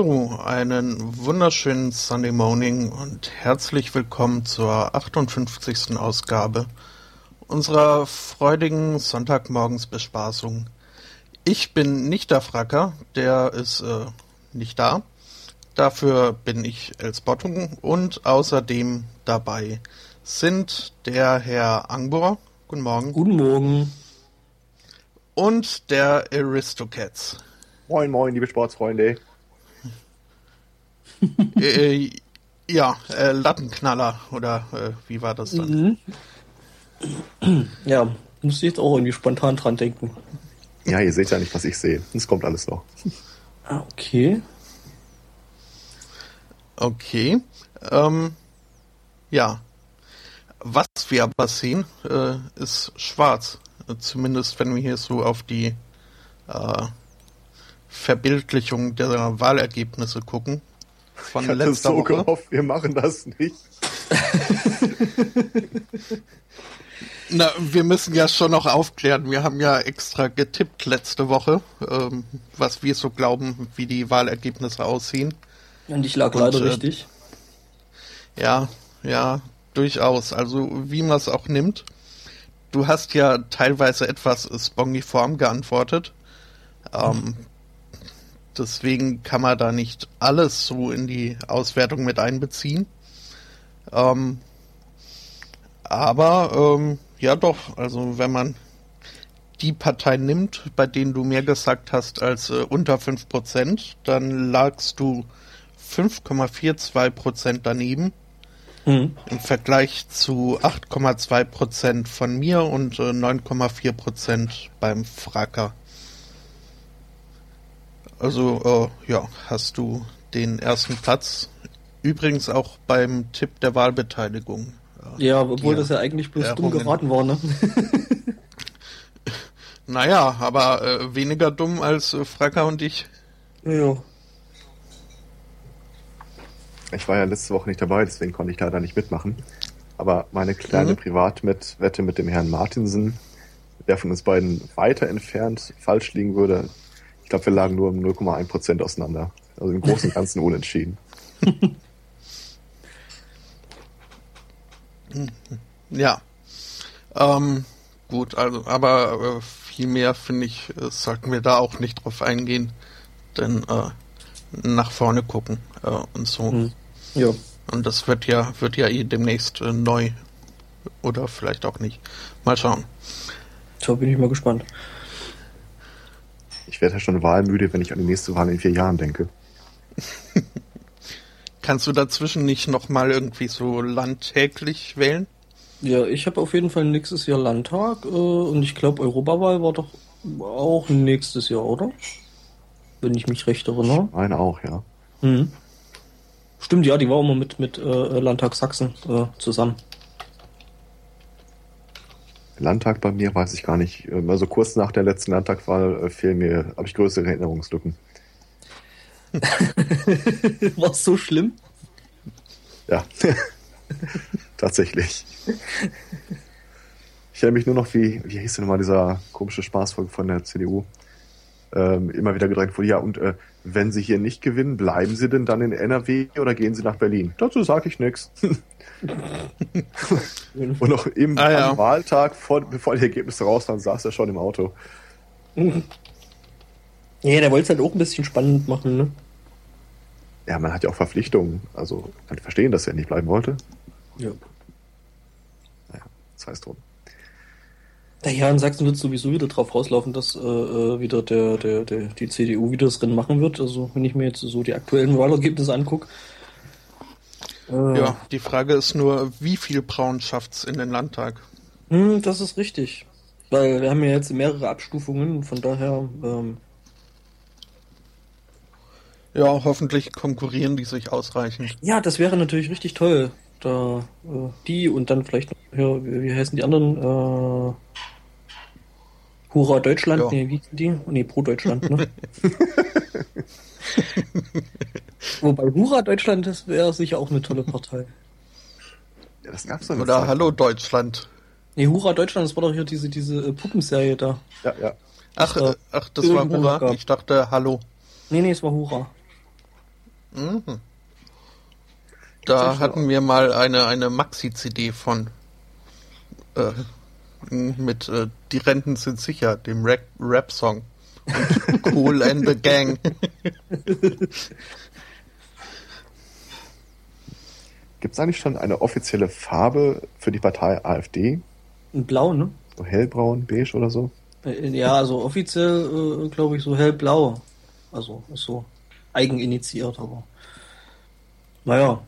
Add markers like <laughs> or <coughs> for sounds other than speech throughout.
So, einen wunderschönen Sunday Morning und herzlich willkommen zur 58. Ausgabe unserer freudigen Sonntagmorgensbespaßung. Ich bin nicht der Fracker, der ist äh, nicht da. Dafür bin ich Els Bottung und außerdem dabei sind der Herr Angbor. Guten Morgen. Guten Morgen. Und der Aristocats. Moin, moin, liebe Sportsfreunde. <laughs> äh, ja, äh, Lattenknaller oder äh, wie war das dann? Mhm. Ja, muss ich jetzt auch irgendwie spontan dran denken. Ja, ihr seht ja nicht, was ich sehe. Es kommt alles noch. Ah, okay. Okay. Ähm, ja. Was wir aber sehen, äh, ist schwarz. Zumindest wenn wir hier so auf die äh, Verbildlichung der Wahlergebnisse gucken von ich hatte letzter so Woche. gehofft, wir machen das nicht. <laughs> Na, wir müssen ja schon noch aufklären. Wir haben ja extra getippt letzte Woche, ähm, was wir so glauben, wie die Wahlergebnisse aussehen. Und ich lag Und, leider äh, richtig. Ja, ja, durchaus. Also wie man es auch nimmt. Du hast ja teilweise etwas spongiform geantwortet. Ähm, Deswegen kann man da nicht alles so in die Auswertung mit einbeziehen. Ähm, aber ähm, ja doch, also wenn man die Parteien nimmt, bei denen du mehr gesagt hast als äh, unter 5%, dann lagst du 5,42% daneben. Mhm. Im Vergleich zu 8,2% von mir und äh, 9,4% beim Fracker. Also, äh, ja, hast du den ersten Platz. Übrigens auch beim Tipp der Wahlbeteiligung. Äh, ja, obwohl das ja eigentlich bloß dumm geraten war, <laughs> ne? naja, aber äh, weniger dumm als äh, Fracker und ich. Ja. Ich war ja letzte Woche nicht dabei, deswegen konnte ich leider nicht mitmachen. Aber meine kleine mhm. Privatwette mit dem Herrn Martinsen, der von uns beiden weiter entfernt falsch liegen würde, ich glaube, wir lagen nur um 0,1 Prozent auseinander. Also im Großen und Ganzen unentschieden. <laughs> ja. Ähm, gut, also, aber äh, viel mehr finde ich, äh, sollten wir da auch nicht drauf eingehen. Denn äh, nach vorne gucken äh, und so. Mhm. Ja. Und das wird ja, wird ja eh demnächst äh, neu. Oder vielleicht auch nicht. Mal schauen. So bin ich mal gespannt. Ich werde ja schon wahlmüde, wenn ich an die nächste Wahl in vier Jahren denke. <laughs> Kannst du dazwischen nicht nochmal irgendwie so landtäglich wählen? Ja, ich habe auf jeden Fall nächstes Jahr Landtag äh, und ich glaube, Europawahl war doch auch nächstes Jahr, oder? Wenn ich mich recht erinnere. Ich meine auch, ja. Mhm. Stimmt, ja, die war immer mit, mit äh, Landtag Sachsen äh, zusammen. Landtag bei mir weiß ich gar nicht. Also kurz nach der letzten Landtagwahl äh, fehlen mir, habe ich größere Erinnerungslücken. <laughs> War es so schlimm? Ja, <laughs> tatsächlich. Ich erinnere mich nur noch, wie, wie hieß denn nochmal dieser komische Spaßfolge von der CDU? Ähm, immer wieder gedrängt wurde, ja, und äh, wenn Sie hier nicht gewinnen, bleiben Sie denn dann in NRW oder gehen Sie nach Berlin? Dazu sage ich nichts. <laughs> Und noch im Ah, ja. Wahltag, vor, bevor die Ergebnisse raus waren, saß er schon im Auto. Ja, der wollte es halt auch ein bisschen spannend machen, ne? Ja, man hat ja auch Verpflichtungen. Also kann ich verstehen, dass er nicht bleiben wollte. Ja. Naja, das heißt drum. Naja, in Sachsen wird es sowieso wieder drauf rauslaufen, dass äh, äh, wieder der, der, der, die CDU wieder das Rennen machen wird. Also wenn ich mir jetzt so die aktuellen Wahlergebnisse angucke. Äh, Ja, die Frage ist nur, wie viel Braun schafft's in den Landtag? Hm, das ist richtig. Weil wir haben ja jetzt mehrere Abstufungen, von daher, ähm, Ja, hoffentlich konkurrieren die sich ausreichend. ja, das wäre natürlich richtig toll. Da, äh, die und dann vielleicht noch, ja, wie, wie heißen die anderen? Äh, Hurra Deutschland? Ja. Nee, wie sind die? Nee, Pro Deutschland, ne? <laughs> Wobei Hurra Deutschland, das wäre sicher auch eine tolle Partei. Ja, das gab's doch Oder Zeit. Hallo Deutschland. Nee, Hurra Deutschland, das war doch hier diese, diese äh, Puppenserie da. Ja, ja. Ach, war äh, ach das war Hurra. gab. Ich dachte Hallo. Nee, nee, es war Hurra. Mhm. Da hatten wir mal eine, eine Maxi-CD von äh, mit äh, Die Renten sind sicher, dem Rap- Rap-Song. Und <laughs> cool and the Gang. Gibt es eigentlich schon eine offizielle Farbe für die Partei AfD? In Blau, ne? So hellbraun, beige oder so? Äh, Ja, also offiziell, äh, glaube ich, so hellblau. Also ist so eigeninitiiert, aber naja,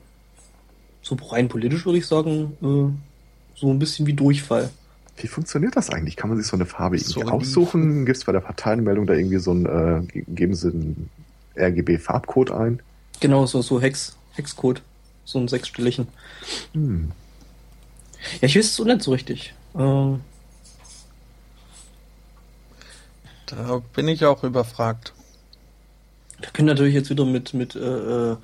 so rein politisch würde ich sagen, äh, so ein bisschen wie Durchfall. Wie funktioniert das eigentlich? Kann man sich so eine Farbe irgendwie So aussuchen? Gibt es bei der Parteienmeldung da irgendwie so ein, äh, ge- geben Sie einen RGB-Farbcode ein? Genau, so, so Hex, Hexcode. So ein sechsstelligen. Hm. Ja, ich weiß es auch nicht so richtig. Ähm, Da bin ich auch überfragt. Da können natürlich jetzt wieder mit, mit äh, äh,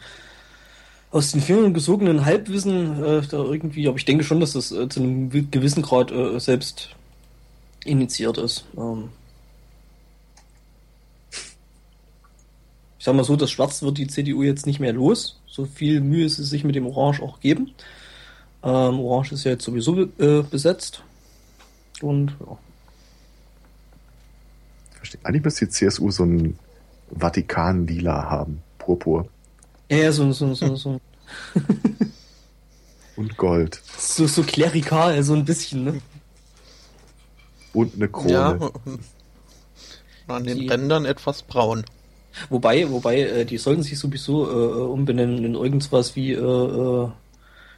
aus den Fingern gesogenen Halbwissen äh, da irgendwie, aber ich denke schon, dass das äh, zu einem wi- gewissen Grad äh, selbst initiiert ist. Ähm, ich sag mal so, das Schwarz wird die CDU jetzt nicht mehr los. So viel Mühe sie sich mit dem Orange auch geben. Ähm, Orange ist ja jetzt sowieso äh, besetzt. Und ja. Verstehe. Eigentlich müsste die CSU so einen Vatikan-Lila haben. Purpur. Ja, ja, so, so, so, so, <laughs> Und Gold. so, so klerikal, so ein bisschen, ne? Und eine Krone. Ja. An den Die- Rändern etwas braun. Wobei, wobei, äh, die sollten sich sowieso äh, umbenennen in irgendwas wie äh, äh,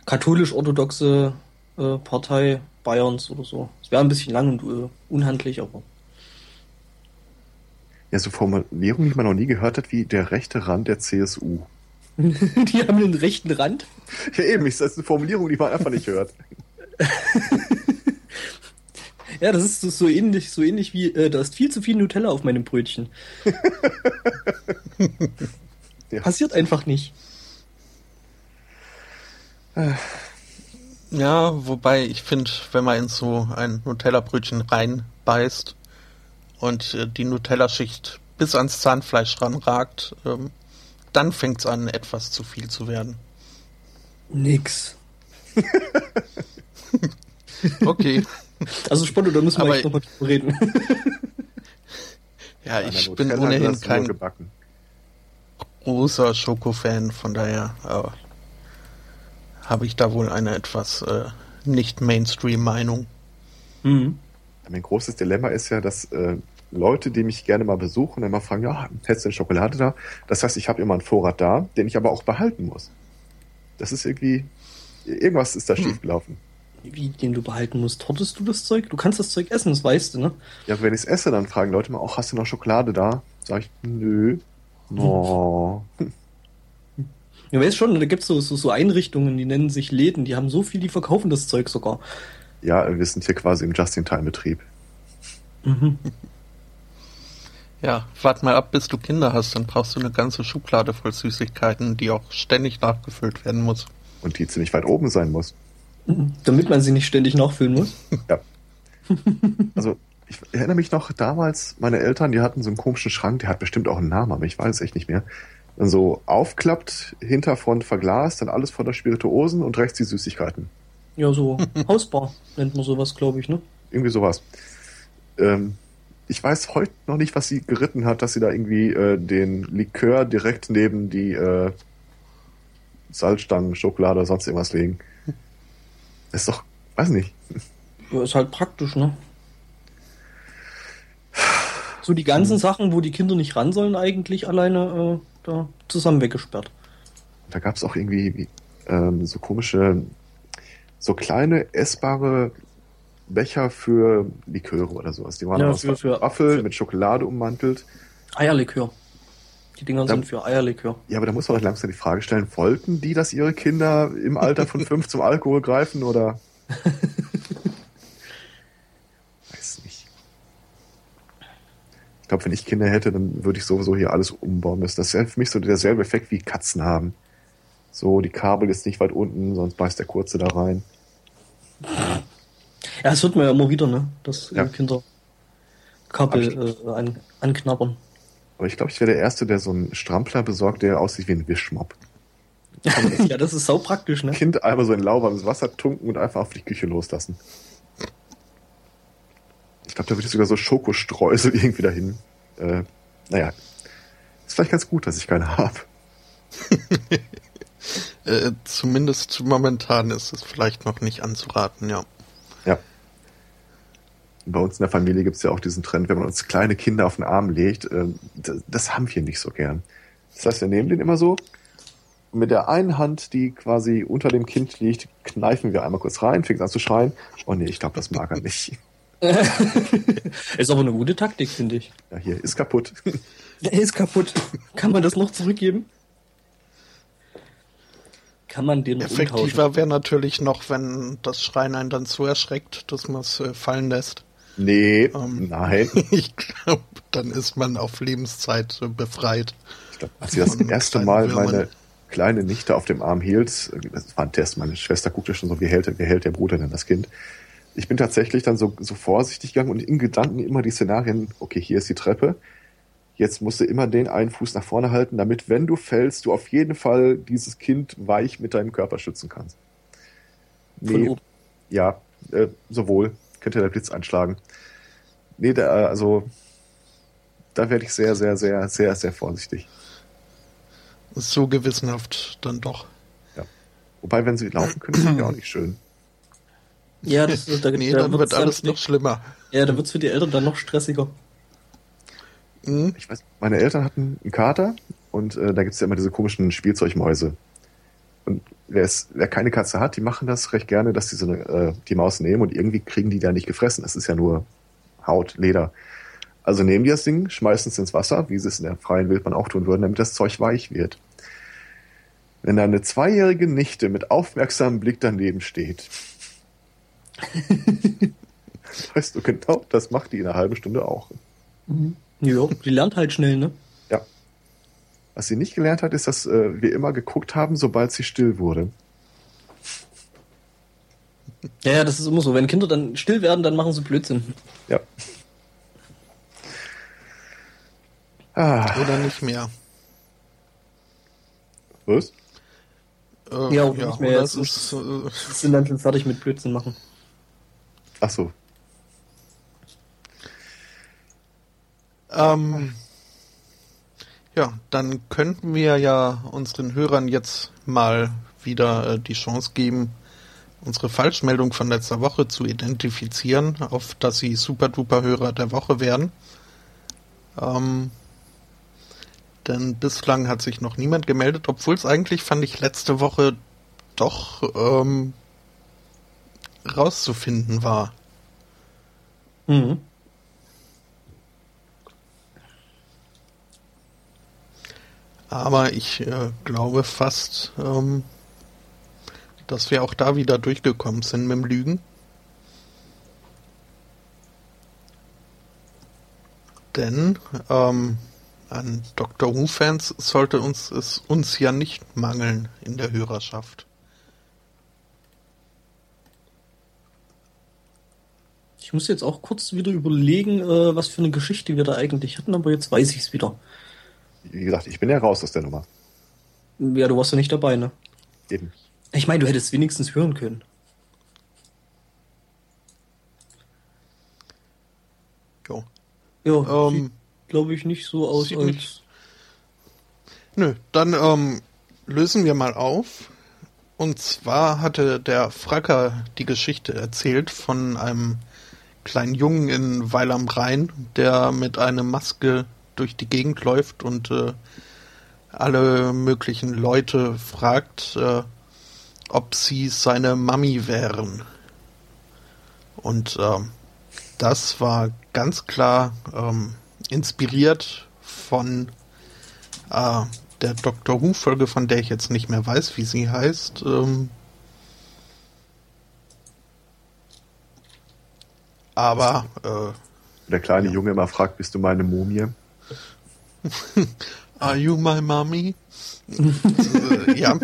katholisch-orthodoxe äh, Partei Bayerns oder so. Es wäre ein bisschen lang und äh, unhandlich, aber Ja, so Formulierungen, die man noch nie gehört hat, wie der rechte Rand der CSU. <laughs> die haben den rechten Rand. Ja, eben, das ist eine Formulierung, die man einfach nicht hört. <laughs> Ja, das ist so, ähnlich, so ähnlich wie, äh, da ist viel zu viel Nutella auf meinem Brötchen. <laughs> Ja. Passiert einfach nicht. Ja, wobei ich finde, wenn man in so ein Nutella-Brötchen reinbeißt und äh, die Nutella-Schicht bis ans Zahnfleisch ranragt, ähm, dann fängt's an, etwas zu viel zu werden. Nix. <laughs> Okay. Also Spotto, da müssen wir echt nochmal drüber reden. Ja, ich der bin ohnehin kein gebacken. großer Schoko-Fan, von daher äh, habe ich da wohl eine etwas äh, nicht Mainstream-Meinung. mhm. Mein großes Dilemma ist ja, dass äh, Leute, die mich gerne mal besuchen, immer fragen, ja, hättest du denn Schokolade da? Das heißt, ich habe immer einen Vorrat da, den ich aber auch behalten muss. Das ist irgendwie, irgendwas ist da Hm. schiefgelaufen. Wie, den du behalten musst. Tortest du das Zeug? Du kannst das Zeug essen, das weißt du, ne? Ja, wenn ich es esse, dann fragen Leute mal, auch hast du noch Schokolade da? Sag ich, nö. <laughs> No. Du weißt schon, da gibt's so, so, so Einrichtungen, die nennen sich Läden, die haben so viel, die verkaufen das Zeug sogar. Ja, wir sind hier quasi im Just-in-Time-Betrieb. Mhm. Ja, wart mal ab, bis du Kinder hast, dann brauchst du eine ganze Schublade voll Süßigkeiten, die auch ständig nachgefüllt werden muss. Und die ziemlich weit oben sein muss. Damit man sie nicht ständig nachfüllen muss. Ja. <laughs> also ich erinnere mich noch damals, meine Eltern, die hatten so einen komischen Schrank, der hat bestimmt auch einen Namen, aber ich weiß es echt nicht mehr. Dann so aufklappt, Hinterfront verglast, dann alles von der Spirituosen und rechts die Süßigkeiten. Ja, so Hausbar nennt man sowas, glaube ich, ne? Irgendwie sowas. Ähm, ich weiß heute noch nicht, was sie geritten hat, dass sie da irgendwie äh, den Likör direkt neben die äh, Salzstangen, Schokolade oder sonst irgendwas legen. <laughs> ist doch, weiß nicht. Ja, ist halt praktisch, ne? <sighs> So die ganzen hm. Sachen, wo die Kinder nicht ran sollen, eigentlich alleine äh, da zusammen weggesperrt. Da gab es auch irgendwie wie, ähm, so komische, so kleine essbare Becher für Liköre oder sowas. Die waren ja, aus für, für, Waffel für, mit Schokolade ummantelt. Eierlikör. Die Dinger da, sind für Eierlikör. Ja, aber da muss man doch langsam die Frage stellen, wollten die, dass ihre Kinder im Alter von fünf <laughs> zum Alkohol greifen oder? <laughs> Ich glaube, wenn ich Kinder hätte, dann würde ich sowieso hier alles umbauen müssen. Das ist für mich so derselbe Effekt wie Katzen haben. So, die Kabel ist nicht weit unten, sonst beißt der Kurze da rein. Ja, das hört man ja immer wieder, ne? Dass ja. Kinder Kabel äh, an, anknabbern. Aber ich glaube, ich wäre der Erste, der so einen Strampler besorgt, der aussieht wie ein Wischmopp. <laughs> ja, das ist sau praktisch, ne? Kind einmal so in lauwarmes Wasser tunken und einfach auf die Küche loslassen. Ich glaube, da würde ich sogar so Schokostreusel <laughs> irgendwie dahin. Äh, naja, ist vielleicht ganz gut, dass ich keine habe. <laughs> äh, zumindest momentan ist es vielleicht noch nicht anzuraten, ja. Ja. Bei uns in der Familie gibt es ja auch diesen Trend, wenn man uns kleine Kinder auf den Arm legt, äh, das, haben wir nicht so gern. Das heißt, wir nehmen den immer so mit der einen Hand, die quasi unter dem Kind liegt, kneifen wir einmal kurz rein, fängt an zu schreien. Oh nee, ich glaube, das mag er nicht. <laughs> ist aber eine gute Taktik, finde ich. Ja, hier ist kaputt. <laughs> Ist kaputt. Kann man das noch zurückgeben? Kann man den Effektiver wäre natürlich noch, wenn das Schreien einen dann zu erschreckt, dass man es äh, fallen lässt. Nee, ähm, nein. <laughs> ich glaube, dann ist man auf Lebenszeit äh, befreit. Ich glaube, als sie das erste Mal meine kleine Nichte auf dem Arm hielt, das war ein Test, meine Schwester guckte schon so, wie hält, wie hält der Bruder denn das Kind? ich bin tatsächlich dann so, so vorsichtig gegangen und in Gedanken immer die Szenarien, okay, hier ist die Treppe, jetzt musst du immer den einen Fuß nach vorne halten, damit, wenn du fällst, du auf jeden Fall dieses Kind weich mit deinem Körper schützen kannst. Nee, ja, äh, sowohl. Könnte der Blitz einschlagen. Nee, da, also, da werde ich sehr, sehr, sehr, sehr, sehr vorsichtig. So gewissenhaft dann doch. Ja. Wobei, wenn sie laufen können, ist ja auch nicht schön. Ja, das, da, nee, da dann wird alles noch schlimmer. Ja, da wird es für die Eltern dann noch stressiger. Mhm. Ich weiß, meine Eltern hatten einen Kater und äh, da es ja immer diese komischen Spielzeugmäuse. Und wer, es, wer keine Katze hat, die machen das recht gerne, dass die so eine, äh, die Maus nehmen und irgendwie kriegen die da nicht gefressen. Das ist ja nur Haut, Leder. Also nehmen die das Ding, schmeißen es ins Wasser, wie sie es in der freien Wildbahn auch tun würden, damit das Zeug weich wird. Wenn da eine zweijährige Nichte mit aufmerksamem Blick daneben steht <laughs> <laughs> weißt du genau, das macht die in einer halben Stunde auch. Mhm. Ja, die lernt halt schnell, ne? Ja. Was sie nicht gelernt hat, ist, dass äh, wir immer geguckt haben, sobald sie still wurde. Ja, ja, das ist immer so. Wenn Kinder dann still werden, dann machen sie Blödsinn. Ja. Ah. Oder nicht mehr. Was? Äh, ja, ja, nicht mehr. Jetzt ist, äh, sind dann schon fertig mit Blödsinn machen. Ach so. Ähm, ja, dann könnten wir ja unseren Hörern jetzt mal wieder äh, die Chance geben, unsere Falschmeldung von letzter Woche zu identifizieren, auf dass sie Super Duper Hörer der Woche werden. Ähm, denn bislang hat sich noch niemand gemeldet, obwohl es eigentlich fand ich letzte Woche doch ähm, rauszufinden war. Mhm. Aber ich äh, glaube fast, ähm, dass wir auch da wieder durchgekommen sind mit dem Lügen. Denn ähm, an Dr. Who-Fans sollte uns es uns ja nicht mangeln in der Hörerschaft. Ich muss jetzt auch kurz wieder überlegen, äh, was für eine Geschichte wir da eigentlich hatten, aber jetzt weiß ich es wieder. Wie gesagt, ich bin ja raus aus der Nummer. Ja, du warst ja nicht dabei, ne? Eben. Ich meine, du hättest wenigstens hören können. Jo. Ja, Ähm, glaube ich nicht so aus als. nicht- Nö, dann ähm, lösen wir mal auf. Und zwar hatte der Fracker die Geschichte erzählt von einem kleinen Jungen in Weil am Rhein, der mit einer Maske durch die Gegend läuft und äh, alle möglichen Leute fragt, äh, ob sie seine Mami wären. Und ähm, das war ganz klar ähm, inspiriert von äh, der Doctor Who-Folge, von der ich jetzt nicht mehr weiß, wie sie heißt. Ähm, aber äh, Der kleine Junge immer fragt, bist du meine Mumie? <laughs> Are you my mommy? äh, ja,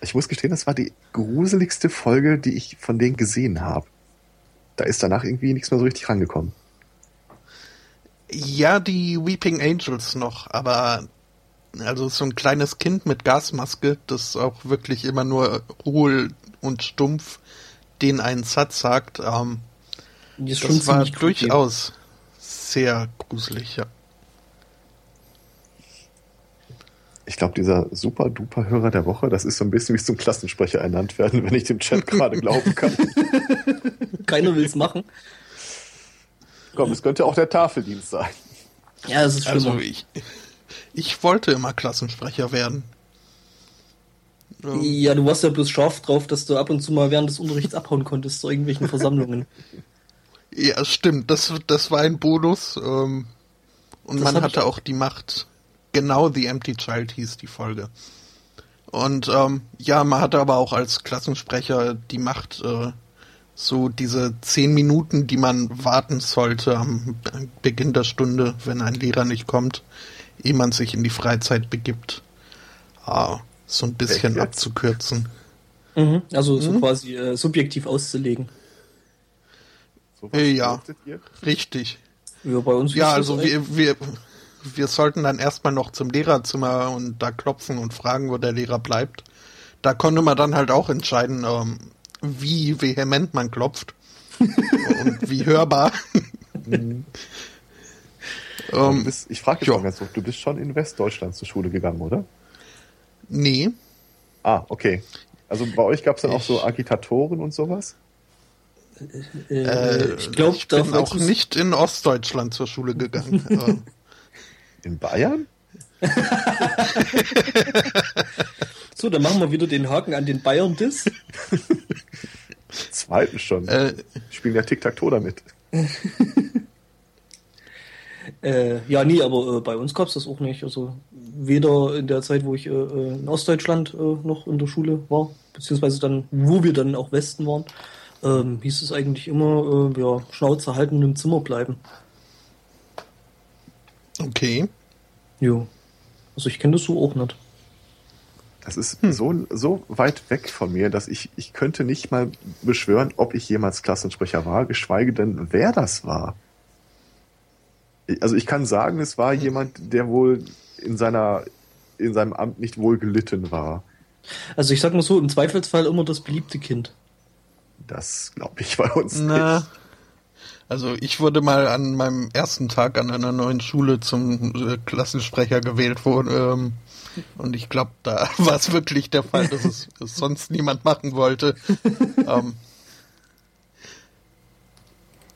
Ich muss gestehen, das war die gruseligste Folge, die ich von denen gesehen habe. Da ist danach irgendwie nichts mehr so richtig rangekommen. ja, die Weeping Angels noch, aber also so ein kleines Kind mit Gasmaske, das auch wirklich immer nur hohl und stumpf den einen Satz sagt, ähm, Die ist das war durchaus sehr gruselig, ja. Ich glaube, dieser super duper Hörer der Woche, das ist so ein bisschen wie zum Klassensprecher ernannt werden, wenn ich dem Chat <laughs> gerade glauben kann. Keiner will es machen. Komm, es könnte auch der Tafeldienst sein. Ja, es ist schlimmer. Also ich, ich wollte immer Klassensprecher werden. Ja, du warst ja bloß scharf drauf, dass du ab und zu mal während des Unterrichts abhauen konntest zu irgendwelchen Versammlungen. <laughs> Ja, stimmt, das, das war ein Bonus. Ähm, und Das man hatte auch die Macht. Genau, The Empty Child hieß die Folge. Und ähm, ja, man hatte aber auch als Klassensprecher die Macht, äh, so diese zehn Minuten, die man warten sollte am Beginn der Stunde, wenn ein Lehrer nicht kommt, ehe man sich in die Freizeit begibt, ah, so ein bisschen abzukürzen. Mhm. Also so Mhm. quasi äh, subjektiv auszulegen. So Äh, ja. Richtig. Ja, bei uns Ja, also wir, wir, wir sollten dann erstmal noch zum Lehrerzimmer und da klopfen und fragen, wo der Lehrer bleibt. Da konnte man dann halt auch entscheiden, ähm, wie vehement man klopft <laughs> und wie hörbar. Du ähm, bist, ich frage jetzt ja. mal ganz so, du bist schon in Westdeutschland zur Schule gegangen, oder? nee, Ah, okay. Also bei euch gab es dann auch so Ich- Agitatoren und sowas? Äh, äh, ich glaube, ich bin auch nicht in Ostdeutschland zur Schule gegangen. <laughs> In Bayern? So, dann machen wir wieder den Haken an den Bayern-Diss. Zweiten schon. äh, Spielen ja Tic-Tac-Toe damit. Äh, ja, nee, aber äh, bei uns gab's das auch nicht. Also weder in der Zeit, wo ich äh, äh, in Ostdeutschland äh, noch in der Schule war, beziehungsweise dann, wo wir dann auch Westen waren, ähm, hieß es eigentlich immer, äh, ja, Schnauze halten und im Zimmer bleiben. okay. Jo. Also ich kenne das so auch nicht. Das ist so, so weit weg von mir, dass ich, ich könnte nicht mal beschwören, ob ich jemals Klassensprecher war, geschweige denn, wer das war. Also ich kann sagen, es war jemand, der wohl in seiner, in seinem Amt nicht wohl gelitten war. Also ich sag mal so, im Zweifelsfall immer das beliebte Kind. Das glaube ich bei uns Na, nicht. also ich wurde mal an meinem ersten Tag an einer neuen Schule zum äh, Klassensprecher gewählt worden. Ähm, und ich glaube, da <laughs> war es wirklich der Fall, dass es, <laughs> es sonst niemand machen wollte. ähm,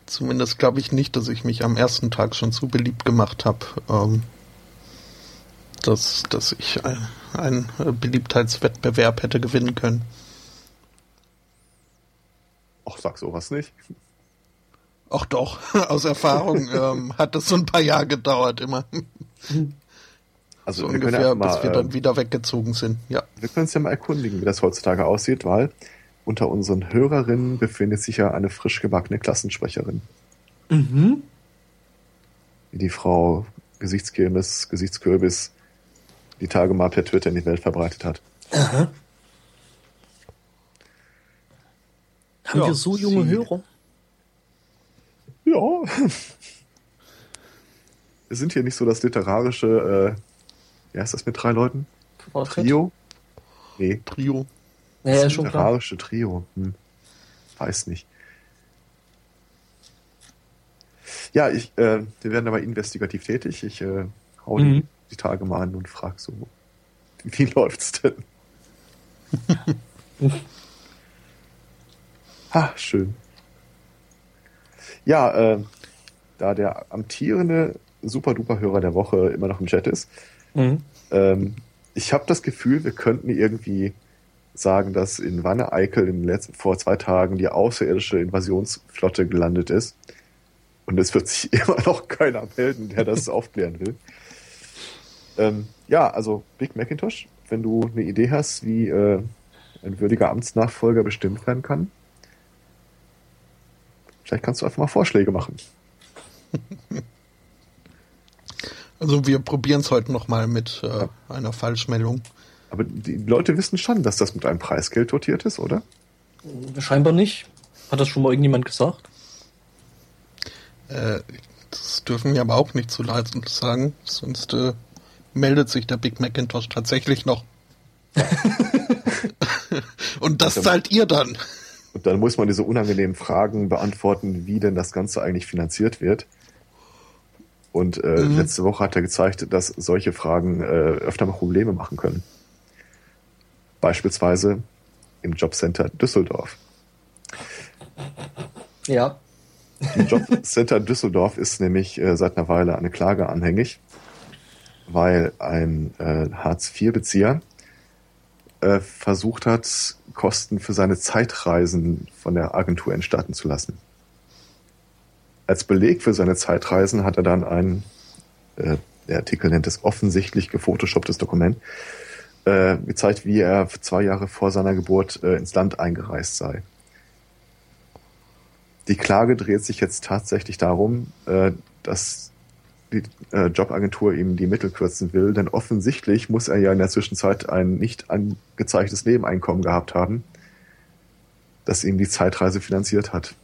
zumindest glaube ich nicht, dass ich mich am ersten Tag schon so beliebt gemacht habe, ähm, dass, dass ich äh, einen äh, Beliebtheitswettbewerb hätte gewinnen können. Ach, sag sowas nicht. Ach doch, <laughs> aus Erfahrung ähm, hat das so ein paar Jahre gedauert immer. Also So wir können, ungefähr, ja mal, bis wir dann wieder weggezogen sind. Ja. wir können uns ja mal erkundigen, wie das heutzutage aussieht, weil unter unseren Hörerinnen befindet sich ja eine frisch gebackene Klassensprecherin, Mhm. wie die Frau Gesichtskirmes, Gesichtskürbis die Tage mal per Twitter in die Welt verbreitet hat. Aha. Haben Ja, wir so junge Sie- Hörer? Ja. <laughs> Wir sind hier nicht so das literarische, äh, wie heißt das mit drei Leuten? Trio? Nee, Trio. Ja, ja, das schon klar. literarische Trio. Hm. Weiß nicht. Ja, ich, äh, wir werden aber investigativ tätig. Ich äh, hau die, Mhm. die Tage mal an und frag so, wie <laughs> läuft's denn? <laughs> ha, schön. Ja, äh, da der amtierende Super-Duper-Hörer der Woche immer noch im Chat ist, Mhm. ähm, ich habe das Gefühl, wir könnten irgendwie sagen, dass in Wanne-Eickel in den letzten, vor zwei Tagen die außerirdische Invasionsflotte gelandet ist. Und es wird sich <laughs> immer noch keiner melden, der das aufklären will. Ähm, ja, also Big Macintosh, wenn du eine Idee hast, wie äh, ein würdiger Amtsnachfolger bestimmt werden kann, vielleicht kannst du einfach mal Vorschläge machen. <laughs> Also wir probieren es heute nochmal mit äh, einer Falschmeldung. Aber die Leute wissen schon, dass das mit einem Preisgeld dotiert ist, oder? Scheinbar nicht. Hat das schon mal irgendjemand gesagt? Äh, das dürfen wir aber auch nicht zu leise sagen, sonst äh, meldet sich der Big Macintosh tatsächlich noch. <laughs> <laughs> Und das zahlt ihr dann. Und dann muss man diese unangenehmen Fragen beantworten, wie denn das Ganze eigentlich finanziert wird. Und äh, Mhm. letzte Woche hat er gezeigt, dass solche Fragen äh, öfter mal Probleme machen können. Beispielsweise im Jobcenter Düsseldorf. Ja. Im Jobcenter Düsseldorf ist nämlich äh, seit einer Weile eine Klage anhängig, weil ein äh, Hartz-IV-Bezieher äh, versucht hat, Kosten für seine Zeitreisen von der Agentur entstatten zu lassen. Als Beleg für seine Zeitreisen hat er dann ein, äh, der Artikel nennt es offensichtlich gefotoshopptes Dokument, äh, gezeigt, wie er zwei Jahre vor seiner Geburt äh, ins Land eingereist sei. Die Klage dreht sich jetzt tatsächlich darum, äh, dass die äh, Jobagentur ihm die Mittel kürzen will, denn offensichtlich muss er ja in der Zwischenzeit ein nicht angezeigtes Nebeneinkommen gehabt haben, das ihm die Zeitreise finanziert hat.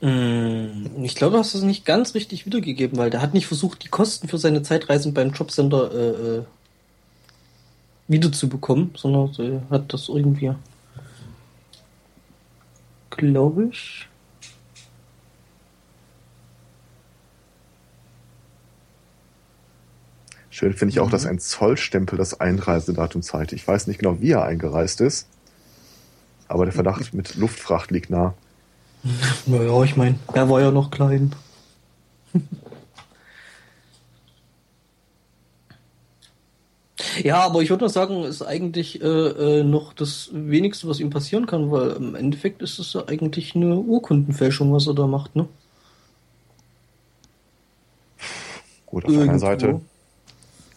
Mm, Ich glaube, du hast das nicht ganz richtig wiedergegeben, weil der hat nicht versucht, die Kosten für seine Zeitreisen beim Jobcenter äh, äh, wiederzubekommen, sondern er hat das irgendwie, glaube ich. Schön finde ich auch, Mhm. dass ein Zollstempel das Einreisedatum zeigt. Ich weiß nicht genau, wie er eingereist ist, aber der Verdacht <laughs> mit Luftfracht liegt nah. <laughs> Naja, ich meine, er war ja noch klein. Ja, aber ich würde mal sagen, ist eigentlich äh, äh, noch das Wenigste, was ihm passieren kann, weil im Endeffekt ist es ja eigentlich eine Urkundenfälschung, was er da macht, ne? Gut, auf einer Irgendwo. Seite,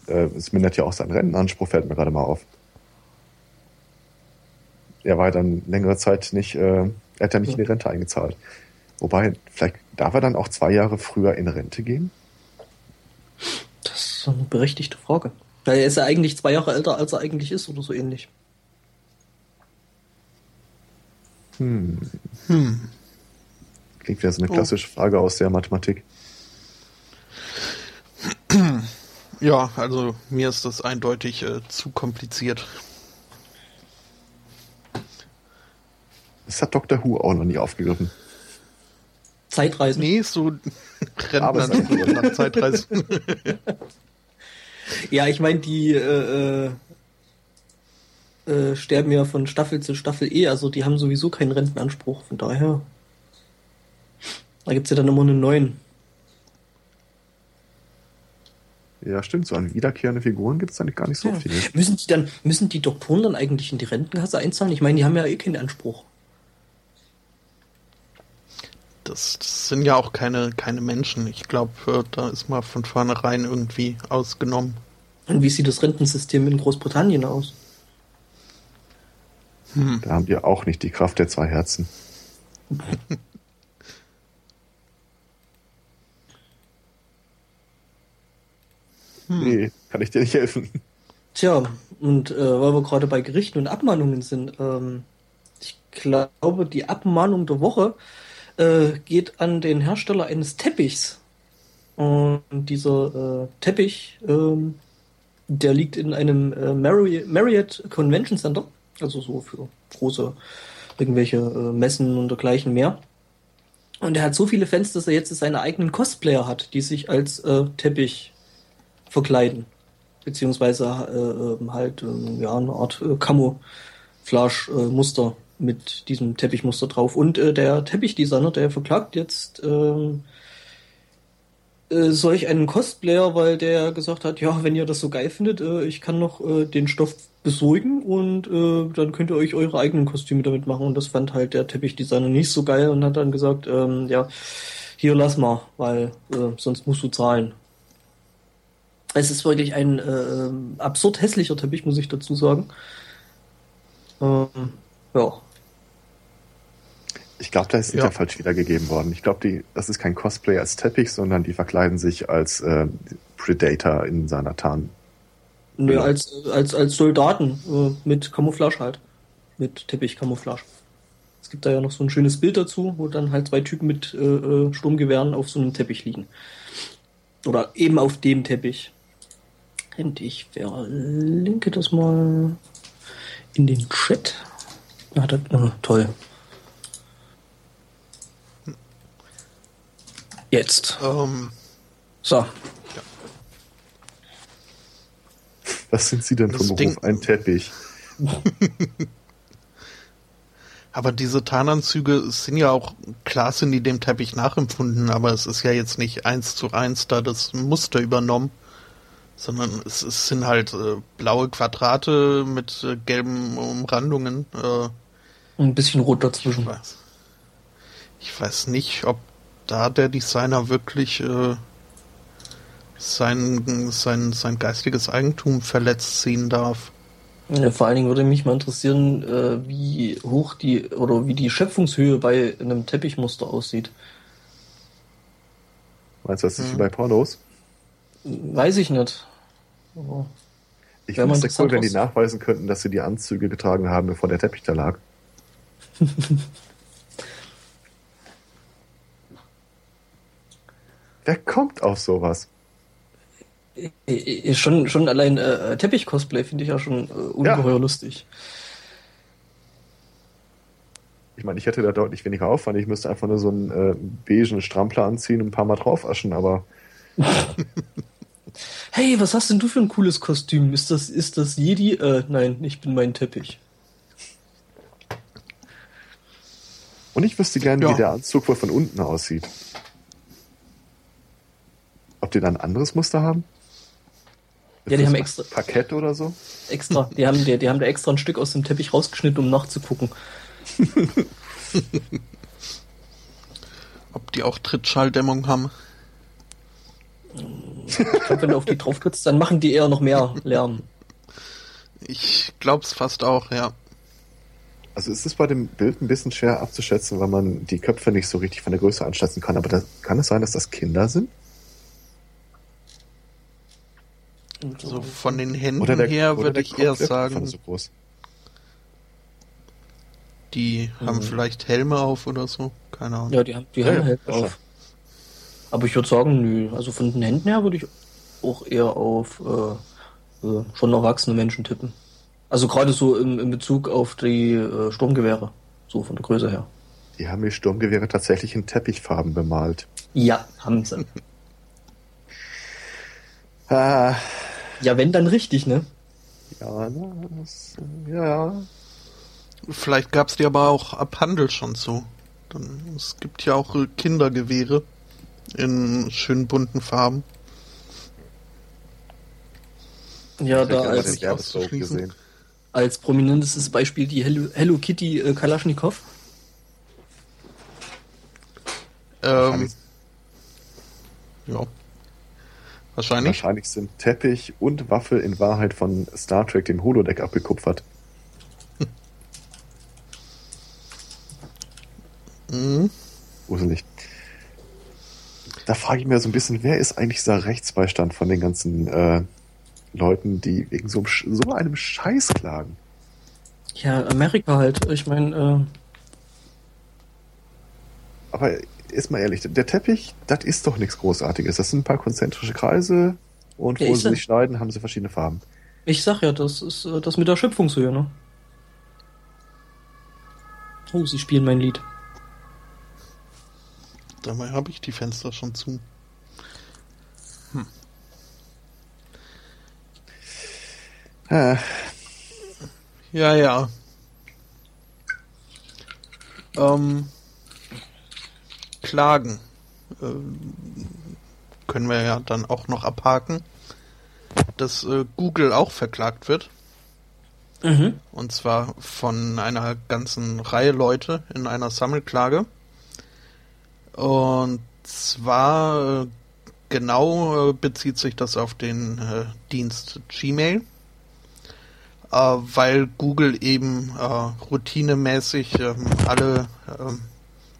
äh, es mindert ja auch seinen Rentenanspruch, fällt mir gerade mal auf. Er war ja dann längere Zeit nicht, äh, er hat ja nicht Ja. in die Rente eingezahlt. Wobei, vielleicht darf er dann auch zwei Jahre früher in Rente gehen? Das ist eine berechtigte Frage. Weil er ist ja eigentlich zwei Jahre älter, als er eigentlich ist, oder so ähnlich. Hm, Hm. klingt wieder so eine Oh. klassische Frage aus der Mathematik. Ja, also mir ist das eindeutig äh, zu kompliziert. Das hat Dr. Who auch noch nie aufgegriffen. Zeitreisen. Nee, so es <laughs> Rentner nach Zeitreisen. <laughs> Ja, ich meine, die äh, äh, äh, sterben ja von Staffel zu Staffel eh, also die haben sowieso keinen Rentenanspruch, von daher. Da gibt's ja dann immer einen neuen. Ja, stimmt, so an wiederkehrende Figuren gibt es da nicht gar nicht so Ja. viele. Müssen die dann, müssen die Doktoren dann eigentlich in die Rentenkasse einzahlen? Ich meine, die haben ja eh keinen Anspruch. Das, das sind ja auch keine, keine Menschen. Ich glaube, äh, da ist mal von vornherein irgendwie ausgenommen. Und wie sieht das Rentensystem in Großbritannien aus? Hm. Da haben die auch nicht die Kraft der zwei Herzen. <laughs> Nee, kann ich dir nicht helfen. Tja, und äh, weil wir gerade bei Gerichten und Abmahnungen sind, ähm, ich glaube, die Abmahnung der Woche äh, geht an den Hersteller eines Teppichs. Und dieser äh, Teppich, ähm, der liegt in einem äh, Marriott, Marriott Convention Center, also so für große irgendwelche äh, Messen und dergleichen mehr. Und er hat so viele Fans, dass er jetzt seine eigenen Cosplayer hat, die sich als äh, Teppich verkleiden. Beziehungsweise äh, ähm, halt äh, ja, eine Art äh, Camouflage-Muster mit diesem Teppichmuster drauf. Und äh, der Teppichdesigner, der verklagt jetzt ähm, äh, solch einen Cosplayer, weil der gesagt hat, ja, wenn ihr das so geil findet, äh, ich kann noch äh, den Stoff besorgen und äh, dann könnt ihr euch eure eigenen Kostüme damit machen. Und das fand halt der Teppichdesigner nicht so geil und hat dann gesagt, ähm, ja, hier lass mal, weil äh, sonst musst du zahlen. Es ist wirklich ein äh, absurd hässlicher Teppich, muss ich dazu sagen. Ähm, ja. Ich glaube, da ist ja. falsch wiedergegeben worden. Ich glaube, das ist kein Cosplay als Teppich, sondern die verkleiden sich als äh, Predator in seiner Tarn. Nö, ja. als, als, als Soldaten äh, mit Camouflage halt. Mit Teppich-Camouflage. Es gibt da ja noch so ein schönes Bild dazu, wo dann halt zwei Typen mit äh, äh Sturmgewehren auf so einem Teppich liegen. Oder eben auf dem Teppich. Und ich verlinke das mal in den Chat. Ah, das, oh, toll. Jetzt. Um, ähm, so. Was sind Sie denn das vom Beruf? Ein Teppich. <laughs> aber diese Tarnanzüge sind ja auch, klar sind die dem Teppich nachempfunden, aber es ist ja jetzt nicht eins zu eins da das Muster übernommen, sondern es, es sind halt äh, blaue Quadrate mit äh, gelben Umrandungen. Äh, Ein bisschen rot dazwischen. Ich weiß, ich weiß nicht, ob da der Designer wirklich äh, sein, sein, sein geistiges Eigentum verletzt sehen darf. Ja, vor allen Dingen würde mich mal interessieren, äh, wie hoch die oder wie die Schöpfungshöhe bei einem Teppichmuster aussieht. Meinst du, das ist hm. wie bei Pornos? Weiß ich nicht. Aber ich finde es cool, wenn die nachweisen könnten, dass sie die Anzüge getragen haben, bevor der Teppich da lag. <laughs> Wer kommt auf sowas? Schon, schon allein äh, Teppich-Cosplay finde ich ja schon äh, ungeheuer ja. lustig. Ich meine, ich hätte da deutlich weniger Aufwand. Ich müsste einfach nur so einen äh, beigen Strampler anziehen und ein paar Mal drauf aschen, aber. <laughs> hey, was hast denn du für ein cooles Kostüm? Ist das, ist das Jedi? Äh, nein, ich bin mein Teppich. Und ich wüsste gerne, ja. wie der Anzug wohl von unten aussieht. Ob die da ein anderes Muster haben? Ja, die haben extra. Parkett oder so? Extra. Die haben, die, die haben da extra ein Stück aus dem Teppich rausgeschnitten, um nachzugucken. <laughs> Ob die auch Trittschalldämmung haben? Ich glaube, wenn du auf die drauf trittst, dann machen die eher noch mehr Lärm. Ich glaub's fast auch, ja. Also ist es bei dem Bild ein bisschen schwer abzuschätzen, weil man die Köpfe nicht so richtig von der Größe anschätzen kann. Aber da, kann es sein, dass das Kinder sind? So von den Händen der, her würde ich eher sagen. So die mhm. haben vielleicht Helme auf oder so. Keine Ahnung. Ja, die haben, die ja, Helme ja. auf. Aber ich würde sagen, nö. Also von den Händen her würde ich auch eher auf äh, äh, schon erwachsene Menschen tippen. Also gerade so im, in Bezug auf die äh, Sturmgewehre. So von der Größe her. Die haben die Sturmgewehre tatsächlich in Teppichfarben bemalt. Ja, haben sie. ah, ja, wenn dann richtig, ne? Ja, das, ja. Vielleicht gab's die aber auch ab Handel schon so. Dann, es gibt ja auch Kindergewehre in schön bunten Farben. Ja, da als, als prominentestes Beispiel die Hello, Hello Kitty äh, Kalaschnikow. Ähm, ja. Wahrscheinlich. Wahrscheinlich sind Teppich und Waffel in Wahrheit von Star Trek dem Holodeck abgekupfert. <laughs> Mhm. Gruselig. Da frage ich mir so ein bisschen, wer ist eigentlich dieser Rechtsbeistand von den ganzen äh, Leuten, die wegen so, so, einem Scheiß klagen? Ja, Amerika halt. Ich meine, aber ist mal ehrlich, der Teppich, das ist doch nichts Großartiges. Das sind ein paar konzentrische Kreise und Ja, wo sie sich schneiden, haben sie verschiedene Farben. Ich sag ja, das ist äh, das mit der Schöpfungshöhe, ne? Oh, sie spielen mein Lied. Dabei habe ich die Fenster schon zu. Äh, Ja, ja. Ähm, Klagen. Ähm, können wir ja dann auch noch abhaken, dass äh, Google auch verklagt wird. Mhm. Und zwar von einer ganzen Reihe Leute in einer Sammelklage. Und zwar äh, genau äh, bezieht sich das auf den äh, Dienst Gmail, äh, weil Google eben äh, routinemäßig ähm, alle ähm,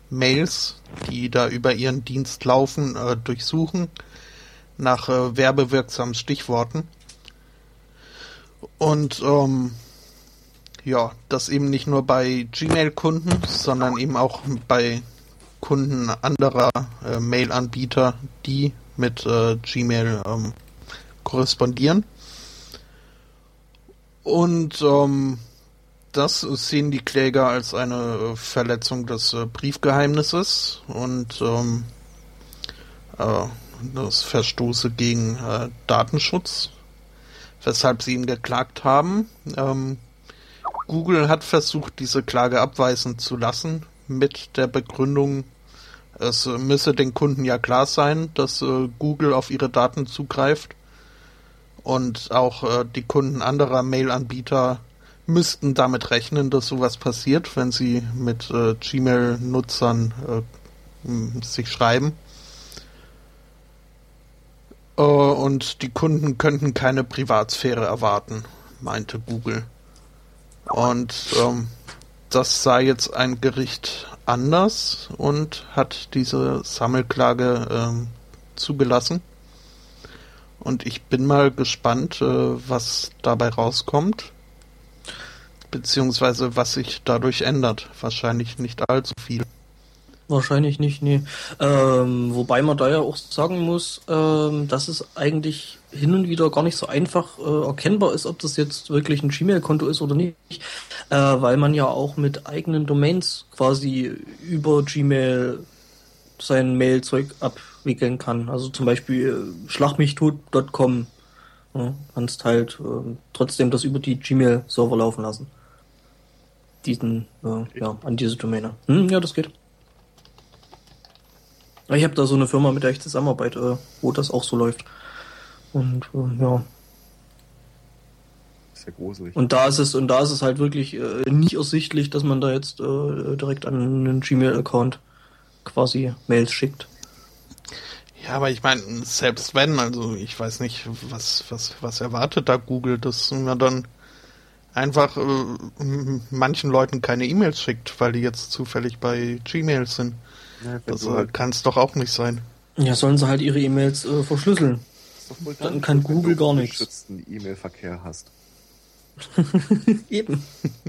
Mails, die da über ihren Dienst laufen, äh, durchsuchen nach werbewirksamen Stichworten. Und ähm, ja, das eben nicht nur bei Gmail-Kunden, sondern eben auch bei Kunden anderer äh, Mail-Anbieter, die mit äh, Gmail ähm, korrespondieren. Und ähm, das sehen die Kläger als eine äh, Verletzung des äh, Briefgeheimnisses und ähm, äh, das Verstoße gegen äh, Datenschutz, weshalb sie ihn geklagt haben. Ähm, Google hat versucht, diese Klage abweisen zu lassen, mit der Begründung, es müsse den Kunden ja klar sein, dass äh, Google auf ihre Daten zugreift. Und auch äh, die Kunden anderer Mail-Anbieter müssten damit rechnen, dass sowas passiert, wenn sie mit äh, Gmail-Nutzern äh, sich schreiben. Äh, und die Kunden könnten keine Privatsphäre erwarten, meinte Google. Und ähm, das sah jetzt ein Gericht anders und hat diese Sammelklage ähm, zugelassen. Und ich bin mal gespannt, äh, was dabei rauskommt. Beziehungsweise was sich dadurch ändert. Wahrscheinlich nicht allzu viel. Wahrscheinlich nicht, nee. Ähm, wobei man da ja auch sagen muss, ähm, dass es eigentlich hin und wieder gar nicht so einfach äh, erkennbar ist, ob das jetzt wirklich ein Gmail-Konto ist oder nicht, äh, weil man ja auch mit eigenen Domains quasi über Gmail sein Mail-Zeug abwickeln kann. Also zum Beispiel äh, schlachmichtot.com. Ja, kannst halt äh, trotzdem das über die Gmail-Server laufen lassen. Diesen, äh, ja, an diese Domäne. Hm, ja, das geht. Ich habe da so eine Firma, mit der ich zusammenarbeite, wo das auch so läuft. Und äh, ja. ist ja gruselig. Und da ist es, und da ist es halt wirklich äh, nicht ersichtlich, dass man da jetzt äh, direkt an einen Gmail-Account quasi Mails schickt. Ja, aber ich meine, selbst wenn, also ich weiß nicht, was, was, was erwartet da Google, dass man dann einfach äh, manchen Leuten keine E-Mails schickt, weil die jetzt zufällig bei Gmail sind. Ja, wenn Das du äh, kann es doch auch nicht sein. Ja, sollen sie halt ihre E-Mails äh, verschlüsseln. dann kann wenn Google du gar nichts. geschützten E-Mail-Verkehr hast. <laughs> Eben. <laughs>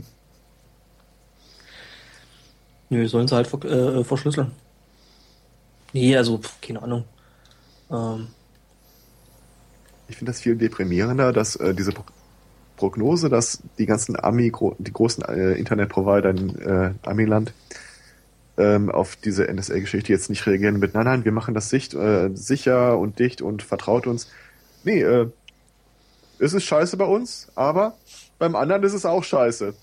Nö, sollen sie halt ver äh, verschlüsseln. Nee, also, pf, keine Ahnung. Ähm, Ich finde das viel deprimierender, dass äh, diese Pro Prognose, dass die ganzen Ami, gro die großen äh, Internetprovider in äh, Amiland ähm, auf diese NSA-Geschichte jetzt nicht reagieren mit, nein, nein, wir machen das sicht, äh, sicher und dicht und vertraut uns. Nee, äh, es ist scheiße bei uns, aber beim anderen ist es auch scheiße.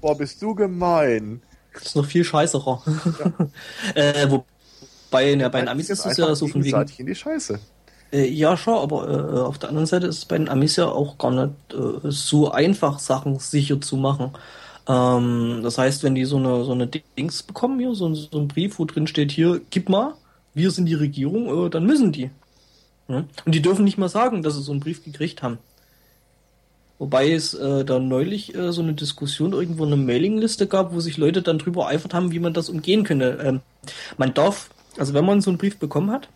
Boah, bist du gemein. das ist noch viel scheißerer. <laughs> äh, wobei, ja, bei den Amis ist es ja einfach so von wegen. in die Scheiße. Äh, ja, schon, aber äh, auf der anderen Seite ist es bei den Amis ja auch gar nicht äh, so einfach, Sachen sicher zu machen. Ähm, das heißt, wenn die so eine, so eine Dings bekommen hier, so, so ein Brief, wo drin steht, hier, gib mal, wir sind die Regierung, äh, dann müssen die. Ja? Und die dürfen nicht mal sagen, dass sie so einen Brief gekriegt haben. Wobei es äh, da neulich äh, so eine Diskussion irgendwo in einer Mailingliste gab, wo sich Leute dann drüber eifert haben, wie man das umgehen könnte. Ähm, man darf, also wenn man so einen Brief bekommen hat,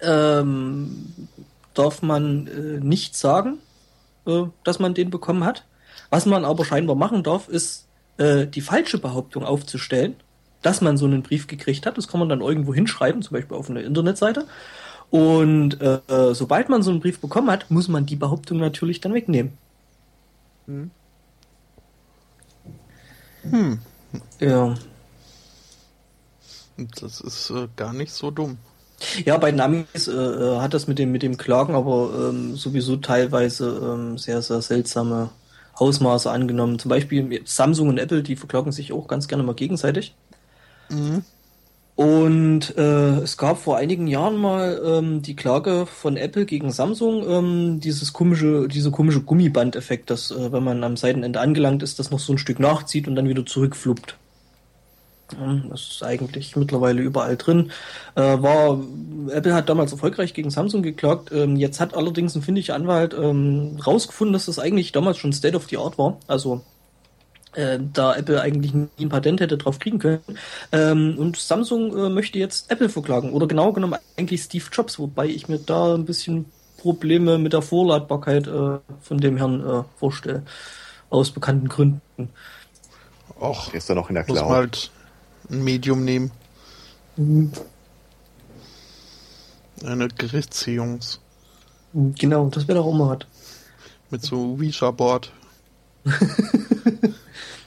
ähm, darf man äh, nicht sagen, äh, dass man den bekommen hat. Was man aber scheinbar machen darf, ist äh, die falsche Behauptung aufzustellen dass man so einen Brief gekriegt hat. Das kann man dann irgendwo hinschreiben, zum Beispiel auf einer Internetseite. Und äh, sobald man so einen Brief bekommen hat, muss man die Behauptung natürlich dann wegnehmen. Hm. Hm. Ja. Das ist äh, gar nicht so dumm. Ja, bei den Amis äh, äh, hat das mit dem, mit dem Klagen aber ähm, sowieso teilweise ähm, sehr, sehr seltsame Ausmaße angenommen. Zum Beispiel Samsung und Apple, die verklagen sich auch ganz gerne mal gegenseitig. Mhm. Und äh, es gab vor einigen Jahren mal ähm, die Klage von Apple gegen Samsung, ähm, dieses komische, diese komische Gummibandeffekt, dass äh, wenn man am Seitenende angelangt ist, das noch so ein Stück nachzieht und dann wieder zurückfluppt. Das ist eigentlich mittlerweile überall drin. Äh, war, Apple hat damals erfolgreich gegen Samsung geklagt. Ähm, jetzt hat allerdings ein findiger Anwalt ähm, rausgefunden, dass das eigentlich damals schon State of the Art war. Also äh, da Apple eigentlich nie ein Patent hätte drauf kriegen können. Ähm, und Samsung äh, möchte jetzt Apple verklagen. Oder genau genommen eigentlich Steve Jobs, wobei ich mir da ein bisschen Probleme mit der Vorladbarkeit äh, von dem Herrn äh, vorstelle. Aus bekannten Gründen. Och, ist er noch in der Cloud? Halt ein Medium nehmen. Mhm. Eine Gerichtsjungs. Genau, das wäre doch auch mal was. Mit so Ouija-Board. <laughs>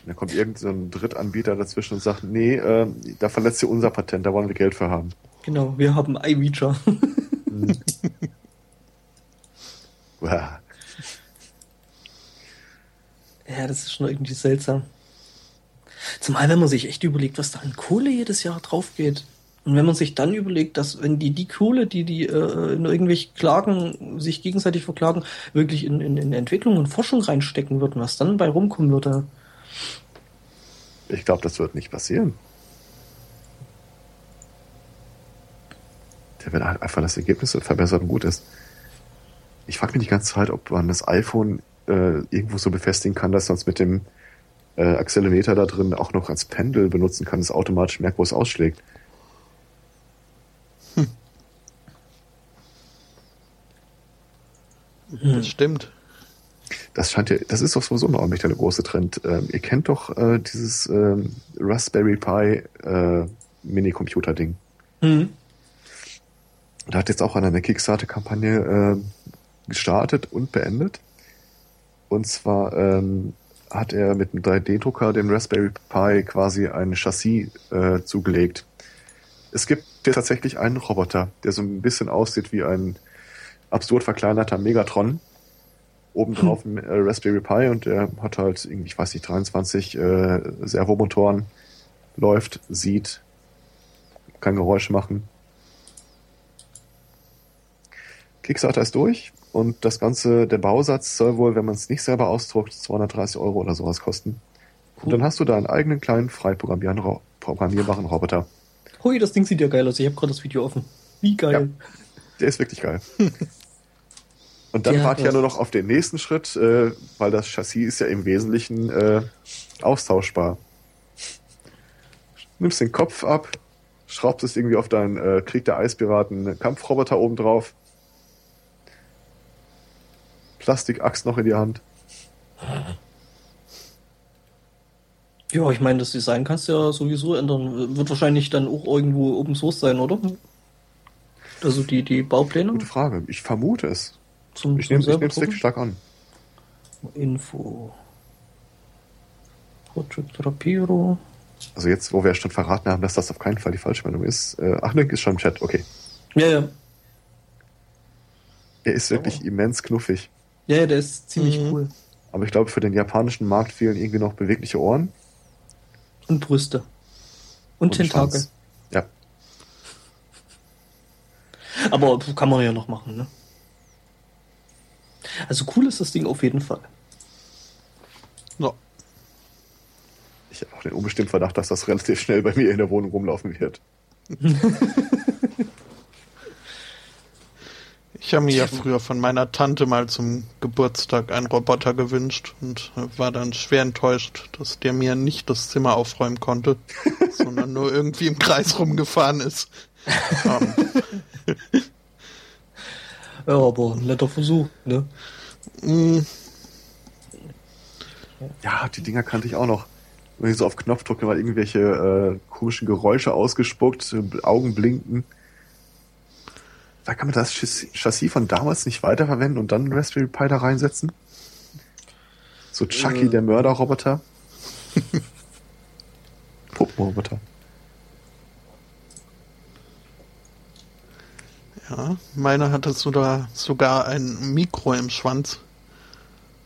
da kommt irgendein so Drittanbieter dazwischen und sagt, nee, äh, da verletzt ihr unser Patent, da wollen wir Geld für haben. Genau, wir haben iWeecher. mhm. <laughs> ja, das ist schon irgendwie seltsam. Zumal, wenn man sich echt überlegt, was da an Kohle jedes Jahr drauf geht. Und wenn man sich dann überlegt, dass wenn die die Kohle, die die äh, in irgendwelche Klagen sich gegenseitig verklagen, wirklich in, in, in Entwicklung und Forschung reinstecken würden, was dann bei rumkommen würde. Ich glaube, das wird nicht passieren. Der wird halt einfach das Ergebnis verbessert und gut ist. Ich frage mich die ganze Zeit, ob man das iPhone äh, irgendwo so befestigen kann, dass es mit dem äh, Accelerometer da drin auch noch als Pendel benutzen kann, das automatisch merkt, wo es ausschlägt. Hm. Das stimmt. Das scheint ja, das ist doch sowieso noch ordentlich der große Trend. Ähm, ihr kennt doch äh, dieses ähm, Raspberry Pi äh, Mini-Computer-Ding. Mhm. Da hat jetzt auch eine Kickstarter-Kampagne äh, gestartet und beendet. Und zwar ähm, hat er mit einem 3D-Drucker dem Raspberry Pi quasi ein Chassis äh, zugelegt. Es gibt hier tatsächlich einen Roboter, der so ein bisschen aussieht wie ein absurd verkleinerter Megatron. Obendrauf hm. ein äh, Raspberry Pi und der hat halt irgendwie, ich weiß nicht, 23 äh, Servomotoren, läuft, sieht, kann Geräusche machen. Kickstarter ist durch. Und das Ganze, der Bausatz soll wohl, wenn man es nicht selber ausdruckt, 230 Euro oder sowas kosten. Cool. Und dann hast du da einen eigenen kleinen frei programmierbaren Roboter. Hui, das Ding sieht ja geil aus. Ich habe gerade das Video offen. Wie geil. Ja, der ist wirklich geil. <laughs> Und dann ja, warte ich ja nur noch auf den nächsten Schritt, äh, weil das Chassis ist ja im Wesentlichen äh, austauschbar. Nimmst den Kopf ab, schraubst es irgendwie auf deinen äh, Krieg der Eispiraten Kampfroboter oben drauf Plastikaxt noch in die Hand. Ja, ich meine, das Design kannst du ja sowieso ändern. Wird wahrscheinlich dann auch irgendwo Open Source sein, oder? Also die, die Baupläne? Gute Frage. Ich vermute es. Zum, ich nehme es wirklich stark an. Info. Project Rapiro. Also jetzt, wo wir schon verraten haben, dass das auf keinen Fall die Falschmeldung ist. Äh, ach, Link ist schon im Chat, okay. Ja, ja. Er ist wirklich oh. immens knuffig. Ja, der ist ziemlich mhm. cool. Aber ich glaube, für den japanischen Markt fehlen irgendwie noch bewegliche Ohren. Und Brüste. Und, und Tentakel. Schwanz. Ja. Aber kann man ja noch machen, ne? Also cool ist das Ding auf jeden Fall. Ja. Ich habe auch den unbestimmten Verdacht, dass das relativ schnell bei mir in der Wohnung rumlaufen wird. <laughs> Ich habe mir ja früher von meiner Tante mal zum Geburtstag einen Roboter gewünscht und war dann schwer enttäuscht, dass der mir nicht das Zimmer aufräumen konnte, <laughs> sondern nur irgendwie im Kreis rumgefahren ist. um. Ja, aber ein netter Versuch, ne? Mm. Ja, die Dinger kannte ich auch noch. Und ich so auf Knopfdruck mal irgendwelche äh, komischen Geräusche ausgespuckt, Augen blinken. Da kann man das Chassis von damals nicht weiterverwenden und dann Raspberry Pi da reinsetzen? So Chucky, äh. der Mörderroboter. <laughs> Puppenroboter. Ja, meiner hatte sogar, sogar ein Mikro im Schwanz.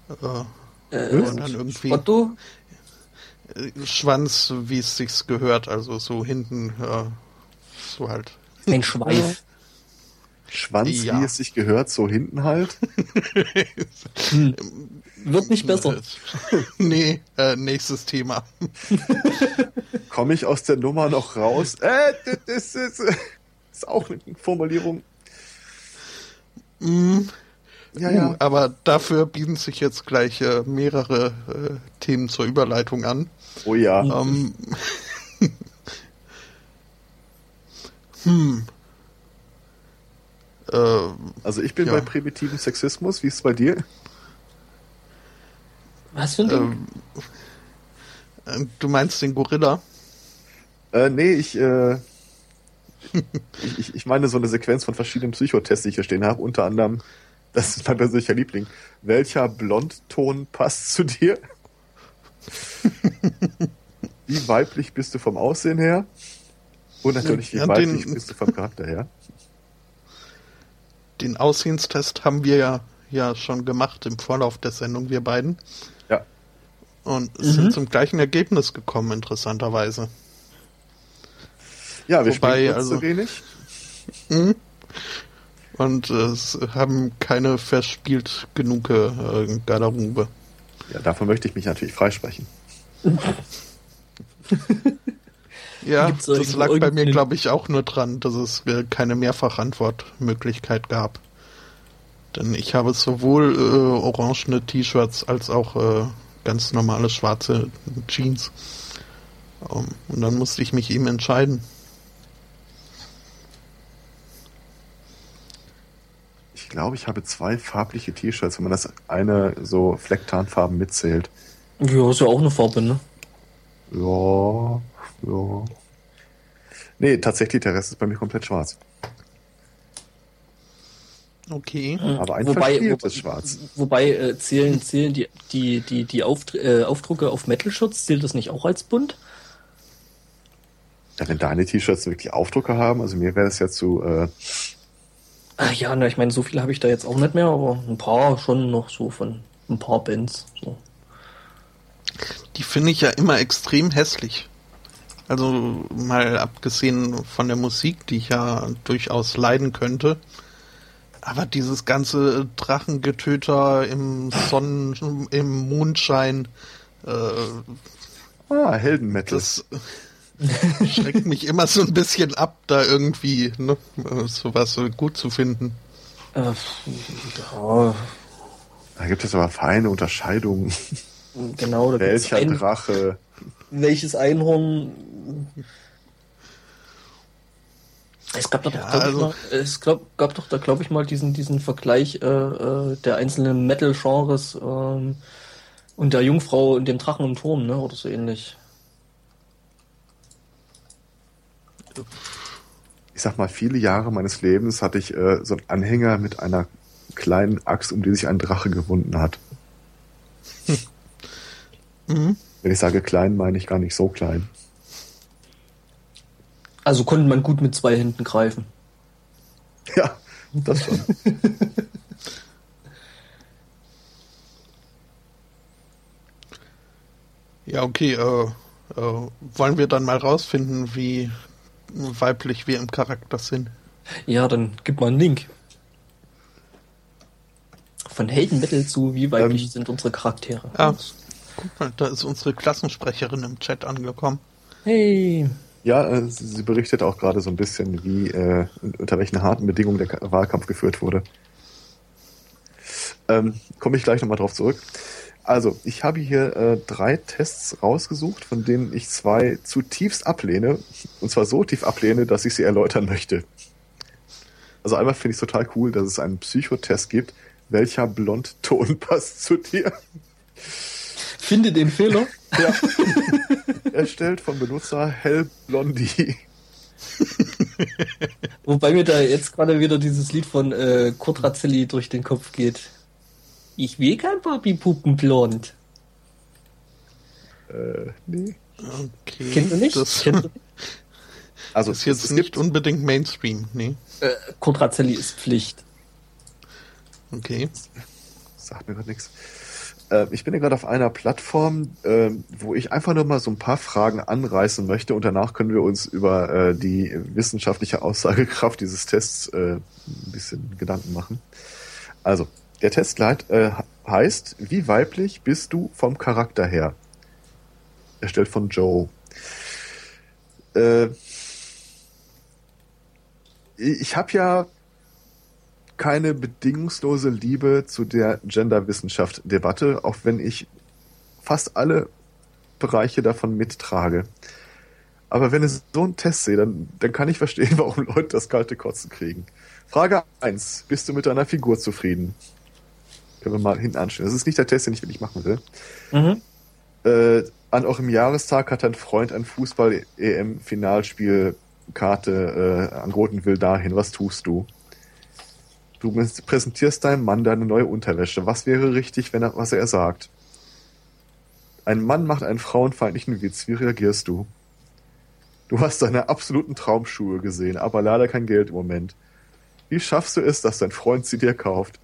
Äh, äh, und dann irgendwie. Otto? Äh, Schwanz, wie es sich gehört, also so hinten, äh, so halt. Ein Schweif. Schwanz, ja. wie es sich gehört, so hinten halt. hm. Wird nicht besser. <laughs> nee, äh, nächstes Thema. <laughs> Komme ich aus der Nummer noch raus? Äh, das ist, das <laughs> ist auch eine Formulierung. Mm. Ja, ja. Uh, aber dafür bieten sich jetzt gleich äh, mehrere äh, Themen zur Überleitung an. Oh ja. Ähm, hm. Äh, also ich bin ja. bei primitiven Sexismus. Wie ist es bei dir? Was für ein Ding? Ähm, äh, du meinst den Gorilla? Äh, nee, ich, äh, ich, ich meine so eine Sequenz von verschiedenen Psychotests, die ich hier stehen habe. Unter anderem, das ist mein persönlicher Liebling. Welcher Blondton passt zu dir? <laughs> wie weiblich bist du vom Aussehen her? Und natürlich, wie ja, weiblich den, bist du vom Charakter her? Den Aussehenstest haben wir ja, ja schon gemacht im Vorlauf der Sendung, wir beiden. Ja. Und mhm. sind zum gleichen Ergebnis gekommen, interessanterweise. Ja, wir Wobei, also, zu wenig. Mh. Und äh, es haben keine verspielt genug äh, Garderobe. Ja, davon möchte ich mich natürlich freisprechen. <laughs> <laughs> ja, das lag bei mir, glaube ich, auch nur dran, dass es keine Mehrfachantwortmöglichkeit gab. Denn ich habe sowohl äh, orangene T-Shirts als auch äh, ganz normale schwarze Jeans. Um, und dann musste ich mich eben entscheiden. glaube, ich habe zwei farbliche T-Shirts, wenn man das eine so Flecktarnfarben mitzählt. Ja, ist ja auch eine Farbe, ne? Ja, ja. Nee, tatsächlich, der Rest ist bei mir komplett schwarz. Okay. Aber ein wobei, ist schwarz. Wobei äh, zählen, zählen die, die, die, die Auft äh, Aufdrucke auf Metal-Shirts, zählt das nicht auch als bunt? Ja, wenn deine T-Shirts wirklich Aufdrucke haben, also mir wäre das ja zu äh, Ach ja, na, ich meine, so viel habe ich da jetzt auch nicht mehr, aber ein paar schon noch so von ein paar Bands. So. Die finde ich ja immer extrem hässlich. Also mal abgesehen von der Musik, die ich ja durchaus leiden könnte. Aber dieses ganze Drachengetöter im Sonnen, im Mondschein. Äh, ah, Heldenmetal. Das, schreckt mich immer so ein bisschen ab, da irgendwie ne, sowas gut zu finden. Äh. Da gibt es aber feine Unterscheidungen. Genau, da Welcher ein, Drache? Welches Einhorn? Es gab doch, ja, glaub also, mal, es glaub, gab doch da, glaube ich, mal diesen, diesen Vergleich äh, äh, der einzelnen Metal-Genres ähm, und der Jungfrau und dem Drachen im Turm, ne? Oder so ähnlich. ich sag mal, viele Jahre meines Lebens hatte ich äh, so einen Anhänger mit einer kleinen Axt, um die sich ein Drache gewunden hat. Mhm. Wenn ich sage klein, meine ich gar nicht so klein. Also konnte man gut mit zwei Händen greifen. Ja, das schon. <laughs> ja, okay. Äh, äh, wollen wir dann mal rausfinden, wie weiblich wir im Charakter sind. Ja, dann gib mal einen Link. Von Heldenmittel zu wie weiblich ähm, sind unsere Charaktere. Ja, guck mal, da ist unsere Klassensprecherin im Chat angekommen. Hey. Ja, äh, sie berichtet auch gerade so ein bisschen, wie äh, unter welchen harten Bedingungen der Wahlkampf geführt wurde. Ähm, Komme ich gleich nochmal drauf zurück. Also, ich habe hier äh, drei Tests rausgesucht, von denen ich zwei zutiefst ablehne. Und zwar so tief ablehne, dass ich sie erläutern möchte. Also einmal finde ich es total cool, dass es einen Psychotest gibt. Welcher Blondton <laughs> passt zu dir? Finde den Fehler. Ja. <laughs> Erstellt vom Benutzer Hellblondie. <laughs> Wobei mir da jetzt gerade wieder dieses Lied von äh, Kurt Razzelli durch den Kopf geht. Ich will kein Barbie-Puppenblond. Äh, nee. Okay. Kennst du nicht? Das, Kennst du? <laughs> Also ist jetzt es nicht gibt, unbedingt Mainstream, nee. Äh, Kurt Razzelli ist Pflicht. Okay. sagt mir gerade nichts. Äh, ich bin ja gerade auf einer Plattform, äh, wo ich einfach nur mal so ein paar Fragen anreißen möchte und danach können wir uns über äh, die wissenschaftliche Aussagekraft dieses Tests äh, ein bisschen Gedanken machen. Also, der Testleit äh, heißt, wie weiblich bist du vom Charakter her? Erstellt von Joe. Äh, ich habe ja keine bedingungslose Liebe zu der Genderwissenschaft-Debatte, auch wenn ich fast alle Bereiche davon mittrage. Aber wenn ich so einen Test sehe, dann, dann kann ich verstehen, <laughs> warum Leute das kalte Kotzen kriegen. Frage 1. Bist du mit deiner Figur zufrieden? Können wir mal hinten anstellen. Das ist nicht der Test, den ich wirklich machen will. Mhm. Äh, an eurem Jahrestag hat dein Freund ein Fußball-EM-Finalspielkarte äh, angeboten will dahin. Was tust du? Du präsentierst deinem Mann deine neue Unterwäsche. Was wäre richtig, wenn er, was er sagt? Ein Mann macht einen frauenfeindlichen Witz. Wie reagierst du? Du hast deine absoluten Traumschuhe gesehen, aber leider kein Geld im Moment. Wie schaffst du es, dass dein Freund sie dir kauft?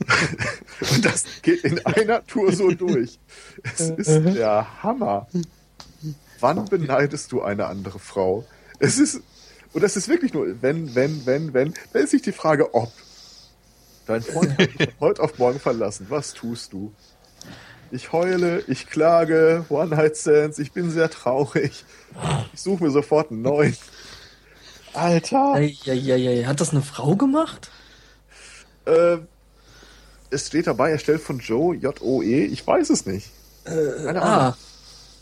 <laughs> Und das geht in einer Tour so durch. Es ist der Hammer. Wann beneidest du eine andere Frau? Es ist, und das ist wirklich nur, wenn, wenn, wenn, wenn, da ist nicht die Frage, ob. Dein <laughs> Freund hat dich von heute auf morgen verlassen. Was tust du? Ich heule, ich klage, One-Night-Stands, ich bin sehr traurig. Ich suche mir sofort einen neuen. Alter! Eieiei. Hat das eine Frau gemacht? Äh, es steht dabei, erstellt von Joe, J-O-E, ich weiß es nicht. Keine Ahnung. Ah.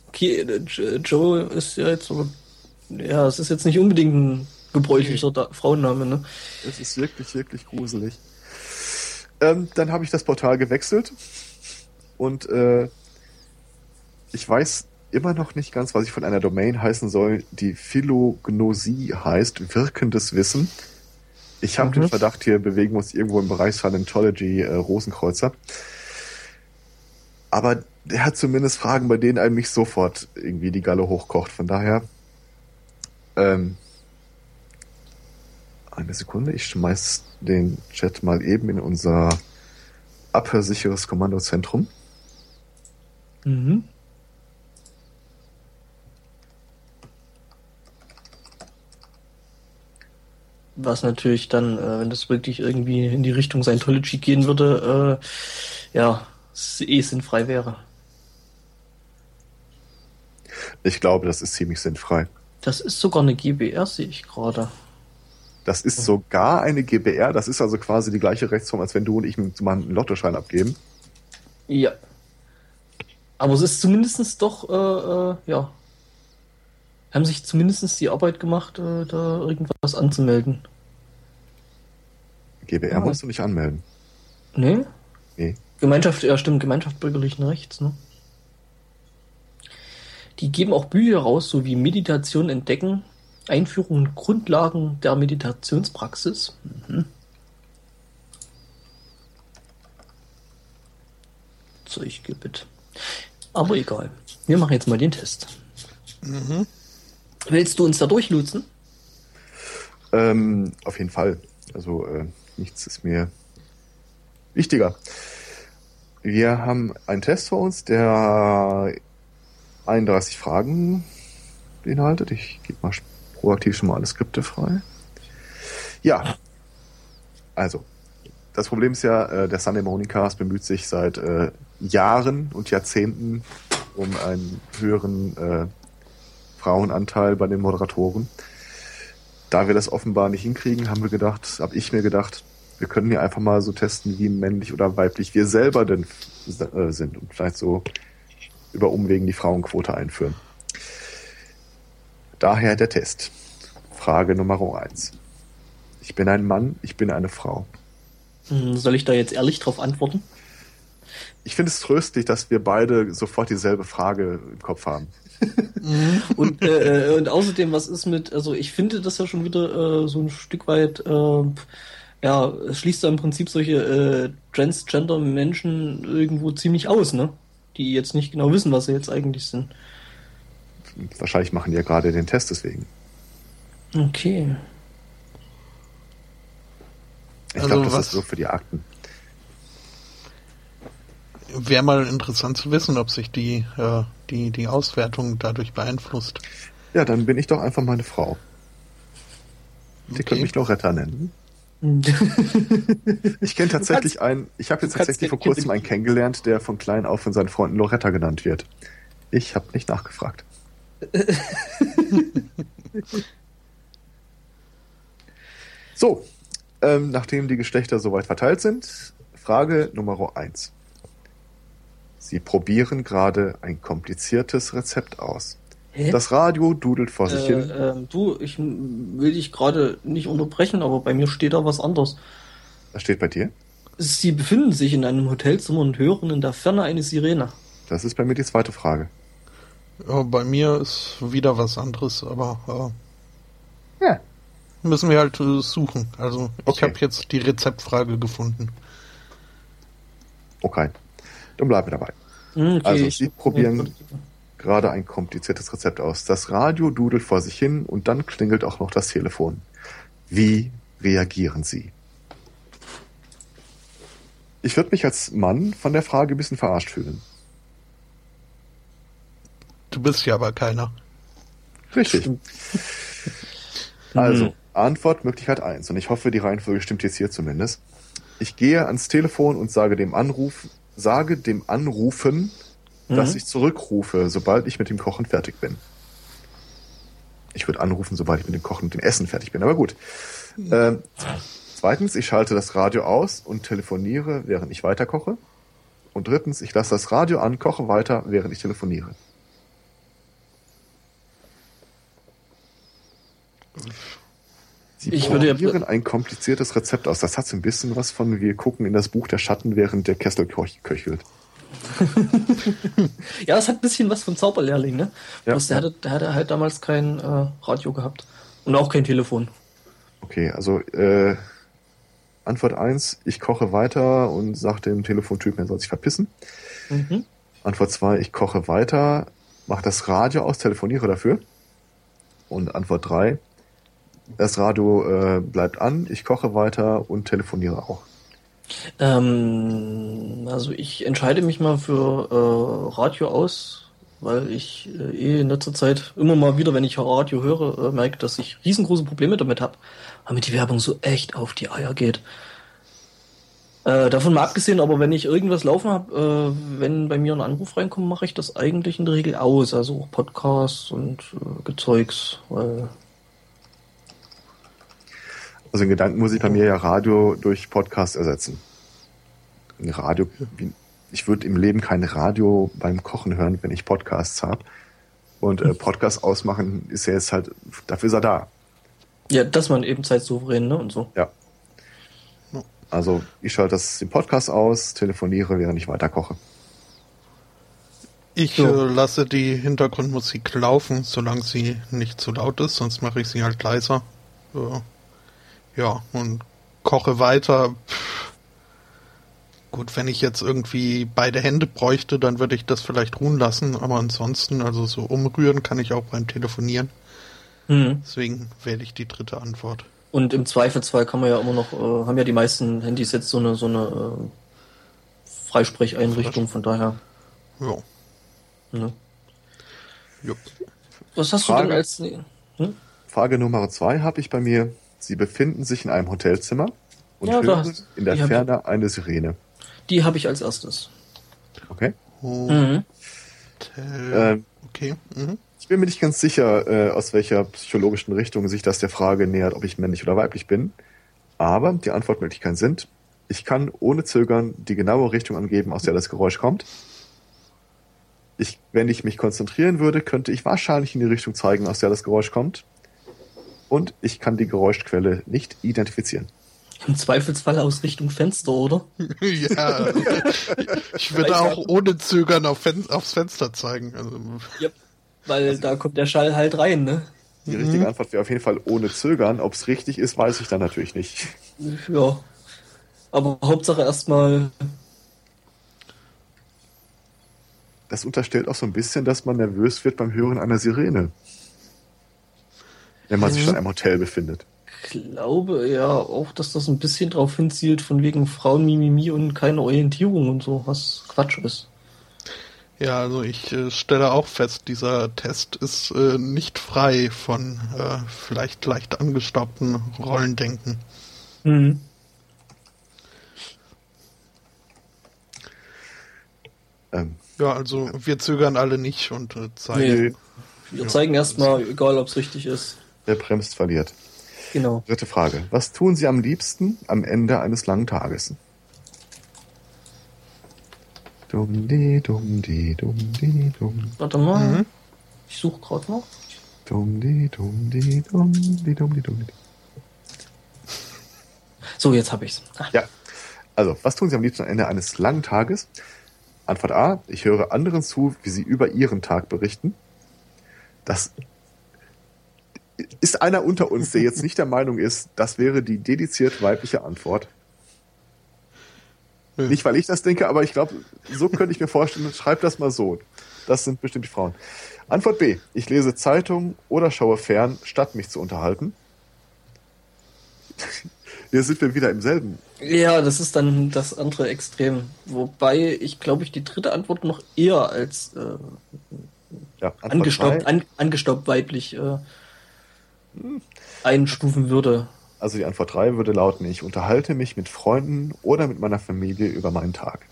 Okay, äh, Jo- Joe ist ja jetzt so. Ja, es ist jetzt nicht unbedingt ein gebräuchlicher Frauenname, ne? Es ist wirklich, wirklich gruselig. Ähm, dann habe ich das Portal gewechselt und äh, ich weiß immer noch nicht ganz, was ich von einer Domain heißen soll, die Philognosie heißt, wirkendes Wissen. Ich habe Mhm. den Verdacht, hier bewegen wir uns irgendwo im Bereich Scientology äh, Rosenkreuzer. Aber der hat zumindest Fragen, bei denen einem nicht sofort irgendwie die Galle hochkocht. Von daher, ähm, eine Sekunde, ich schmeiß den Chat mal eben in unser abhörsicheres Kommandozentrum. Mhm. Was natürlich dann, äh, wenn das wirklich irgendwie in die Richtung Scientology gehen würde, äh, ja, eh sinnfrei wäre. Ich glaube, das ist ziemlich sinnfrei. Das ist sogar eine GBR, sehe ich gerade. Das ist sogar eine GBR, das ist also quasi die gleiche Rechtsform, als wenn du und ich mal einen Lottoschein abgeben. Ja. Aber es ist zumindestens doch, äh, äh, ja. Haben sich zumindestens die Arbeit gemacht, äh, da irgendwas anzumelden. GBR Ah. musst du nicht anmelden. Ne? Nee. Gemeinschaft, ja stimmt, Gemeinschaft bürgerlichen Rechts, ne? Die geben auch Bücher raus, so wie Meditation entdecken, Einführung und Grundlagen der Meditationspraxis. Mhm. Zeug gibt. Aber egal. Wir machen jetzt mal den Test. Willst du uns da durchlutsen? Ähm, auf jeden Fall. Also äh, nichts ist mir wichtiger. Wir haben einen Test vor uns, der 31 Fragen beinhaltet. Ich gebe mal proaktiv schon mal alle Skripte frei. Ja. Also, das Problem ist ja, äh, der Sunday Morning Cast bemüht sich seit äh, Jahren und Jahrzehnten um einen höheren äh, Frauenanteil bei den Moderatoren. Da wir das offenbar nicht hinkriegen, haben wir gedacht, habe ich mir gedacht, wir können hier einfach mal so testen, wie männlich oder weiblich wir selber denn äh, sind und vielleicht so über Umwegen die Frauenquote einführen. Daher der Test. Frage Nummer eins. Ich bin ein Mann, ich bin eine Frau. Hm, Soll ich da jetzt ehrlich drauf antworten? Ich finde es tröstlich, dass wir beide sofort dieselbe Frage im Kopf haben. und, äh, und außerdem, was ist mit, also ich finde das ja schon wieder äh, so ein Stück weit, äh, ja, es schließt da im Prinzip solche äh, Transgender-Menschen irgendwo ziemlich aus, ne? Die jetzt nicht genau wissen, was sie jetzt eigentlich sind. Wahrscheinlich machen die ja gerade den Test deswegen. Okay. Ich also glaube, das ist so für die Akten. Wäre mal interessant zu wissen, ob sich die, äh, die, die Auswertung dadurch beeinflusst. Ja, dann bin ich doch einfach meine Frau. Sie okay. können mich Loretta nennen. <laughs> ich kenne tatsächlich kannst, einen, ich habe jetzt tatsächlich vor kurzem einen kennengelernt, der von klein auf von seinen Freunden Loretta genannt wird. Ich habe nicht nachgefragt. So, ähm, nachdem die Geschlechter soweit verteilt sind, Frage Nummer eins. Sie probieren gerade ein kompliziertes Rezept aus. Hä? Das Radio dudelt vor sich äh, hin. Äh, du, ich will dich gerade nicht unterbrechen, aber bei mir steht da was anderes. Was steht bei dir? Sie befinden sich in einem Hotelzimmer und hören in der Ferne eine Sirene. Das ist bei mir die zweite Frage. Ja, bei mir ist wieder was anderes, aber äh, ja. müssen wir halt äh, suchen. Also okay. ich habe jetzt die Rezeptfrage gefunden. Okay, dann bleiben wir dabei. Hm, okay, also Sie probieren gerade ein kompliziertes Rezept aus. Das Radio dudelt vor sich hin und dann klingelt auch noch das Telefon. Wie reagieren Sie? Ich würde mich als Mann von der Frage ein bisschen verarscht fühlen. Du bist ja aber keiner. Richtig. <laughs> also, Antwortmöglichkeit 1. Und ich hoffe, die Reihenfolge stimmt jetzt hier zumindest. Ich gehe ans Telefon und sage dem Anruf, sage dem Anrufen, mhm. dass ich zurückrufe, sobald ich mit dem Kochen fertig bin. Ich würde anrufen, sobald ich mit dem Kochen und dem Essen fertig bin, aber gut. Mhm. Ähm, zweitens, ich schalte das Radio aus und telefoniere, während ich weiterkoche. Und drittens, ich lasse das Radio an, koche weiter, während ich telefoniere. Sie ich würde ja ein kompliziertes Rezept aus. Das hat so ein bisschen was von, wir gucken in das Buch der Schatten, während der Kessel köchelt. <laughs> ja, das hat ein bisschen was vom Zauberlehrling, ne? Ja. der, hatte, der hatte halt damals kein äh, Radio gehabt. Und auch kein Telefon. Okay, also äh, Antwort 1, ich koche weiter und sage dem Telefontypen, er soll sich verpissen. Mhm. Antwort 2, ich koche weiter, mache das Radio aus, telefoniere dafür. Und Antwort 3, das Radio äh, bleibt an, ich koche weiter und telefoniere auch. Ähm, also ich entscheide mich mal für äh, Radio aus, weil ich äh, eh in letzter Zeit immer mal wieder, wenn ich Radio höre, äh, merke, dass ich riesengroße Probleme damit habe, mir die Werbung so echt auf die Eier geht. Äh, davon mal abgesehen, aber wenn ich irgendwas laufen habe, äh, wenn bei mir ein Anruf reinkommt, mache ich das eigentlich in der Regel aus, also auch Podcasts und äh, Gezeugs, weil also in Gedanken muss ich bei mir ja Radio durch Podcast ersetzen. Ein Radio, ich würde im Leben kein Radio beim Kochen hören, wenn ich Podcasts habe. Und äh, Podcast ausmachen ist ja jetzt halt, dafür ist er da. Ja, dass man eben zeitsouverän, ne? Und so. Ja. Also ich schalte das den Podcast aus, telefoniere, während ich weiter koche. Ich so. äh, lasse die Hintergrundmusik laufen, solange sie nicht zu laut ist, sonst mache ich sie halt leiser. Ja. Ja, und koche weiter. Gut, wenn ich jetzt irgendwie beide Hände bräuchte, dann würde ich das vielleicht ruhen lassen, aber ansonsten, also so umrühren kann ich auch beim Telefonieren. Mhm. Deswegen wähle ich die dritte Antwort. Und im Zweifelsfall kann man ja immer noch, äh, haben ja die meisten Handys jetzt so eine, so eine äh, Freisprecheinrichtung, von daher. Ja. Ne? Jupp. Was hast Frage, du denn als. Hm? Frage Nummer zwei habe ich bei mir. Sie befinden sich in einem Hotelzimmer und ja, hören in der Ferne eine Sirene. Die habe ich als erstes. Okay. Mhm. Ähm, okay. Mhm. Ich bin mir nicht ganz sicher, äh, aus welcher psychologischen Richtung sich das der Frage nähert, ob ich männlich oder weiblich bin. Aber die Antwortmöglichkeiten sind, ich kann ohne Zögern die genaue Richtung angeben, aus der das Geräusch kommt. Ich, wenn ich mich konzentrieren würde, könnte ich wahrscheinlich in die Richtung zeigen, aus der das Geräusch kommt und ich kann die Geräuschquelle nicht identifizieren. Im Zweifelsfall aus Richtung Fenster, oder? <laughs> ja, ich würde auch ohne Zögern auf Fen aufs Fenster zeigen. Also, Yep. Weil Also- da kommt der Schall halt rein, ne? Die richtige Antwort wäre auf jeden Fall ohne Zögern. Ob es richtig ist, weiß ich dann natürlich nicht. Ja. Aber Hauptsache erstmal. Das unterstellt auch so ein bisschen, dass man nervös wird beim Hören einer Sirene. Wenn man sich Mhm. schon im Hotel befindet. glaube ja auch, dass das ein bisschen drauf hinzielt, von wegen Frauenmimimi und keine Orientierung und so, was Quatsch ist. ja, also ich äh, stelle auch fest, dieser Test ist äh, nicht frei von äh, vielleicht leicht angestaubten Rollendenken. Mhm. Ähm, Ja, also wir zögern alle nicht und äh, zeigen. Nee. Wir Ja, zeigen erstmal, egal ob es richtig ist. Wer bremst, verliert. Genau. Dritte Frage. Was tun Sie am liebsten am Ende eines langen Tages? Dum di dum di dum di dum Warte mal. Mhm. Ich suche gerade noch. dum di dum di dum di dum di dum di. So, jetzt habe ich's. Ah, Ja. Also, was tun Sie am liebsten am Ende eines langen Tages? Antwort A. Ich höre anderen zu, wie sie über ihren Tag berichten. Das ist einer unter uns, der jetzt nicht der Meinung ist, das wäre die dediziert weibliche Antwort. Nö. Nicht, weil ich das denke, aber ich glaube, so könnte ich mir vorstellen, schreib das mal so. Das sind bestimmt die Frauen. Antwort B. Ich lese Zeitungen oder schaue fern, statt mich zu unterhalten. <laughs> Hier sind wir wieder im selben. Ja, das ist dann das andere Extrem. Wobei ich, glaube ich, die dritte Antwort noch eher als äh, Ja, angestaubt, an, weiblich äh, einstufen würde. Also die Antwort 3 würde lauten, ich unterhalte mich mit Freunden oder mit meiner Familie über meinen Tag.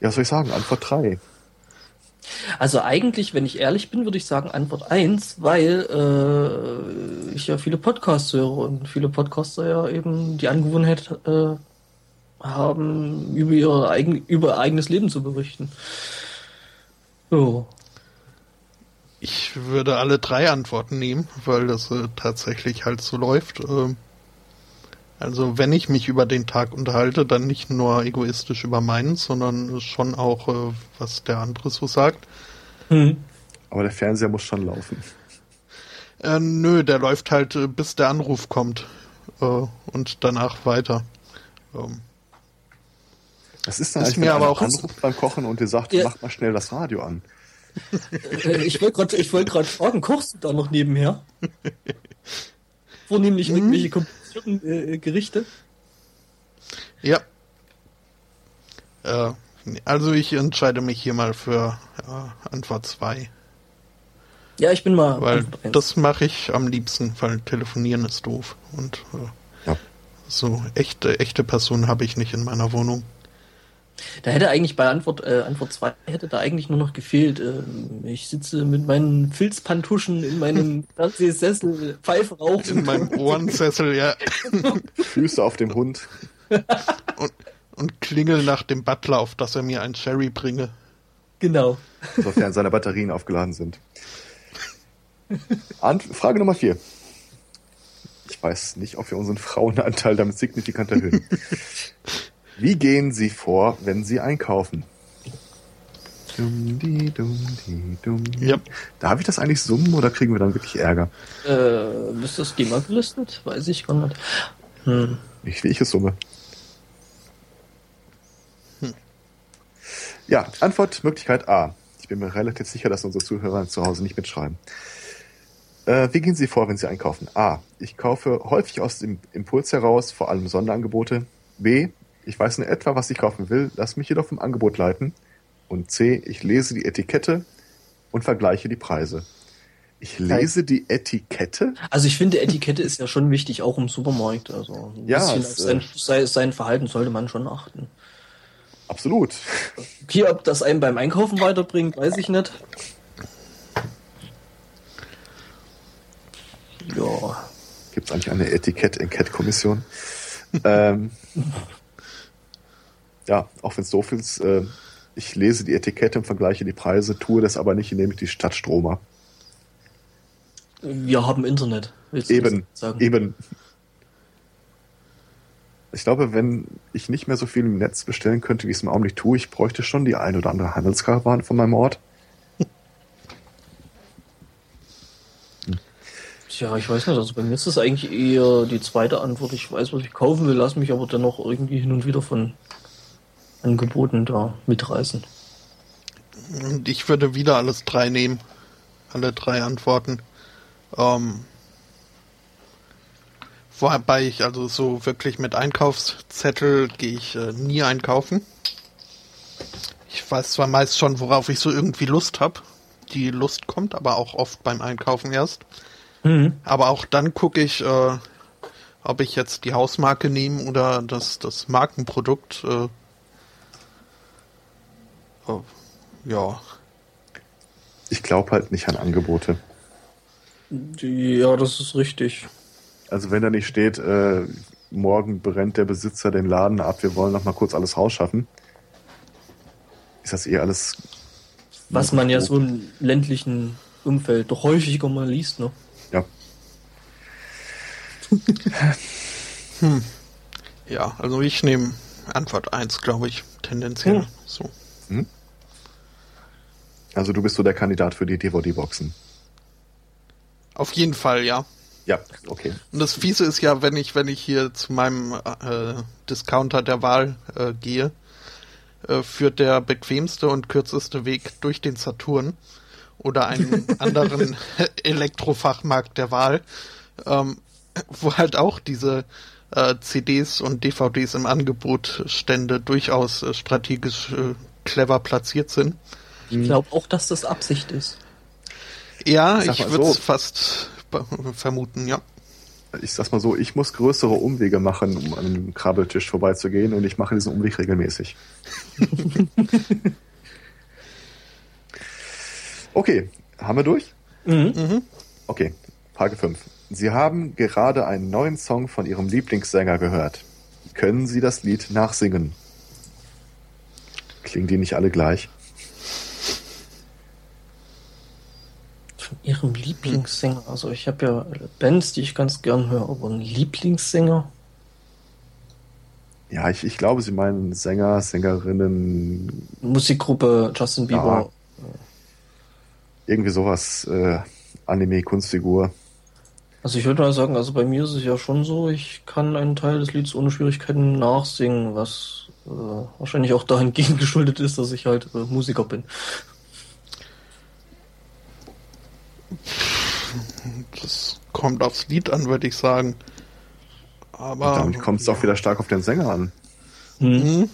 Ja, was soll ich sagen? Antwort 3. Also eigentlich, wenn ich ehrlich bin, würde ich sagen Antwort 1, weil äh, ich ja viele Podcasts höre und viele Podcaster ja eben die Angewohnheit äh, haben, über ihr eigen, über ihr eigenes Leben zu berichten. So. Ich würde alle drei Antworten nehmen, weil das äh, tatsächlich halt so läuft. Ähm, also wenn ich mich über den Tag unterhalte, dann nicht nur egoistisch über meinen, sondern schon auch, äh, was der andere so sagt. Hm. Aber der Fernseher muss schon laufen. Äh, nö, der läuft halt, äh, bis der Anruf kommt. Äh, und danach weiter. Ähm, Das ist dann Ist mir wenn aber auch- anruft beim Kochen und dir sagt, Ja. mach mal schnell das Radio an. Äh, ich wollte gerade ich wollte gerade fragen, kochst du da noch nebenher? Vornehmlich irgendwelche komplizierten äh, Gerichte? ja. Äh, also ich entscheide mich hier mal für ja, Antwort 2. Ja, ich bin mal Weil das mache ich am liebsten, weil telefonieren ist doof. Und äh, Ja. so echte, echte Personen habe ich nicht in meiner Wohnung. Da hätte eigentlich bei Antwort äh, Antwort 2 hätte da eigentlich nur noch gefehlt. Ähm, ich sitze mit meinen Filzpantuschen in meinem <laughs> Fernsehsessel, Pfeife rauchen. In meinem Ohrensessel, ja. Füße auf dem Hund. <laughs> Und, und klingel nach dem Butler, auf dass er mir ein Sherry bringe. Genau. sofern seine Batterien aufgeladen sind. Ant Frage Nummer vier. Ich weiß nicht, ob wir unseren Frauenanteil damit signifikant erhöhen. <laughs> Wie gehen Sie vor, wenn Sie einkaufen? Dum, di, dum, di, dum. Yep. Darf ich das eigentlich summen oder kriegen wir dann wirklich Ärger? Äh, ist das GEMA gelistet? Weiß ich gar nicht. Hm. Nicht wie ich es summe. Ja, Antwortmöglichkeit A. Ich bin mir relativ sicher, dass unsere Zuhörer zu Hause nicht mitschreiben. Äh, wie gehen Sie vor, wenn Sie einkaufen? A. Ich kaufe häufig aus dem Impuls heraus, vor allem Sonderangebote. B. Ich weiß in etwa, was ich kaufen will, lass mich jedoch vom Angebot leiten. Und C. Ich lese die Etikette und vergleiche die Preise. Ich lese die Etikette? Also ich finde, Etikette ist ja schon wichtig, auch im Supermarkt. Also ein Ja, bisschen auf sein, äh, sein, sein Verhalten sollte man schon achten. Absolut. Okay, ob das einen beim Einkaufen weiterbringt, weiß ich nicht. Ja. Gibt es eigentlich eine Etikett-Enquete-Kommission? ähm, <laughs> ja, auch wenn es doof ist, äh, ich lese die Etikette und vergleiche die Preise, tue das aber nicht, indem ich die Stadt strome. Wir haben Internet. Eben, eben. Ich glaube, wenn ich nicht mehr so viel im Netz bestellen könnte, wie ich es im Augenblick tue, ich bräuchte schon die ein oder andere Handelskarawane von meinem Ort. <laughs> Tja, ich weiß nicht, also bei mir ist das eigentlich eher die zweite Antwort. Ich weiß, was ich kaufen will, lass mich aber dennoch irgendwie hin und wieder von Angeboten da mitreißen. Und ich würde wieder alles drei nehmen. Alle drei Antworten. Ähm, wobei ich also so wirklich mit Einkaufszettel gehe ich äh, nie einkaufen. Ich weiß zwar meist schon, worauf ich so irgendwie Lust habe. Die Lust kommt aber auch oft beim Einkaufen erst. Mhm. Aber auch dann gucke ich, äh, ob ich jetzt die Hausmarke nehme oder das, das Markenprodukt. Äh, ja. Ich glaube halt nicht an Angebote. Ja, das ist richtig. Also wenn da nicht steht, äh, morgen brennt der Besitzer den Laden ab, wir wollen noch mal kurz alles rausschaffen, ist das eh alles. Was man ja so im ländlichen Umfeld doch häufiger mal liest, ne? Ja. <laughs> hm. Ja, also ich nehme Antwort 1, glaube ich, tendenziell. Hm. So. Hm? Also du bist so der Kandidat für die DVD-Boxen. Auf jeden Fall, ja. Ja, okay. Und das Fiese ist ja, wenn ich, wenn ich hier zu meinem äh, Discounter der Wahl äh, gehe, äh, führt der bequemste und kürzeste Weg durch den Saturn oder einen <laughs> anderen Elektrofachmarkt der Wahl, ähm, wo halt auch diese äh, CDs und DVDs im Angebot Stände durchaus äh, strategisch äh, clever platziert sind. Ich glaube auch, dass das Absicht ist. Ja, ich, ich würde es so. fast vermuten, ja. Ich sag's mal so, ich muss größere Umwege machen, um an einem Krabbeltisch vorbeizugehen und ich mache diesen Umweg regelmäßig. <laughs> okay, haben wir durch? Mhm. mhm. Okay, Frage 5. Sie haben gerade einen neuen Song von Ihrem Lieblingssänger gehört. Können Sie das Lied nachsingen? Klingen die nicht alle gleich? Von Ihrem Lieblingssänger? Also ich habe ja Bands, die ich ganz gern höre, aber ein Lieblingssänger? Ja, ich, ich glaube, Sie meinen Sänger, Sängerinnen. Musikgruppe Justin Bieber. Ja, irgendwie sowas, äh, Anime, Kunstfigur. Also ich würde mal sagen, also bei mir ist es ja schon so, ich kann einen Teil des Lieds ohne Schwierigkeiten nachsingen, was äh, wahrscheinlich auch dahingehend <laughs> geschuldet ist, dass ich halt äh, Musiker bin. Das kommt aufs Lied an, würde ich sagen. Aber. Und damit kommt es ja. auch wieder stark auf den Sänger an. Mhm.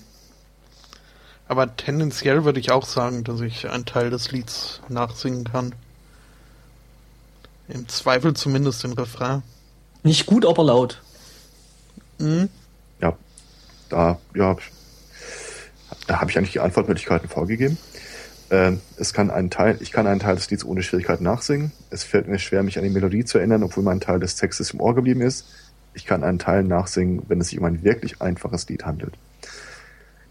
Aber tendenziell würde ich auch sagen, dass ich einen Teil des Lieds nachsingen kann. Im Zweifel zumindest den Refrain. Nicht gut, aber laut. Mhm. Ja, da, ja, da habe ich eigentlich die Antwortmöglichkeiten vorgegeben. Äh, es kann einen Teil, ich kann einen Teil des Lieds ohne Schwierigkeiten nachsingen. Es fällt mir schwer, mich an die Melodie zu erinnern, obwohl mein Teil des Textes im Ohr geblieben ist. Ich kann einen Teil nachsingen, wenn es sich um ein wirklich einfaches Lied handelt.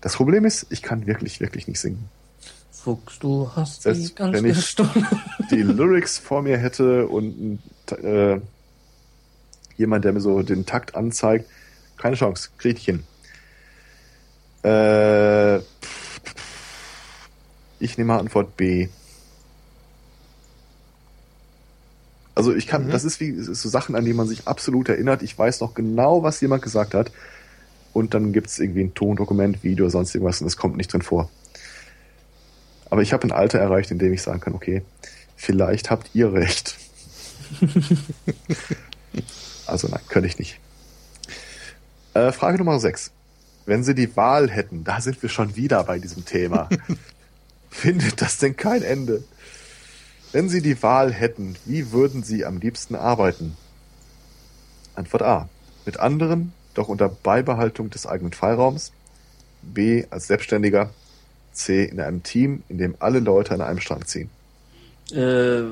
Das Problem ist, ich kann wirklich, wirklich nicht singen. Fuchs, du hast Selbst die ganze wenn ich Stunde. <laughs> die Lyrics vor mir hätte und äh, jemand, der mir so den Takt anzeigt, keine Chance, krieg ich hin. Äh, ich nehme Antwort B. Also ich kann, mhm. das ist wie so Sachen, an die man sich absolut erinnert. Ich weiß noch genau, was jemand gesagt hat. Und dann gibt es irgendwie ein Tondokument, Video, sonst irgendwas und es kommt nicht drin vor. Aber ich habe ein Alter erreicht, in dem ich sagen kann, okay, vielleicht habt ihr recht. <laughs> also nein, könnte ich nicht. Äh, Frage Nummer 6. Wenn Sie die Wahl hätten, da sind wir schon wieder bei diesem Thema. <laughs> findet das denn kein Ende? Wenn Sie die Wahl hätten, wie würden Sie am liebsten arbeiten? Antwort A. Mit anderen, doch unter Beibehaltung des eigenen Freiraums. B. Als Selbstständiger. C. In einem Team, in dem alle Leute an einem Strang ziehen. Äh,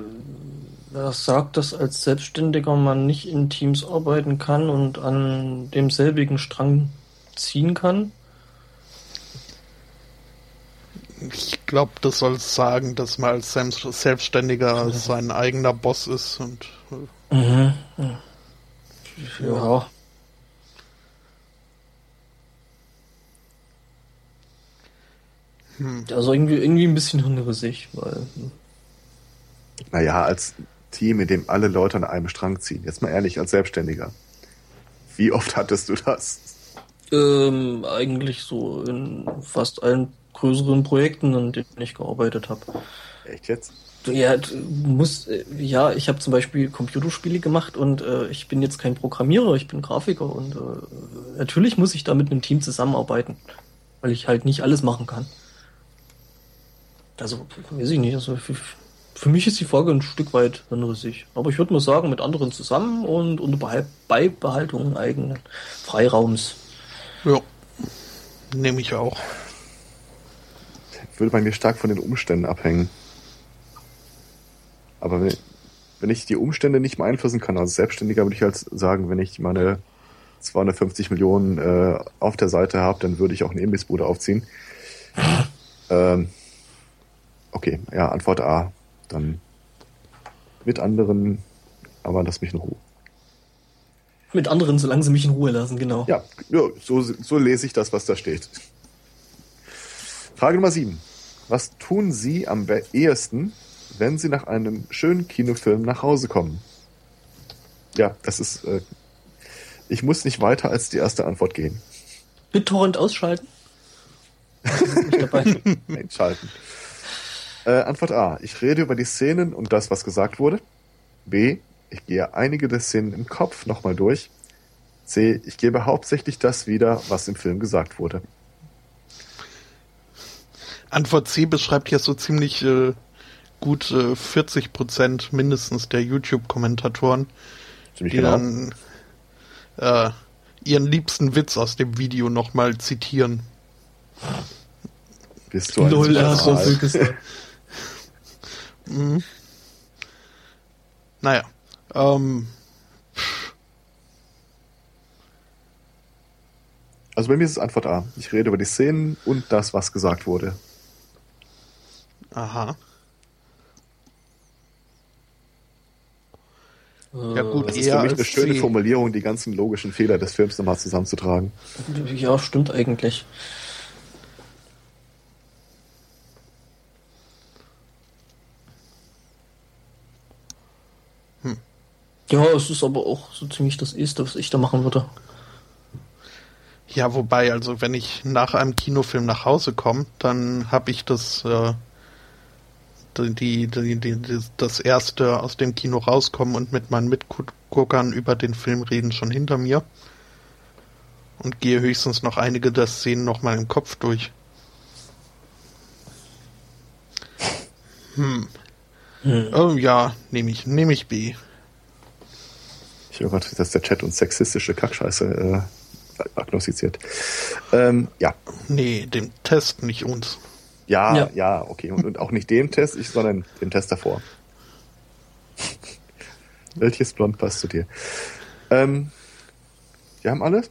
wer sagt, dass als Selbstständiger man nicht in Teams arbeiten kann und an demselbigen Strang ziehen kann? Ich glaube, das soll sagen, dass man als Selbstständiger ja. sein eigener Boss ist und. Äh, mhm. Ja. ja. Hm. Also irgendwie, irgendwie ein bisschen hirnrissig, weil. Hm. Naja, als Team, in dem alle Leute an einem Strang ziehen. Jetzt mal ehrlich, als Selbstständiger. Wie oft hattest du das? Ähm, eigentlich so in fast allen größeren Projekten, an denen ich gearbeitet habe. Echt jetzt? Ja, muss, ja, ich habe zum Beispiel Computerspiele gemacht und äh, ich bin jetzt kein Programmierer, ich bin Grafiker und äh, natürlich muss ich da mit einem Team zusammenarbeiten, weil ich halt nicht alles machen kann. Also, weiß ich nicht, also für, für mich ist die Frage ein Stück weit hirnrissig. Aber ich würde mal sagen, mit anderen zusammen und unter Beibehaltung eigenen Freiraums. Ja, nehme ich auch. Würde bei mir stark von den Umständen abhängen. Aber wenn, wenn ich die Umstände nicht beeinflussen kann, als Selbstständiger würde ich halt sagen, wenn ich meine 250 Millionen äh, auf der Seite habe, dann würde ich auch eine Imbissbude aufziehen. ähm, okay, ja, Antwort A dann mit anderen, aber lass mich in Ruhe. Mit anderen, solange sie mich in Ruhe lassen, genau. Ja, so, so lese ich das, was da steht. Frage Nummer 7. Was tun Sie am ehesten, wenn Sie nach einem schönen Kinofilm nach Hause kommen? Ja, das ist. Äh, ich muss nicht weiter als die erste Antwort gehen. BitTorrent ausschalten? nicht dabei. <laughs> Entschalten. Äh, Antwort A. Ich rede über die Szenen und das, was gesagt wurde. B. Ich gehe einige der Szenen im Kopf nochmal durch. C. Ich gebe hauptsächlich das wieder, was im Film gesagt wurde. Antwort C beschreibt ja so ziemlich äh, gut äh, 40 Prozent mindestens der YouTube-Kommentatoren, die genau. dann äh, ihren liebsten Witz aus dem Video nochmal zitieren. Bist du ein Null, so gesagt. <laughs> Mhm. Naja. Ähm. Also bei mir ist es Antwort A. Ich rede über die Szenen und das, was gesagt wurde. Aha. Ja gut, das ist für mich eine schöne. Formulierung, die ganzen logischen Fehler des Films nochmal zusammenzutragen. Ja, stimmt eigentlich. Ja, es ist aber auch so ziemlich das Erste, was ich da machen würde. Ja, wobei, also wenn ich nach einem Kinofilm nach Hause komme, dann habe ich das, äh, die, die, die, das erste aus dem Kino rauskommen und mit meinen Mitguckern über den Film reden schon hinter mir. Und gehe höchstens noch einige der Szenen nochmal im Kopf durch. Hm. hm. Oh ja, nehme ich, nehme ich B. Ich höre gerade, dass der Chat uns sexistische Kackscheiße äh, agnostiziert. Ähm, ja. Nee, dem Test, nicht uns. Ja, ja, ja okay. Und, und, auch nicht dem Test, ich, sondern dem Test davor. <laughs> Welches Blond passt zu dir? Ähm, wir haben alles?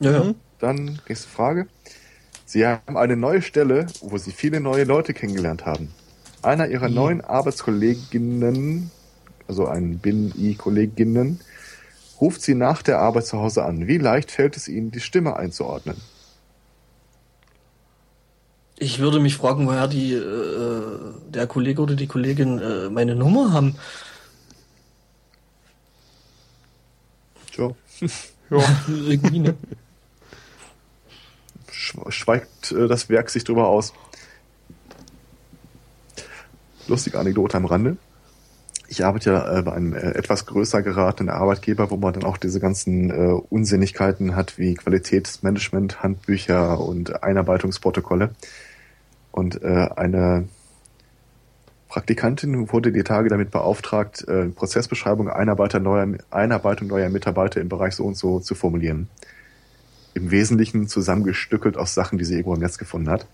Ja. Mhm. Dann nächste Frage. Sie haben eine neue Stelle, wo Sie viele neue Leute kennengelernt haben. Einer Ihrer mhm. neuen Arbeitskolleginnen, also ein Bin-I-Kolleginnen, ruft sie nach der Arbeit zu Hause an. Wie leicht fällt es Ihnen, die Stimme einzuordnen? Ich würde mich fragen, woher die äh, der Kollege oder die Kollegin äh, meine Nummer haben. Ja. Irgendwie, ne? Schweigt äh, das Werk sich drüber aus. Lustige Anekdote am Rande ich arbeite ja äh, bei einem äh, etwas größer geratenen Arbeitgeber, wo man dann auch diese ganzen äh, Unsinnigkeiten hat wie Qualitätsmanagement, Handbücher und Einarbeitungsprotokolle. Und äh, eine Praktikantin wurde die Tage damit beauftragt, äh, Prozessbeschreibung Einarbeiter neuer, Einarbeitung neuer Mitarbeiter im Bereich so und so zu formulieren. Im Wesentlichen zusammengestückelt aus Sachen, die sie irgendwo im Netz gefunden hat.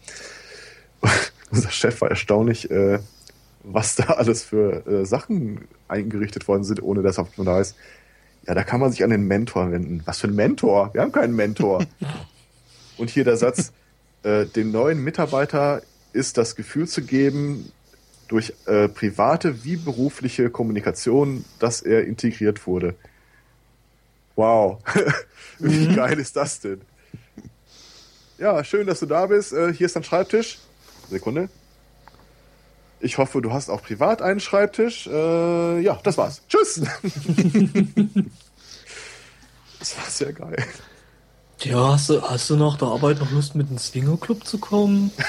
<laughs> Unser Chef war erstaunlich äh, was da alles für äh, Sachen eingerichtet worden sind, ohne dass man da ist. Ja, da kann man sich an den Mentor wenden. Was für ein Mentor? Wir haben keinen Mentor. <laughs> Und hier der Satz, äh, den neuen Mitarbeiter ist das Gefühl zu geben, durch äh, private wie berufliche Kommunikation, dass er integriert wurde. Wow, <laughs> wie mhm. geil ist das denn? Ja, schön, dass du da bist. Äh, hier ist dein Schreibtisch. Sekunde. Ich hoffe, du hast auch privat einen Schreibtisch. Äh, ja, das war's. Tschüss. <laughs> das war sehr geil. Ja, hast du, hast du nach der Arbeit noch Lust, mit ins Swingerclub zu kommen? <laughs>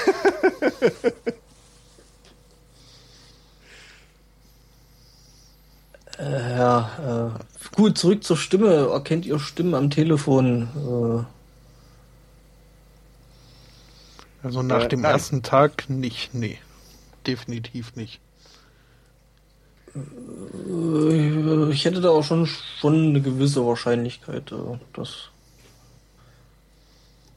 äh, ja, äh, gut, zurück zur Stimme. Erkennt ihr Stimmen am Telefon? Äh, also nach äh, dem nein. ersten Tag nicht, nee. Definitiv nicht. Äh, ich hätte da auch schon, schon eine gewisse Wahrscheinlichkeit, äh, dass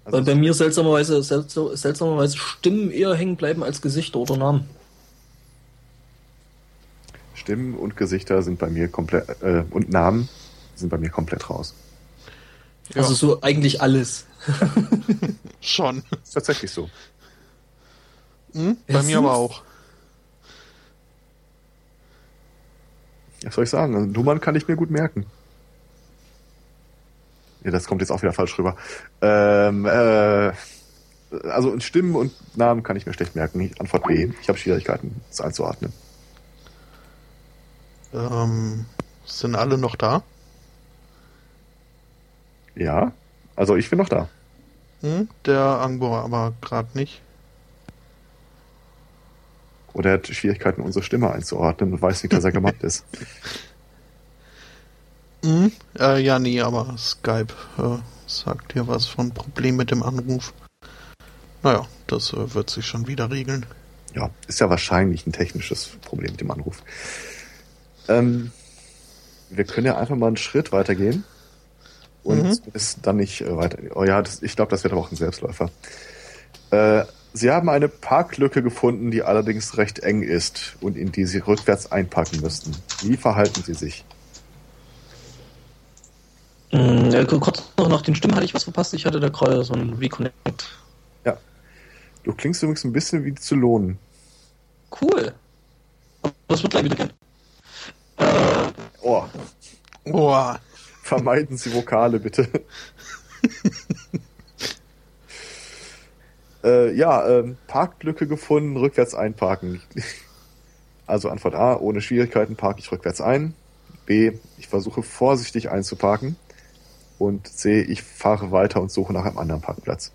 also Weil bei mir seltsamerweise, seltsamerweise Stimmen eher hängen bleiben als Gesichter oder Namen. Stimmen und Gesichter sind bei mir komplett, äh, und Namen sind bei mir komplett raus. Ja. Also so eigentlich alles. <laughs> Schon. Ist tatsächlich so. Hm? Bei es mir aber auch. Was soll ich sagen? Also, Nummern kann ich mir gut merken. Ja, das kommt jetzt auch wieder falsch rüber. Ähm, äh, also Stimmen und Namen kann ich mir schlecht merken. Antwort B. Ich habe Schwierigkeiten, das einzuordnen. Ähm, sind alle noch da? Ja, also ich bin noch da. Hm, der Angbo aber gerade nicht. Oder er hat Schwierigkeiten, unsere Stimme einzuordnen und weiß nicht, dass er gemeint <laughs> ist. Mhm. Äh, ja, nee, aber Skype äh, sagt hier was von Problem mit dem Anruf. Naja, das äh, wird sich schon wieder regeln. Ja, ist ja wahrscheinlich ein technisches Problem mit dem Anruf. Ähm, wir können ja einfach mal einen Schritt weitergehen und mhm. ist dann nicht äh, weiter. Oh ja, das, ich glaube, das wird aber auch ein Selbstläufer. Äh, Sie haben eine Parklücke gefunden, die allerdings recht eng ist und in die Sie rückwärts einpacken müssten. Wie verhalten Sie sich? Äh, kurz noch nach den Stimmen hatte ich was verpasst. Ich hatte da gerade so ein Reconnect. Ja. Du klingst übrigens ein bisschen wie zu lohnen. Cool. Das wird gleich wieder gehen. Äh, oh. Oh. Vermeiden Sie Vokale, bitte. <laughs> äh, ja, ähm, Parklücke gefunden, rückwärts einparken. Also Antwort A, ohne Schwierigkeiten parke ich rückwärts ein. B, ich versuche vorsichtig einzuparken und sehe, ich fahre weiter und suche nach einem anderen Parkplatz.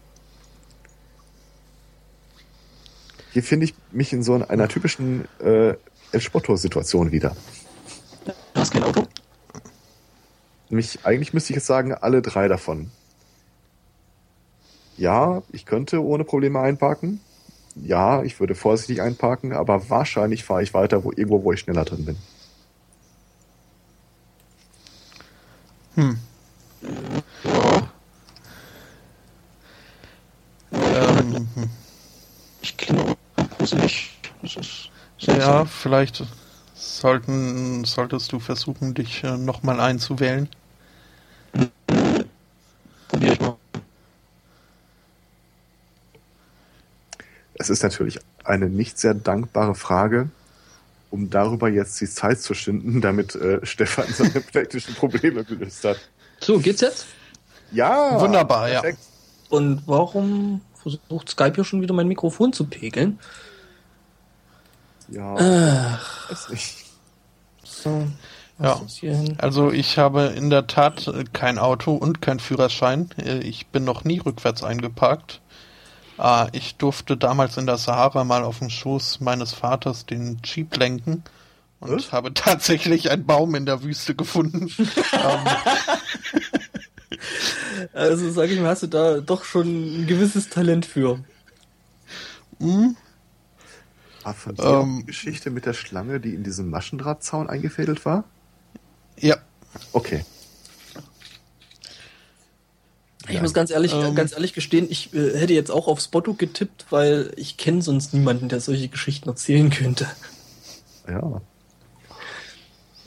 Hier finde ich mich in so einer typischen äh, El Spotto-Situation wieder. Du hast kein Auto? Nämlich, eigentlich müsste ich jetzt sagen, alle drei davon. Ja, ich könnte ohne Probleme einparken. Ja, ich würde vorsichtig einparken, aber wahrscheinlich fahre ich weiter wo, irgendwo, wo ich schneller drin bin. Hm. Ähm, ich. Das ist ja, vielleicht sollten, solltest du versuchen, dich äh, nochmal einzuwählen. Probier ich mal. Es ist natürlich eine nicht sehr dankbare Frage, um darüber jetzt die Zeit zu schinden, damit äh, <laughs> Stefan seine <laughs> technischen Probleme gelöst hat. So, geht's jetzt? Ja. Wunderbar, perfekt. ja. Und warum versucht Skype hier schon wieder mein Mikrofon zu pegeln? Ja. Ach. Weiß nicht. So. Ja, also ich habe in der Tat äh, kein Auto und kein Führerschein. Äh, ich bin noch nie rückwärts eingeparkt. Ah, ich durfte damals in der Sahara mal auf dem Schoß meines Vaters den Jeep lenken und Was? habe tatsächlich einen Baum in der Wüste gefunden. <laughs> Ähm, also sag ich mal, hast du da doch schon ein gewisses Talent für. Mhm. War von dir ähm, die Geschichte mit der Schlange, die in diesem Maschendrahtzaun eingefädelt war? Ja. Okay. Ich ja. muss ganz ehrlich, ähm, ganz ehrlich gestehen, ich äh, hätte jetzt auch auf Spotto getippt, weil ich kenne sonst niemanden, der solche Geschichten erzählen könnte. Ja.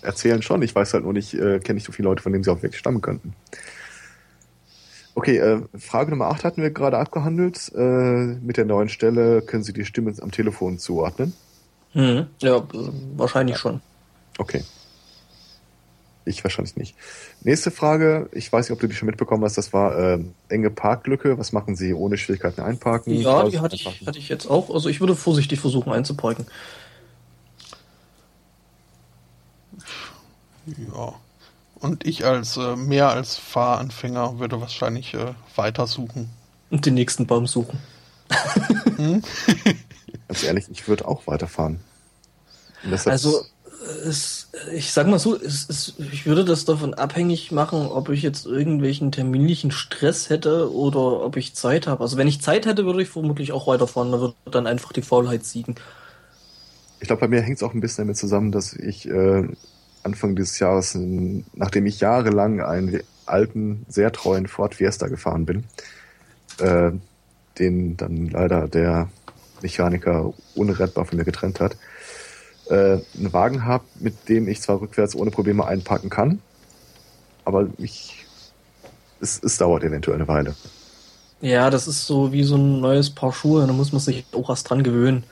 Erzählen schon, ich weiß halt nur nicht, äh, kenne nicht so viele Leute, von denen sie auch wirklich stammen könnten. Okay, äh, Frage Nummer 8 hatten wir gerade abgehandelt. Äh, mit der neuen Stelle können Sie die Stimme am Telefon zuordnen? Hm. Ja, wahrscheinlich schon. Okay. Ich wahrscheinlich nicht. Nächste Frage. Ich weiß nicht, ob du die schon mitbekommen hast. Das war äh, enge Parklücke. Was machen Sie ohne Schwierigkeiten einparken? Ja, die hatte ich, hatte ich jetzt auch. Also ich würde vorsichtig versuchen einzuparken. Ja. Und ich als äh, mehr als Fahranfänger würde wahrscheinlich äh, weitersuchen. Und den nächsten Baum suchen. hm? <laughs> Ganz ehrlich, ich würde auch weiterfahren. Also es, ich sag mal so, es, es, ich würde das davon abhängig machen, ob ich jetzt irgendwelchen terminlichen Stress hätte oder ob ich Zeit habe. Also wenn ich Zeit hätte, würde ich vermutlich auch weiterfahren. Da würde dann einfach die Faulheit siegen. Ich glaube, bei mir hängt es auch ein bisschen damit zusammen, dass ich äh, Anfang dieses Jahres, nachdem ich jahrelang einen alten, sehr treuen Ford Fiesta gefahren bin, äh, den dann leider der Mechaniker unrettbar von mir getrennt hat, äh, einen Wagen habe, mit dem ich zwar rückwärts ohne Probleme einpacken kann, aber ich, es, es dauert eventuell eine Weile. Ja, das ist so wie so ein neues Paar Schuhe, da muss man sich auch erst dran gewöhnen.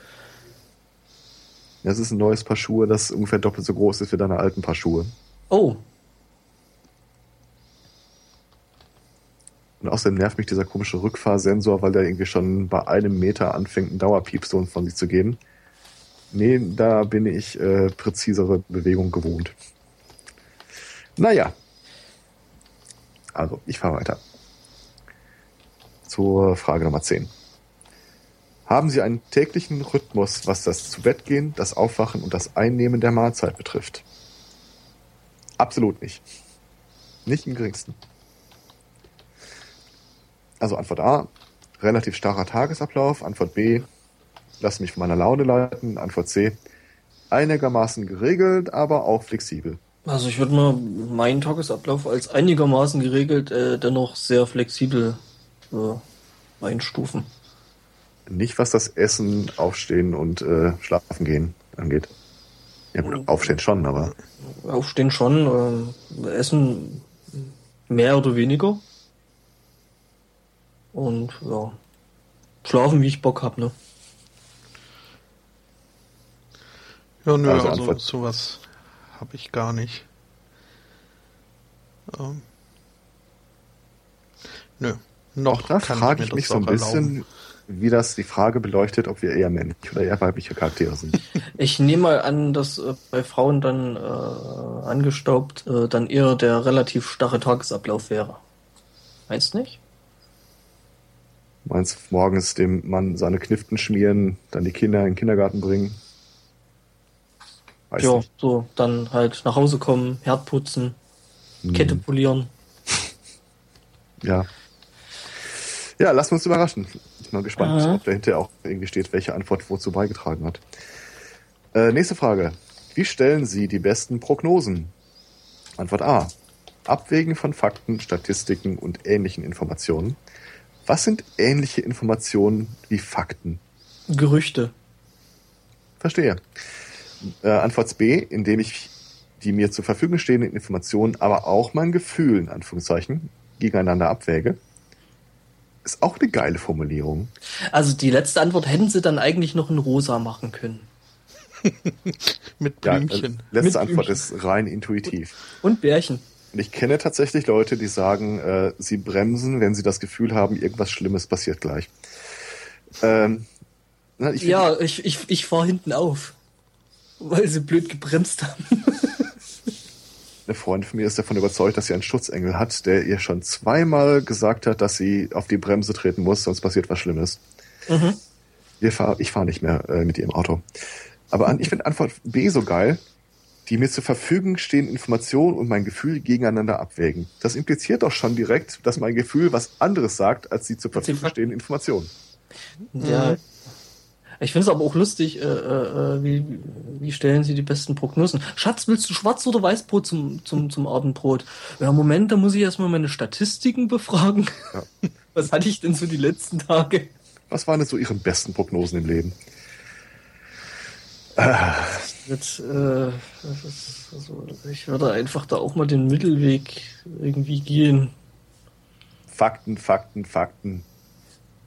Das ist ein neues Paar Schuhe, das ungefähr doppelt so groß ist wie deine alten Paar Schuhe. Oh. Und außerdem nervt mich dieser komische Rückfahrsensor, weil der irgendwie schon bei einem Meter anfängt, einen Dauerpiepston von sich zu geben. Nee, da bin ich äh, präzisere Bewegung gewohnt. Naja. Also, ich fahre weiter. Zur Frage Nummer 10. Haben Sie einen täglichen Rhythmus, was das Zubettgehen, das Aufwachen und das Einnehmen der Mahlzeit betrifft? Absolut nicht. Nicht im geringsten. Also Antwort A, relativ starrer Tagesablauf. Antwort B, lass mich von meiner Laune leiten. Antwort C, einigermaßen geregelt, aber auch flexibel. Also ich würde mal meinen Tagesablauf als einigermaßen geregelt, äh, dennoch sehr flexibel äh, einstufen. Nicht was das Essen, Aufstehen und äh, Schlafen gehen angeht. Ja gut, Aufstehen schon, aber. Aufstehen schon, äh, Essen mehr oder weniger. Und ja, schlafen, wie ich Bock hab, ne? Ja, nö, also, also sowas habe ich gar nicht. Ähm, nö, noch da frage ich, ich mich so ein bisschen, wie das die Frage beleuchtet, ob wir eher männliche oder eher weibliche Charaktere sind. <laughs> Ich nehme mal an, dass äh, bei Frauen dann äh, angestaubt äh, dann eher der relativ starre Tagesablauf wäre. Meinst du nicht? Meinst morgens dem Mann seine Kniften schmieren, dann die Kinder in den Kindergarten bringen? Weiß ja, nicht. so, dann halt nach Hause kommen, Herd putzen, hm. Kette polieren. <laughs> Ja. Ja, wir uns überraschen. Bin mal gespannt, Aha. ob dahinter auch irgendwie steht, welche Antwort wozu beigetragen hat. Äh, nächste Frage. Wie stellen Sie die besten Prognosen? Antwort A. Abwägen von Fakten, Statistiken und ähnlichen Informationen. Was sind ähnliche Informationen wie Fakten? Gerüchte. Verstehe. Äh, Antwort B, indem ich die mir zur Verfügung stehenden Informationen, aber auch mein Gefühl, in Anführungszeichen, gegeneinander abwäge. Ist auch eine geile Formulierung. Also die letzte Antwort hätten sie dann eigentlich noch in rosa machen können. <laughs> Mit Blümchen. Ja, äh, letzte Mit Antwort Blümchen. ist rein intuitiv. Und Bärchen. Und ich kenne tatsächlich Leute, die sagen, äh, sie bremsen, wenn sie das Gefühl haben, irgendwas Schlimmes passiert gleich. Ähm, na, ich ja, ich, ich, ich fahre hinten auf. Weil sie blöd gebremst haben. <laughs> Eine Freundin von mir ist davon überzeugt, dass sie einen Schutzengel hat, der ihr schon zweimal gesagt hat, dass sie auf die Bremse treten muss, sonst passiert was Schlimmes. Mhm. Wir fahr, ich fahre nicht mehr äh, mit ihrem Auto. Aber an, ich finde Antwort B so geil, die mir zur Verfügung stehenden Informationen und mein Gefühl gegeneinander abwägen. Das impliziert doch schon direkt, dass mein Gefühl was anderes sagt, als die zur Verfügung stehenden Informationen. Ja, mhm. Ich finde es aber auch lustig, äh, äh, wie, wie stellen sie die besten Prognosen. Schatz, willst du Schwarz- oder Weißbrot zum, zum, zum Abendbrot? Ja, Moment, da muss ich erstmal meine Statistiken befragen. Ja. <laughs> Was hatte ich denn so die letzten Tage? Was waren denn so Ihre besten Prognosen im Leben? Mit, äh, also ich würde einfach da auch mal den Mittelweg irgendwie gehen. Fakten, Fakten, Fakten.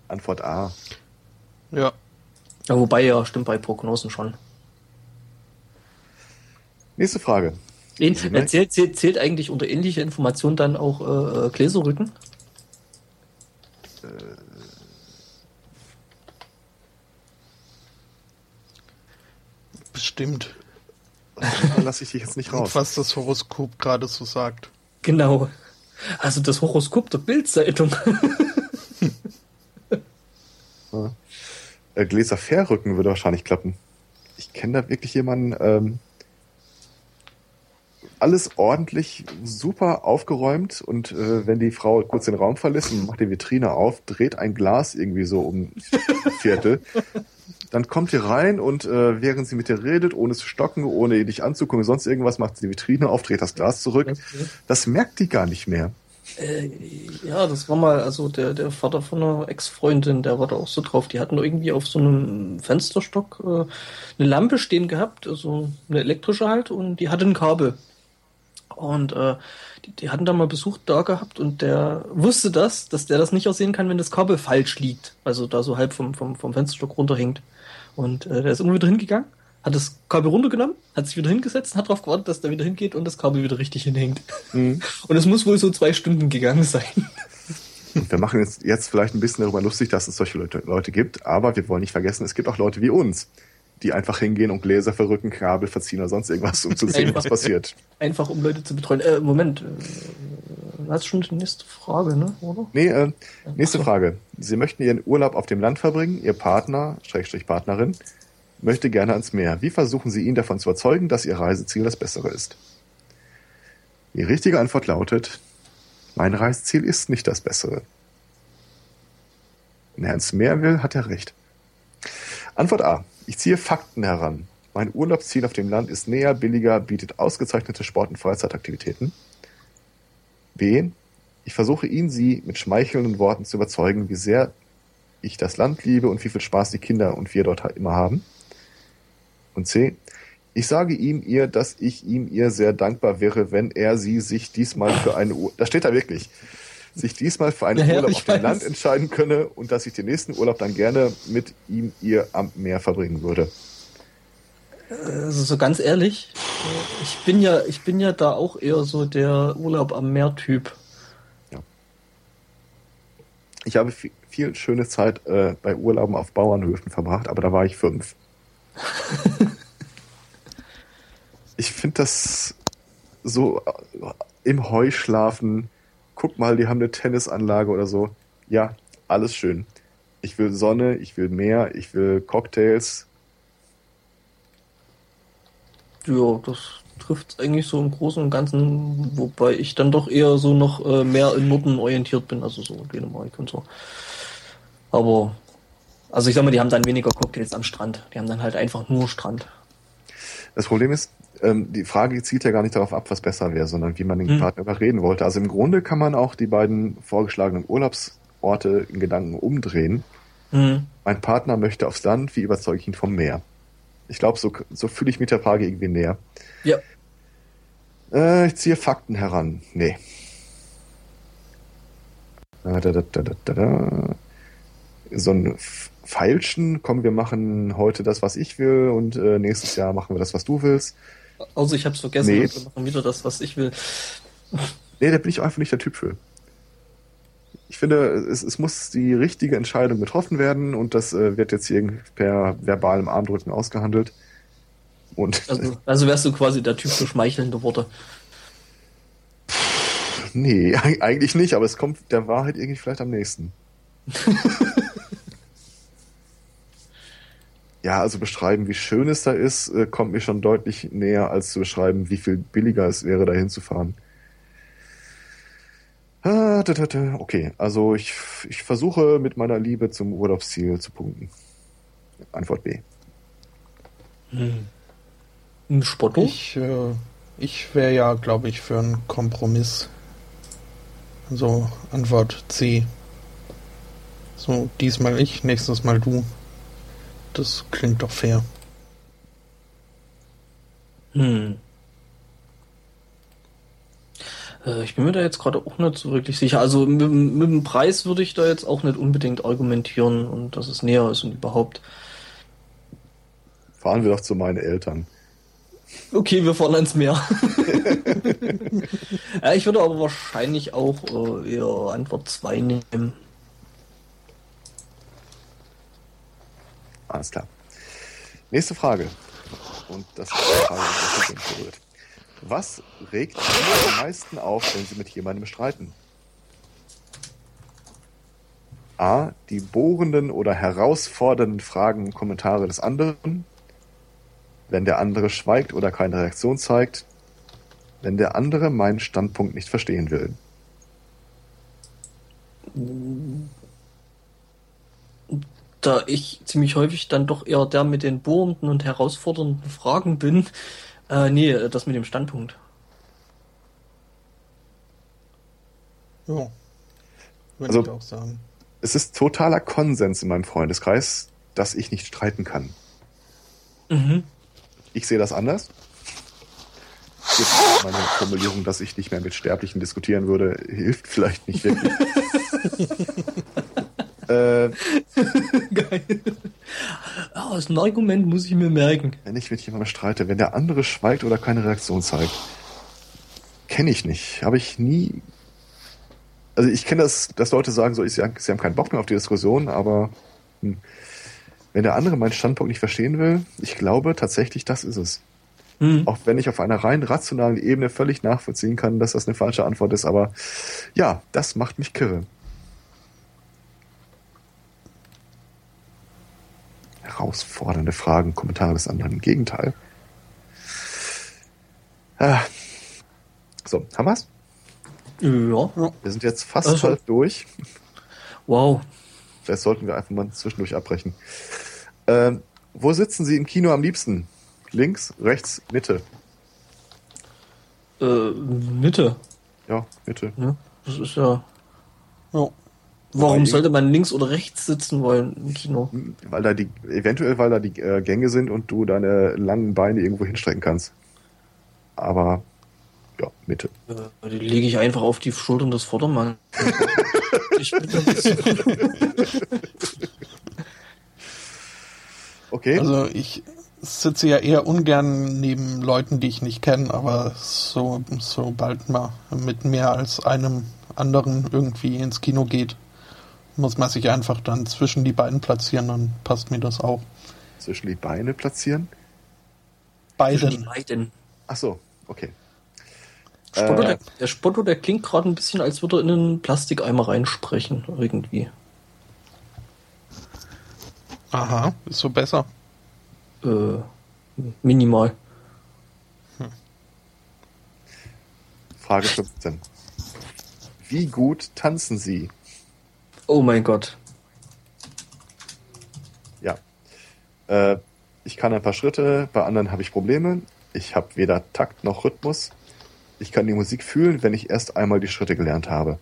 Antwort A. Ja. Ja, wobei ja, stimmt bei Prognosen schon. Nächste Frage. Den, äh, zählt, zählt, zählt eigentlich unter ähnliche Informationen dann auch äh, Gläserrücken? Bestimmt. Da lasse ich dich jetzt nicht <laughs> Und raus. was das Horoskop gerade so sagt. Genau. Also das Horoskop der Bildzeitung. <laughs> Äh, Gläser Fährrücken würde wahrscheinlich klappen. Ich kenne da wirklich jemanden, ähm, alles ordentlich, super aufgeräumt und äh, wenn die Frau kurz den Raum verlässt und macht die Vitrine auf, dreht ein Glas irgendwie so um Viertel, dann kommt ihr rein und äh, während sie mit dir redet, ohne zu stocken, ohne dich anzugucken, sonst irgendwas, macht sie die Vitrine auf, dreht das Glas zurück. Das merkt die gar nicht mehr. Äh, ja, das war mal, also der, der Vater von einer Ex-Freundin, der war da auch so drauf. Die hatten irgendwie auf so einem Fensterstock äh, eine Lampe stehen gehabt, also eine elektrische halt, und die hatte ein Kabel. Und äh, die, die hatten da mal Besuch da gehabt und der wusste das, dass der das nicht aussehen kann, wenn das Kabel falsch liegt. Also da so halb vom, vom, vom Fensterstock runterhängt. Und äh, der ist irgendwie wieder hingegangen, hat das Kabel runtergenommen, hat sich wieder hingesetzt, hat darauf gewartet, dass der wieder hingeht und das Kabel wieder richtig hinhängt. Mhm. <laughs> Und es muss wohl so zwei Stunden gegangen sein. Und wir machen jetzt, jetzt vielleicht ein bisschen darüber lustig, dass es solche Leute, Leute gibt, aber wir wollen nicht vergessen, es gibt auch Leute wie uns, die einfach hingehen und Gläser verrücken, Kabel verziehen oder sonst irgendwas, um zu sehen, was passiert. Einfach um Leute zu betreuen. Äh, Moment, äh, hast schon die nächste Frage, ne? Oder? Nee, äh, nächste. Frage. Sie möchten Ihren Urlaub auf dem Land verbringen, Ihr Partner, Schrägstrich Partnerin, möchte gerne ans Meer. Wie versuchen Sie ihn davon zu überzeugen, dass Ihr Reiseziel das bessere ist? Die richtige Antwort lautet, mein Reiseziel ist nicht das bessere. Wenn er ins Meer will, hat er recht. Antwort A. Ich ziehe Fakten heran. Mein Urlaubsziel auf dem Land ist näher, billiger, bietet ausgezeichnete Sport- und Freizeitaktivitäten. B. Ich versuche ihn, sie mit schmeichelnden Worten zu überzeugen, wie sehr ich das Land liebe und wie viel Spaß die Kinder und wir dort immer haben. Und C. Ich sage ihm, ihr, dass ich ihm ihr sehr dankbar wäre, wenn er sie sich diesmal für eine Ur da steht da wirklich, sich diesmal für einen Ja, ja, Urlaub auf dem weiß. Land entscheiden könne und dass ich den nächsten Urlaub dann gerne mit ihm ihr am Meer verbringen würde. Also so ganz ehrlich, ich bin ja, ich bin ja da auch eher so der Urlaub am Meer-Typ. Ich habe viel, viel schöne Zeit äh, bei Urlauben auf Bauernhöfen verbracht, aber da war ich fünf. <laughs> ich finde das so im Heu schlafen. Guck mal, die haben eine Tennisanlage oder so. Ja, alles schön. Ich will Sonne, ich will Meer, ich will Cocktails. Ja, das trifft eigentlich so im Großen und Ganzen, wobei ich dann doch eher so noch äh, mehr im Norden orientiert bin, also so Dänemark und so. Aber, also ich sag mal, die haben dann weniger Cocktails am Strand. Die haben dann halt einfach nur Strand. Das Problem ist, ähm, die Frage zielt ja gar nicht darauf ab, was besser wäre, sondern wie man den Hm. Partner überreden wollte. Also im Grunde kann man auch die beiden vorgeschlagenen Urlaubsorte in Gedanken umdrehen. Mhm. Mein Partner möchte aufs Land, wie überzeuge ich ihn vom Meer? Ich glaube, so, so fühle ich mit der Frage irgendwie näher. Ja. Äh, ich ziehe Fakten heran. Nee. Äh, da, da, da, da, da, da. So ein Feilschen, komm, wir machen heute das, was ich will und äh, nächstes Jahr machen wir das, was du willst. Also ich hab's vergessen, Nee. wir machen wieder das, was ich will. Nee, da bin ich einfach nicht der Typ für. Ich finde, es, es muss die richtige Entscheidung getroffen werden und das äh, wird jetzt hier per verbalem Armdrücken ausgehandelt. Und Also, also wärst du quasi der Typ für schmeichelnde Worte. nee, eig- <laughs> eigentlich nicht, aber es kommt der Wahrheit irgendwie vielleicht am nächsten. <laughs> ja, also beschreiben, wie schön es da ist, äh, kommt mir schon deutlich näher, als zu beschreiben, wie viel billiger es wäre, da hinzufahren. Ah, da, da. Okay, also ich, ich versuche mit meiner Liebe zum Urlaubsziel zu punkten. Antwort B. Ein Spotto? Ich, äh, ich wäre ja, glaube ich, für einen Kompromiss. Also Antwort C. So, diesmal ich, nächstes Mal du. Das klingt doch fair. Hm. Äh, ich bin mir da jetzt gerade auch nicht so wirklich sicher. Also mit, mit, dem Preis würde ich da jetzt auch nicht unbedingt argumentieren und dass es näher ist und überhaupt. Fahren wir doch zu meinen Eltern. Okay, wir fahren ans Meer. <laughs> ja, ich würde aber wahrscheinlich auch äh, eher Antwort 2 nehmen. Alles klar. Nächste Frage. Und das ist die Frage, die mich berührt. Was regt Sie am meisten auf, wenn Sie mit jemandem streiten? A. Die bohrenden oder herausfordernden Fragen und Kommentare des anderen. Wenn der andere schweigt oder keine Reaktion zeigt. Wenn der andere meinen Standpunkt nicht verstehen will. Da ich ziemlich häufig dann doch eher der mit den bohrenden und herausfordernden Fragen bin, äh, nee, das mit dem Standpunkt. Ja, würde also, ich auch sagen. Es ist totaler Konsens in meinem Freundeskreis, dass ich nicht streiten kann. Mhm. Ich sehe das anders. Jetzt meine Formulierung, dass ich nicht mehr mit Sterblichen diskutieren würde, hilft vielleicht nicht wirklich. <laughs> äh, <laughs> Geil. Oh, das ist ein Argument, muss ich mir merken. Wenn ich mit jemandem streite, wenn der andere schweigt oder keine Reaktion zeigt, kenne ich nicht. Habe ich nie. Also ich kenne das, dass Leute sagen, so, sie haben keinen Bock mehr auf die Diskussion, aber hm, wenn der andere meinen Standpunkt nicht verstehen will, ich glaube tatsächlich, das ist es. Hm. Auch wenn ich auf einer rein rationalen Ebene völlig nachvollziehen kann, dass das eine falsche Antwort ist, aber ja, das macht mich kirre. Herausfordernde Fragen, Kommentare des anderen. Im Gegenteil. Ah. So, haben wir's? Ja. Wir sind jetzt fast also. halb durch. Wow. Vielleicht sollten wir einfach mal zwischendurch abbrechen. Ähm, wo sitzen Sie im Kino am liebsten? Links, rechts, Mitte? Äh, Mitte. Ja, Mitte. Ja, das ist ja. Ja. Warum sollte man links oder rechts sitzen wollen im Kino? Weil da die, eventuell weil da die äh, Gänge sind und du deine langen Beine irgendwo hinstrecken kannst. Aber ja, Mitte. Äh, die lege ich einfach auf die Schultern des Vordermanns. <laughs> ich bin <laughs> Okay. Also ich sitze ja eher ungern neben Leuten, die ich nicht kenne, aber so sobald man mit mehr als einem anderen irgendwie ins Kino geht, muss man sich einfach dann zwischen die Beine platzieren, dann passt mir das auch. Zwischen die Beine platzieren? Beiden. die beiden. Ach so, okay. Spotto, äh, der, der Spotto, der klingt gerade ein bisschen, als würde er in einen Plastikeimer reinsprechen, irgendwie. Aha, ist so besser. Äh, minimal. Hm. Frage 15. Wie gut tanzen Sie? Oh mein Gott. Ja. Äh, ich kann ein paar Schritte, bei anderen habe ich Probleme. Ich habe weder Takt noch Rhythmus. Ich kann die Musik fühlen, wenn ich erst einmal die Schritte gelernt habe.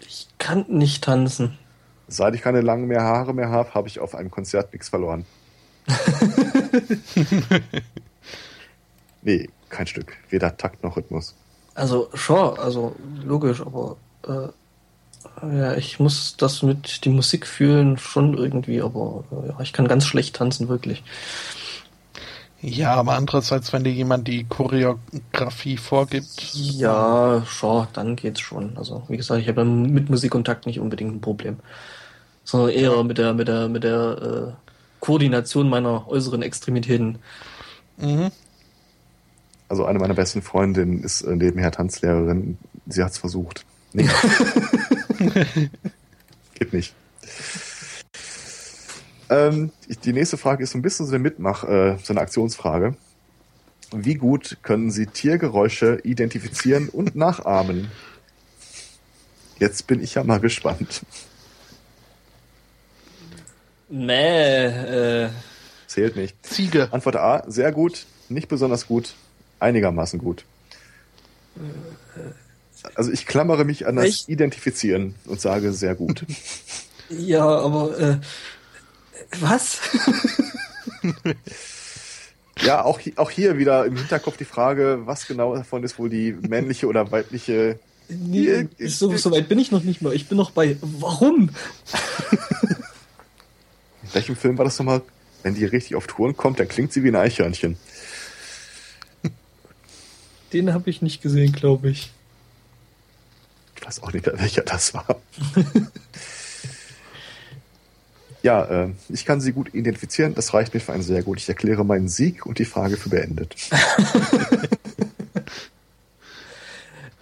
Ich kann nicht tanzen. Seit ich keine langen mehr Haare mehr habe, habe ich auf einem Konzert nichts verloren. <laughs> nee, kein Stück. Weder Takt noch Rhythmus. Also, schon, also logisch, aber äh, ja, ich muss das mit die Musik fühlen schon irgendwie, aber äh, ja, ich kann ganz schlecht tanzen, wirklich. Ja, aber andererseits, wenn dir jemand die Choreografie vorgibt. Ja, schon, dann geht's schon. Also, wie gesagt, ich habe mit Musik und Takt nicht unbedingt ein Problem. Sondern eher mit der, mit der, mit der äh, Koordination meiner äußeren Extremitäten. Mhm. Also eine meiner besten Freundinnen ist äh, nebenher Tanzlehrerin. Sie hat's versucht. Nee. <laughs> <laughs> Geht nicht. Ähm, die nächste Frage ist so ein bisschen so eine Mitmach, äh, so eine Aktionsfrage. Wie gut können Sie Tiergeräusche identifizieren und <laughs> nachahmen? Jetzt bin ich ja mal gespannt. Mäh, äh. Zählt nicht. Ziege. Antwort A, sehr gut, nicht besonders gut, einigermaßen gut. Also ich klammere mich an das Echt? Identifizieren und sage sehr gut. <laughs> Ja, aber äh, was? <laughs> Ja, auch, auch hier wieder im Hinterkopf die Frage, was genau davon ist wohl die männliche oder weibliche. Nee, so, so weit bin ich noch nicht mal. Ich bin noch bei Warum? <laughs> In welchem Film war das nochmal? Wenn die richtig auf Touren kommt, dann klingt sie wie ein Eichhörnchen. Den habe ich nicht gesehen, glaube ich. Ich weiß auch nicht, welcher das war. <laughs> ja, äh, ich kann sie gut identifizieren. Das reicht mir für einen sehr gut. Ich erkläre meinen Sieg und die Frage für beendet. <laughs>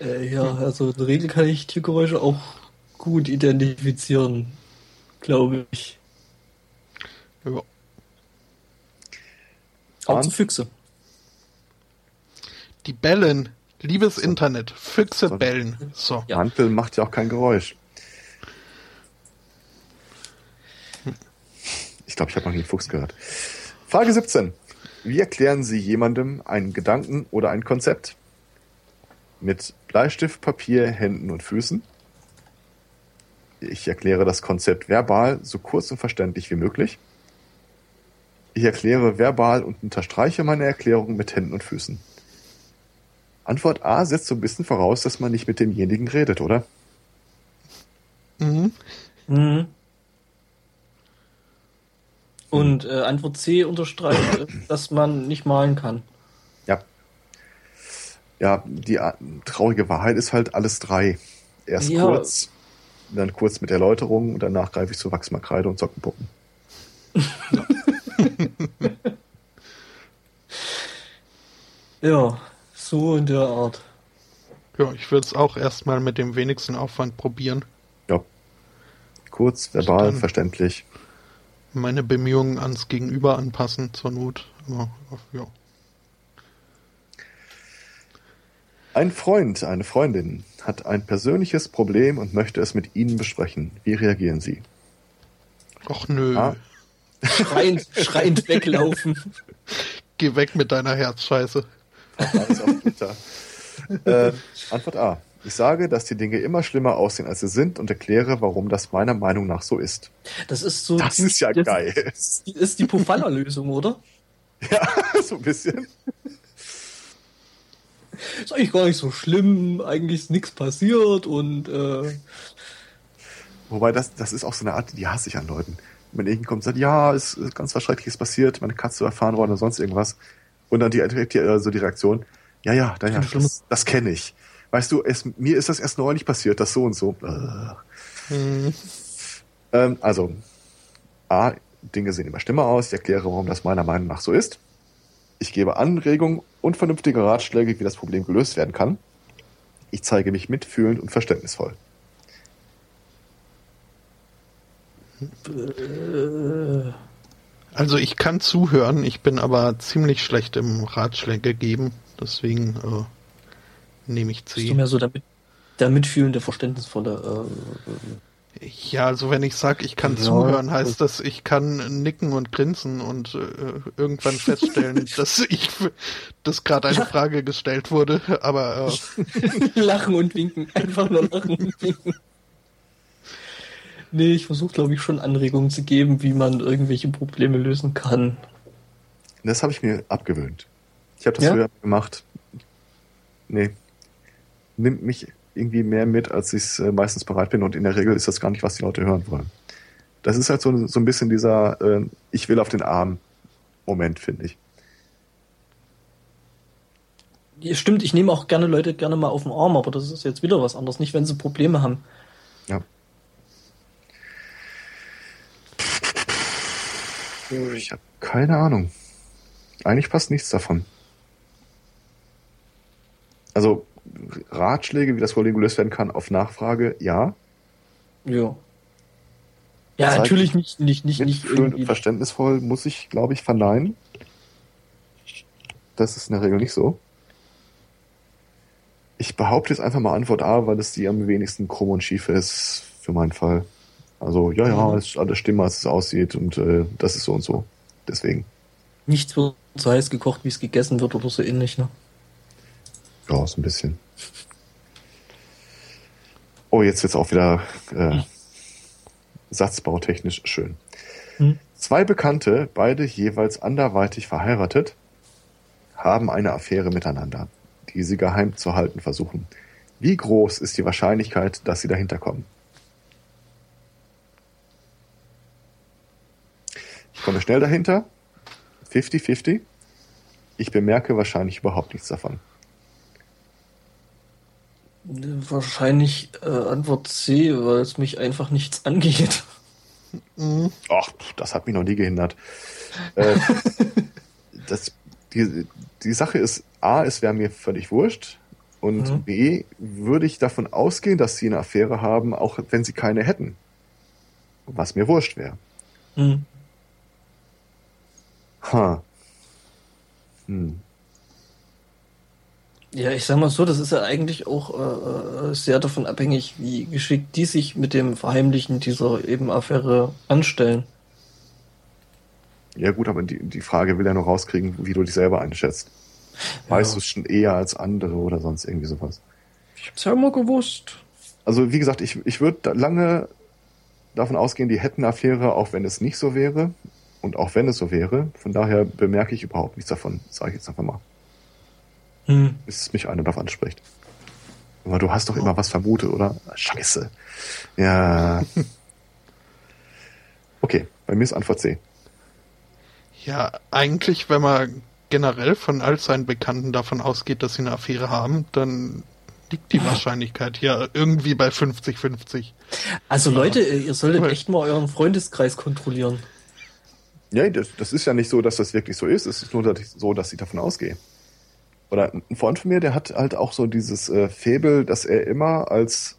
äh, ja, also in der Regel kann ich Tiergeräusche auch gut identifizieren, glaube ich. Ja. Auch zu Füchse. Die bellen. Liebes so. Internet, Füchse so. bellen. So. Ja. Mantel macht ja auch kein Geräusch. Ich glaube, ich habe noch nie einen Fuchs gehört. Frage 17. Wie erklären Sie jemandem einen Gedanken oder ein Konzept? Mit Bleistift, Papier, Händen und Füßen. Ich erkläre das Konzept verbal so kurz und verständlich wie möglich. Ich erkläre verbal und unterstreiche meine Erklärung mit Händen und Füßen. Antwort A setzt so ein bisschen voraus, dass man nicht mit demjenigen redet, oder? Mhm. mhm. Und äh, Antwort C unterstreicht, <clears throat> dass man nicht malen kann. Ja. Ja, die traurige Wahrheit ist halt alles drei. Erst ja. kurz, dann kurz mit Erläuterung und danach greife ich zu Wachsmalkreide und Sockenpuppen. <laughs> ja, so in der Art. Ja, ich würde es auch erstmal mit dem wenigsten Aufwand probieren. Ja. Kurz, verbal, verständlich. Meine Bemühungen ans Gegenüber anpassen, zur Not. Aber, ja. Ein Freund, eine Freundin hat ein persönliches Problem und möchte es mit Ihnen besprechen. Wie reagieren Sie? Ach nö. Ah. Schreiend, schreiend weglaufen. Geh weg mit deiner Herzscheiße. <laughs> äh, Antwort A. Ich sage, dass die Dinge immer schlimmer aussehen, als sie sind und erkläre, warum das meiner Meinung nach so ist. Das ist so. Das ist ja das geil. Ist, ist die Pofalla-Lösung, oder? <laughs> Ja, so ein bisschen. Ist eigentlich gar nicht so schlimm, eigentlich ist nichts passiert und. Äh Wobei, das, das ist auch so eine Art, die hasse ich an Leuten. Wenn irgendjemand kommt und sagt, ja, ist ganz was Schreckliches passiert, meine Katze erfahren worden oder sonst irgendwas. Und dann die, die, also die Reaktion, ja, ja, da, ja das, das kenne ich. Weißt du, es, mir ist das erst neulich passiert, das so und so. Mhm. Ähm, also, A, Dinge sehen immer schlimmer aus. Ich erkläre, warum das meiner Meinung nach so ist. Ich gebe Anregungen und vernünftige Ratschläge, wie das Problem gelöst werden kann. Ich zeige mich mitfühlend und verständnisvoll. Äh. Also ich kann zuhören, ich bin aber ziemlich schlecht im Ratschläge geben, deswegen äh, nehme ich C. Bist du mehr so der, der mitfühlende, verständnisvolle. Äh, ja, also wenn ich sage, ich kann ja, zuhören, heißt das, ich kann nicken und grinsen und äh, irgendwann <laughs> feststellen, dass ich, dass gerade eine Frage gestellt wurde, aber äh, <laughs> lachen und winken, einfach nur lachen und winken. Nee, ich versuche, glaube ich, schon Anregungen zu geben, wie man irgendwelche Probleme lösen kann. Das habe ich mir abgewöhnt. Ich habe das ja? früher gemacht. Nee. Nimmt mich irgendwie mehr mit, als ich äh, meistens bereit bin und in der Regel ist das gar nicht, was die Leute hören wollen. Das ist halt so, so ein bisschen dieser äh, Ich will auf den Arm Moment, finde ich. Ja, stimmt, ich nehme auch gerne Leute gerne mal auf den Arm, aber das ist jetzt wieder was anderes, nicht wenn sie Probleme haben. Ja. Ich habe keine Ahnung. Eigentlich passt nichts davon. Also Ratschläge, wie das Problem gelöst werden kann, auf Nachfrage, ja. Ja. Ja, natürlich nicht, nicht, nicht, nicht irgendwie. und verständnisvoll muss ich, glaube ich, verneinen. Das ist in der Regel nicht so. Ich behaupte jetzt einfach mal Antwort A, weil es die am wenigsten krumm und schief ist für meinen Fall. Also, ja, ja, mhm. es ist alles stimmt, als es aussieht und äh, das ist so und so. Deswegen. Nichts wird so heiß gekocht, wie es gegessen wird oder so ähnlich, ne? Ja, so ein bisschen. Oh, jetzt wird's auch wieder äh, satzbautechnisch schön. Hm. Zwei Bekannte, beide jeweils anderweitig verheiratet, haben eine Affäre miteinander, die sie geheim zu halten versuchen. Wie groß ist die Wahrscheinlichkeit, dass sie dahinter kommen? Komme schnell dahinter. 50-50. Ich bemerke wahrscheinlich überhaupt nichts davon. Wahrscheinlich äh, Antwort C, weil es mich einfach nichts <laughs> angeht. Ach, das hat mich noch nie gehindert. Äh, <laughs> das, die, die Sache ist, A, es wäre mir völlig wurscht. Und mhm. B, würde ich davon ausgehen, dass sie eine Affäre haben, auch wenn sie keine hätten. Was mir wurscht wäre. Mhm. Ha. Hm. Ja, ich sag mal so, das ist ja eigentlich auch äh, äh, sehr davon abhängig, wie geschickt die sich mit dem Verheimlichen dieser eben Affäre anstellen. Ja gut, aber die, die Frage will ja noch rauskriegen, wie du dich selber einschätzt. Ja. Weißt du es schon eher als andere oder sonst irgendwie sowas? Ich hab's ja immer gewusst. Also wie gesagt, ich, ich würde lange davon ausgehen, die hätten Affäre, auch wenn es nicht so wäre. Und auch wenn es so wäre, von daher bemerke ich überhaupt nichts davon, sage ich jetzt einfach mal. Hm. Bis mich einer darauf anspricht. Aber du hast doch immer was vermutet, oder? Scheiße. Ja. <laughs> Okay, bei mir ist Antwort C. Ja, eigentlich, wenn man generell von all seinen Bekannten davon ausgeht, dass sie eine Affäre haben, dann liegt die Wahrscheinlichkeit ja irgendwie bei 50-50. Also Leute, ihr solltet echt mal euren Freundeskreis kontrollieren. Ja, das, das ist ja nicht so, dass das wirklich so ist. Es ist nur so, dass ich davon ausgehe. Oder ein Freund von mir, der hat halt auch so dieses äh, Faible, dass er immer als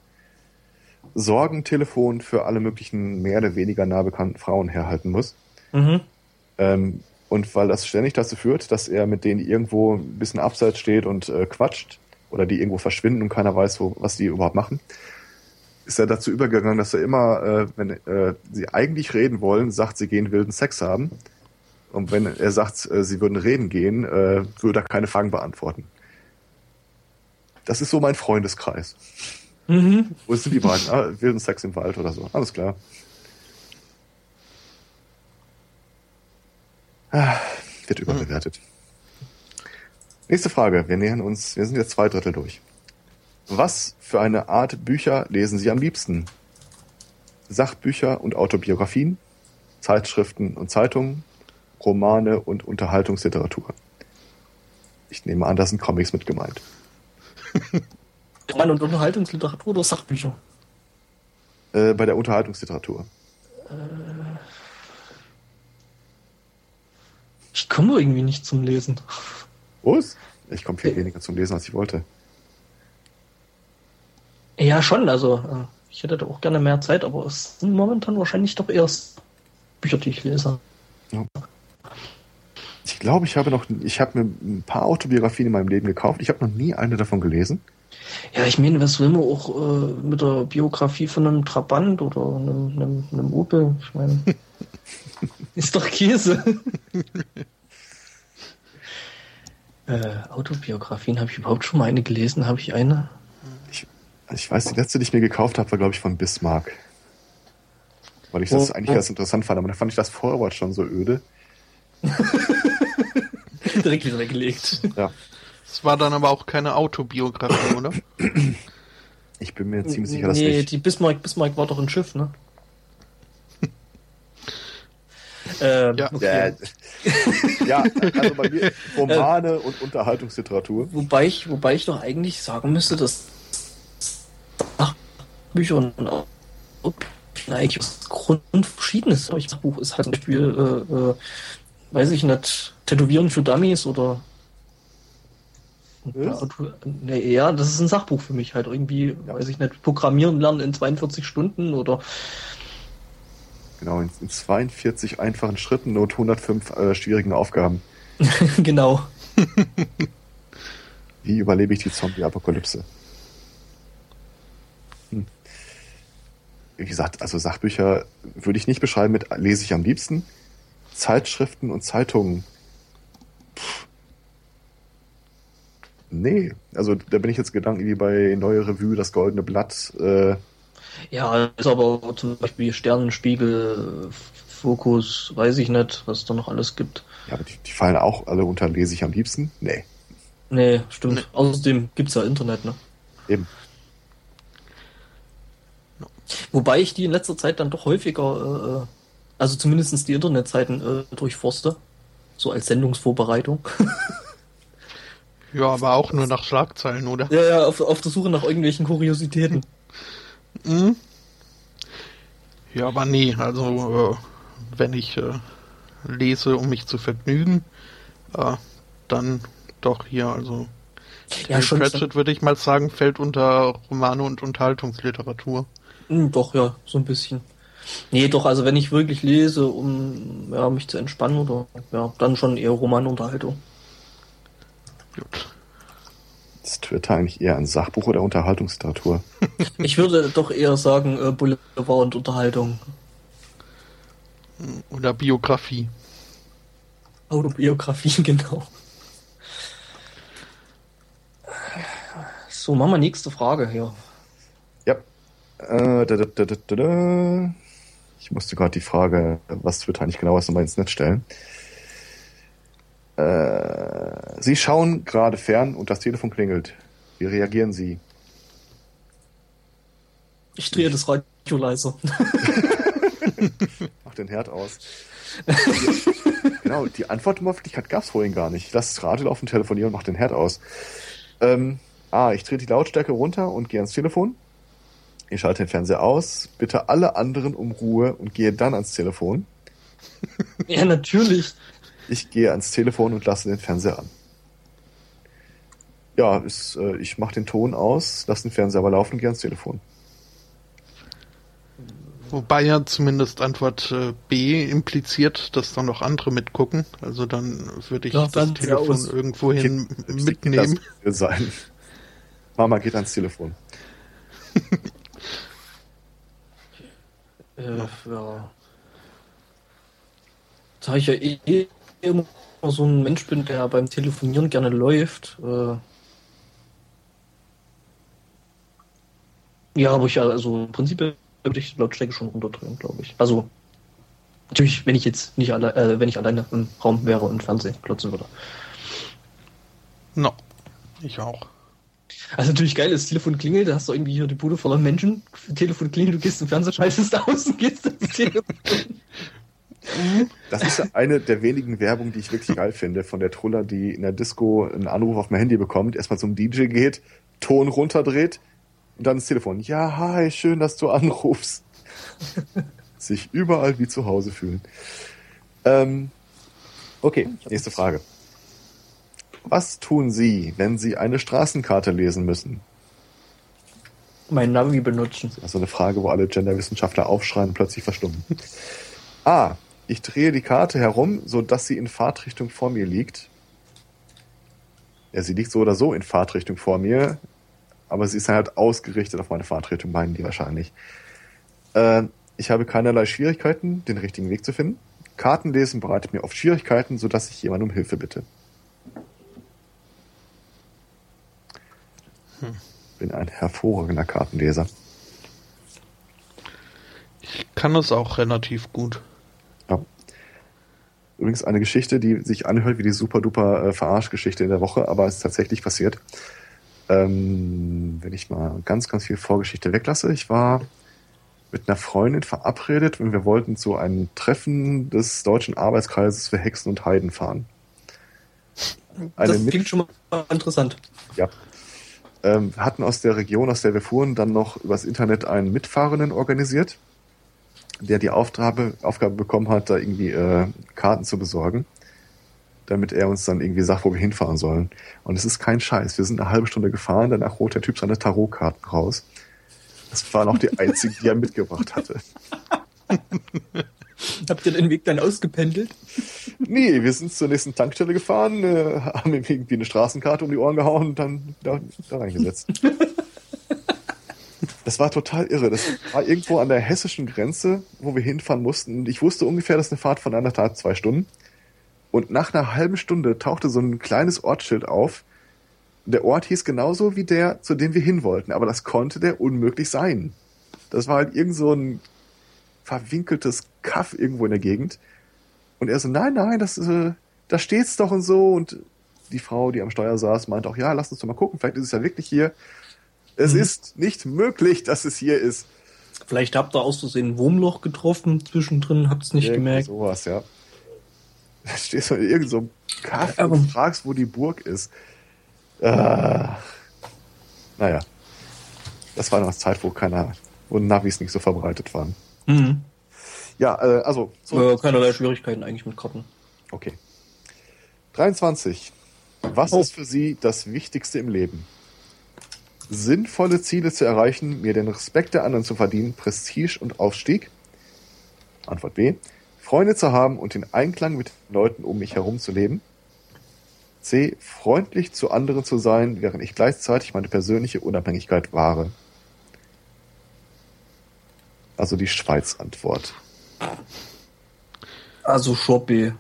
Sorgentelefon für alle möglichen mehr oder weniger nah bekannten Frauen herhalten muss. Mhm. Ähm, und weil das ständig dazu führt, dass er mit denen irgendwo ein bisschen abseits steht und äh, quatscht oder die irgendwo verschwinden und keiner weiß, wo, was die überhaupt machen, ist er dazu übergegangen, dass er immer, äh, wenn äh, sie eigentlich reden wollen, sagt, sie gehen wilden Sex haben. Und wenn er sagt, äh, sie würden reden gehen, äh, würde er keine Fragen beantworten. Das ist so mein Freundeskreis. Mhm. Wo sind die beiden? Ah, wilden Sex im Wald oder so. Alles klar. Ah, wird überbewertet. Nächste Frage. Wir nähern uns, wir sind jetzt zwei Drittel durch. Was für eine Art Bücher lesen Sie am liebsten? Sachbücher und Autobiografien, Zeitschriften und Zeitungen, Romane und Unterhaltungsliteratur. Ich nehme an, da sind Comics mit gemeint. <laughs> Roman und Unterhaltungsliteratur oder Sachbücher? Äh, bei der Unterhaltungsliteratur. Äh, ich komme irgendwie nicht zum Lesen. Was? Ich komme viel weniger zum Lesen, als ich wollte. Ja, schon. Also, äh, ich hätte da auch gerne mehr Zeit, aber es sind momentan wahrscheinlich doch erst Bücher, die ich lese. Ja. Ich glaube, ich habe noch, ich habe mir ein paar Autobiografien in meinem Leben gekauft. Ich habe noch nie eine davon gelesen. Ja, ich meine, was will man auch äh, mit der Biografie von einem Trabant oder einem, einem, einem Opel? Ich meine, <laughs> ist doch Käse. <laughs> äh, Autobiografien, habe ich überhaupt schon mal eine gelesen? Habe ich eine? Ich weiß, die letzte, die ich mir gekauft habe, war, glaube ich, von Bismarck. Weil ich das oh, eigentlich oh. ganz interessant fand, aber dann fand ich das Vorwort schon so öde. <laughs> Direkt wieder weggelegt. Ja. Es war dann aber auch keine Autobiografie, oder? <clears throat> Ich bin mir ziemlich sicher, dass nee, nicht. die Bismarck, Bismarck war doch ein Schiff, ne? <laughs> ähm, ja. Okay. ja, <laughs> also bei mir Romane und Unterhaltungsliteratur. Wobei ich, wobei ich doch eigentlich sagen müsste, dass Bücher und eigentlich aus Grund verschiedenes. Das Buch ist halt ein Spiel, äh, äh, weiß ich nicht, Tätowieren für Dummies oder ja, das ist ein Sachbuch für mich halt irgendwie, ja. weiß ich nicht, Programmieren lernen in 42 Stunden oder Genau, in, in 42 einfachen Schritten und 105 äh, schwierigen Aufgaben. <laughs> genau. Wie überlebe ich die Zombie-Apokalypse? Wie gesagt, also Sachbücher würde ich nicht beschreiben mit lese ich am liebsten. Zeitschriften und Zeitungen. Pff. Nee, also da bin ich jetzt Gedanken wie bei Neue Revue, das Goldene Blatt. Äh, ja, ist aber zum Beispiel Sternenspiegel, Fokus, weiß ich nicht, was da noch alles gibt. Ja, aber die, die fallen auch alle unter lese ich am liebsten? Nee. Nee, stimmt. Nee. Außerdem gibt's ja Internet, ne? Eben. Wobei ich die in letzter Zeit dann doch häufiger, äh, also zumindest die Internetseiten äh, durchforste. So als Sendungsvorbereitung. <laughs> ja, aber auch nur nach Schlagzeilen, oder? Ja, ja, auf, auf der Suche nach irgendwelchen Kuriositäten. Mhm. Ja, aber nee, also äh, wenn ich äh, lese, um mich zu vergnügen, äh, dann doch hier, also ja, schon Pratchett würde ich mal sagen, fällt unter Romane und Unterhaltungsliteratur. Hm, doch, ja, so ein bisschen. Nee, doch, also wenn ich wirklich lese, um ja, mich zu entspannen oder ja, dann schon eher Romanunterhaltung. Gut. Ist Twitter eigentlich eher ein Sachbuch oder Unterhaltungsliteratur? <laughs> ich würde doch eher sagen äh, Boulevard und Unterhaltung. Oder Biografie. Autobiografie, <laughs> genau. So, machen wir nächste Frage hier. Äh, da, da, da, ich musste gerade die Frage, was Twitter eigentlich genau ist, nochmal ins Netz stellen. Äh, Sie schauen gerade fern und das Telefon klingelt. Wie reagieren Sie? Ich drehe das Radio leiser. <laughs> Mach den Herd aus. <laughs> genau, die Antwortmöglichkeit gab es vorhin gar nicht. Lass das Radio laufen, telefonieren und mach den Herd aus. Ähm, ah, ich drehe die Lautstärke runter und gehe ans Telefon. Ich schalte den Fernseher aus, bitte alle anderen um Ruhe und gehe dann ans Telefon. <laughs> Ja, natürlich. Ich gehe ans Telefon und lasse den Fernseher an. Ja, ist, äh, ich mache den Ton aus, lasse den Fernseher aber laufen und gehe ans Telefon. Wobei ja zumindest Antwort äh, B impliziert, dass da noch andere mitgucken. Also dann würde ich ja, das Telefon irgendwohin mitnehmen. Das sein. Mama geht ans Telefon. <laughs> äh, ja. Da ich ja eh immer so ein Mensch bin, der beim Telefonieren gerne läuft. Äh ja, aber ich ja, also im Prinzip würde ich Lautstärke schon runterdrehen, glaube ich. Also natürlich, wenn ich jetzt nicht alle, äh, wenn ich alleine im Raum wäre und Fernsehen klotzen würde. No, ich auch. Also natürlich geil, das Telefon klingelt, da hast du irgendwie hier die Bude voller Menschen. Telefon klingelt, du gehst zum Fernseher, schaltest aus und gehst ins Telefon. Das ist eine der wenigen Werbungen, die ich wirklich geil finde, von der Truller, die in der Disco einen Anruf auf mein Handy bekommt, erstmal zum DJ geht, Ton runterdreht und dann ins Telefon. Ja, hi, schön, dass du anrufst. Sich überall wie zu Hause fühlen. Ähm, okay, nächste Frage. Was tun Sie, wenn Sie eine Straßenkarte lesen müssen? Mein Navi benutzen. Also eine Frage, wo alle Genderwissenschaftler aufschreien und plötzlich verstummen. A. Ich drehe die Karte herum, so dass sie in Fahrtrichtung vor mir liegt. Ja, sie liegt so oder so in Fahrtrichtung vor mir, aber sie ist halt ausgerichtet auf meine Fahrtrichtung, meinen die wahrscheinlich. Äh, ich habe keinerlei Schwierigkeiten, den richtigen Weg zu finden. Kartenlesen bereitet mir oft Schwierigkeiten, so dass ich jemand um Hilfe bitte. Hm. Bin ein hervorragender Kartenleser. Ich kann es auch relativ gut. Übrigens eine Geschichte, die sich anhört wie die super duper äh, Verarschgeschichte in der Woche, aber es ist tatsächlich passiert. Ähm, wenn ich mal ganz, ganz viel Vorgeschichte weglasse. Ich war mit einer Freundin verabredet und wir wollten zu einem Treffen des Deutschen Arbeitskreises für Hexen und Heiden fahren. Eine das klingt schon mal interessant. Ja. Ähm, hatten aus der Region, aus der wir fuhren, dann noch übers Internet einen Mitfahrenden organisiert der die Aufgabe, Aufgabe bekommen hat, da irgendwie äh, Karten zu besorgen, damit er uns dann irgendwie sagt, wo wir hinfahren sollen. Und es ist kein Scheiß. Wir sind eine halbe Stunde gefahren, danach holt der Typ seine Tarotkarten raus. Das waren auch die einzigen, die er mitgebracht hatte. <laughs> Habt ihr den Weg dann ausgependelt? Nee, wir sind zur nächsten Tankstelle gefahren, äh, haben ihm irgendwie eine Straßenkarte um die Ohren gehauen und dann da, da reingesetzt. <laughs> Das war total irre. Das war irgendwo an der hessischen Grenze, wo wir hinfahren mussten. Und ich wusste ungefähr, das ist eine Fahrt von anderthalb, zwei Stunden. Und nach einer halben Stunde tauchte so ein kleines Ortsschild auf. Der Ort hieß genauso wie der, zu dem wir hin wollten. Aber das konnte der unmöglich sein. Das war halt irgend so ein verwinkeltes Kaff irgendwo in der Gegend. Und er so, nein, nein, das, äh, da steht's doch und so. Und die Frau, die am Steuer saß, meinte auch, ja, lass uns doch mal gucken, vielleicht ist es ja wirklich hier. Es Mhm. ist nicht möglich, dass es hier ist. Vielleicht habt ihr aus Versehen ein Wurmloch getroffen zwischendrin, habt es nicht Irgendwie gemerkt. Sowas, ja. Da stehst du in irgendeinem so Kaff Aber- und fragst, wo die Burg ist. Ah. Naja. Das war noch eine Zeit, wo keiner, wo Navis nicht so verbreitet waren. Mhm. Ja, äh, also, so, Äh, keinerlei Schwierigkeiten eigentlich mit Karten. okay. 23. Was Oh. ist für Sie das Wichtigste im Leben? Sinnvolle Ziele zu erreichen, mir den Respekt der anderen zu verdienen, Prestige und Aufstieg? Antwort B. Freunde zu haben und in Einklang mit den Leuten um mich herum zu leben? C. Freundlich zu anderen zu sein, während ich gleichzeitig meine persönliche Unabhängigkeit wahre. Also die Schweiz-Antwort. Also Shopee.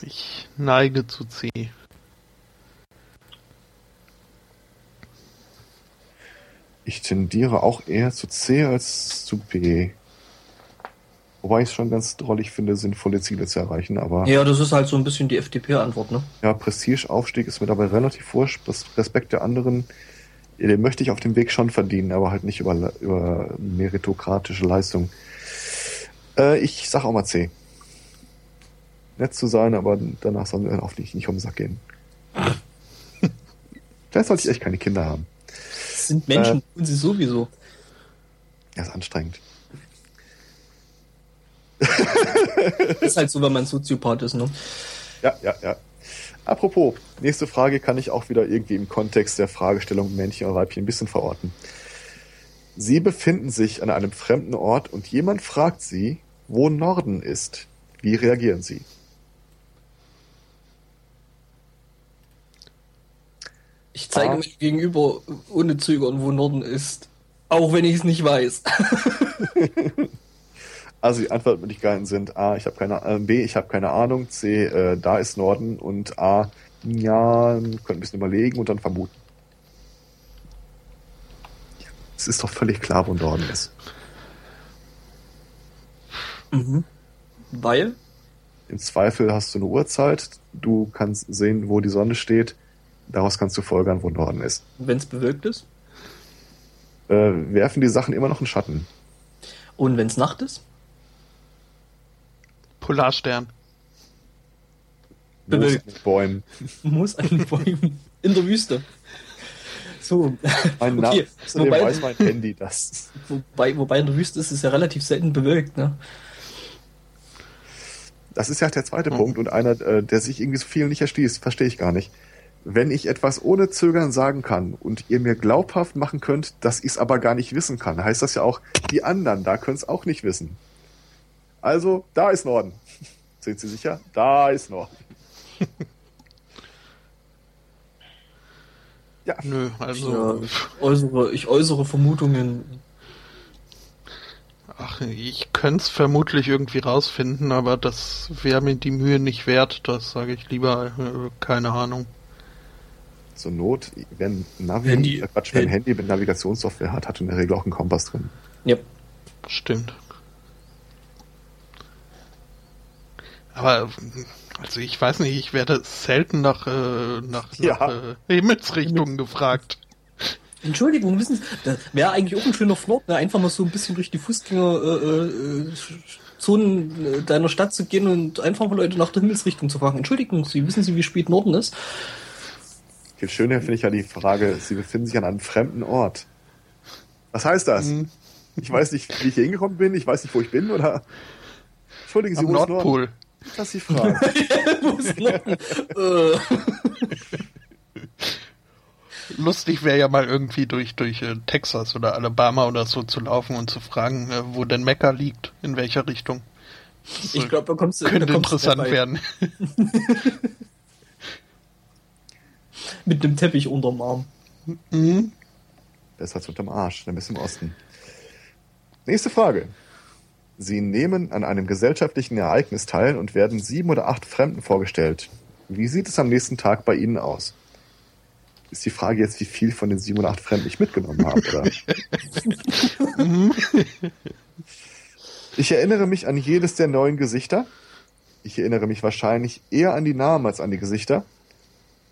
Ich neige zu C. Ich tendiere auch eher zu C als zu B. Wobei ich es schon ganz drollig finde, sinnvolle Ziele zu erreichen. Aber ja, Ja, das ist halt so ein bisschen die FDP-Antwort, ne? Prestigeaufstieg ist mir dabei relativ wurscht. Das Respekt der anderen, den möchte ich auf dem Weg schon verdienen, aber halt nicht über, über meritokratische Leistung. Äh, ich sag auch mal C. Nett zu sein, aber danach soll mir auch nicht, nicht um den Sack gehen. <laughs> Vielleicht sollte ich echt keine Kinder haben. Das sind Menschen, tun sie sowieso. Ja, ist anstrengend. <laughs> ist halt so, wenn man Soziopath ist, ne? Ja, ja, ja. Apropos, nächste Frage kann ich auch wieder irgendwie im Kontext der Fragestellung Männchen und Weibchen ein bisschen verorten. Sie befinden sich an einem fremden Ort und jemand fragt Sie, wo Norden ist. Wie reagieren Sie? Ich zeige Ah. mir gegenüber ohne Zögern, wo Norden ist. Auch wenn ich es nicht weiß. <laughs> Also die Antwortmöglichkeiten sind A, ich habe keine äh, B, ich habe keine Ahnung, C, äh, da ist Norden und A, ja, könnt ein bisschen überlegen und dann vermuten. Ja, es ist doch völlig klar, wo Norden ist. Mhm. Weil? Im Zweifel hast du eine Uhrzeit, du kannst sehen, wo die Sonne steht, daraus kannst du folgern, wo Norden ist. Wenn es bewölkt ist? Äh, werfen die Sachen immer noch einen Schatten? Und wenn es Nacht ist? Polarstern. Moos Bewölkt. mit Bäumen. Muss ein Bäumen <laughs> in der Wüste. So. Mein Okay, Name, wobei- weiß mein Handy das. Wobei, wobei in der Wüste ist es ja relativ selten bewölkt, ne? Das ist ja der zweite Mhm. Punkt und einer, äh, der sich irgendwie so viel nicht erschließt, verstehe ich gar nicht. Wenn ich etwas ohne Zögern sagen kann und ihr mir glaubhaft machen könnt, dass ich es aber gar nicht wissen kann, heißt das ja auch, die anderen da können es auch nicht wissen. Also, da ist Norden. <laughs> Sind Sie sicher? Da ist Norden. <laughs> ja, Nö, also. ja, ich, äußere, ich äußere Vermutungen. Ach, ich könnte es vermutlich irgendwie rausfinden, aber das wäre mir die Mühe nicht wert. Das sage ich lieber, äh, keine Ahnung. zur Not, wenn Navi, Handy- äh, Quatsch, wenn ein Handy- Handy mit Navigationssoftware hat, hat in der Regel auch einen Kompass drin. Ja. Stimmt. Aber, also ich weiß nicht, ich werde selten nach, äh, nach, Ja. nach äh, Himmelsrichtungen gefragt. Entschuldigung, wissen Sie, das wäre eigentlich auch ein schöner Flop, ne? einfach mal so ein bisschen durch die Fußgängerzonen äh, Zonen, äh, deiner Stadt zu gehen und einfach mal Leute nach der Himmelsrichtung zu fragen. Entschuldigen Sie, wissen Sie, wie spät Norden ist? Viel schöner finde ich ja die Frage, Sie befinden sich an einem fremden Ort. Was heißt das? Mhm. Ich weiß nicht, wie ich hier hingekommen bin, ich weiß nicht, wo ich bin, oder? Entschuldigen Sie, Am wo ist Norden? Das ist die Frage. Lustig wäre ja mal irgendwie durch, durch äh, Texas oder Alabama oder so zu laufen und zu fragen, äh, wo denn Mekka liegt, in welcher Richtung. Das, ich glaube, da kommst du da könnte kommst interessant weit. werden. <laughs> Mit einem Teppich unterm Arm. Mhm. Besser als unterm Arsch, dann bist du im Osten. Nächste Frage. Sie nehmen an einem gesellschaftlichen Ereignis teil und werden sieben oder acht Fremden vorgestellt. Wie sieht es am nächsten Tag bei Ihnen aus? ist die Frage jetzt, wie viel von den 7 und 8 Fremden ich mitgenommen habe, oder? ich erinnere mich an jedes der neuen Gesichter. Ich erinnere mich wahrscheinlich eher an die Namen als an die Gesichter.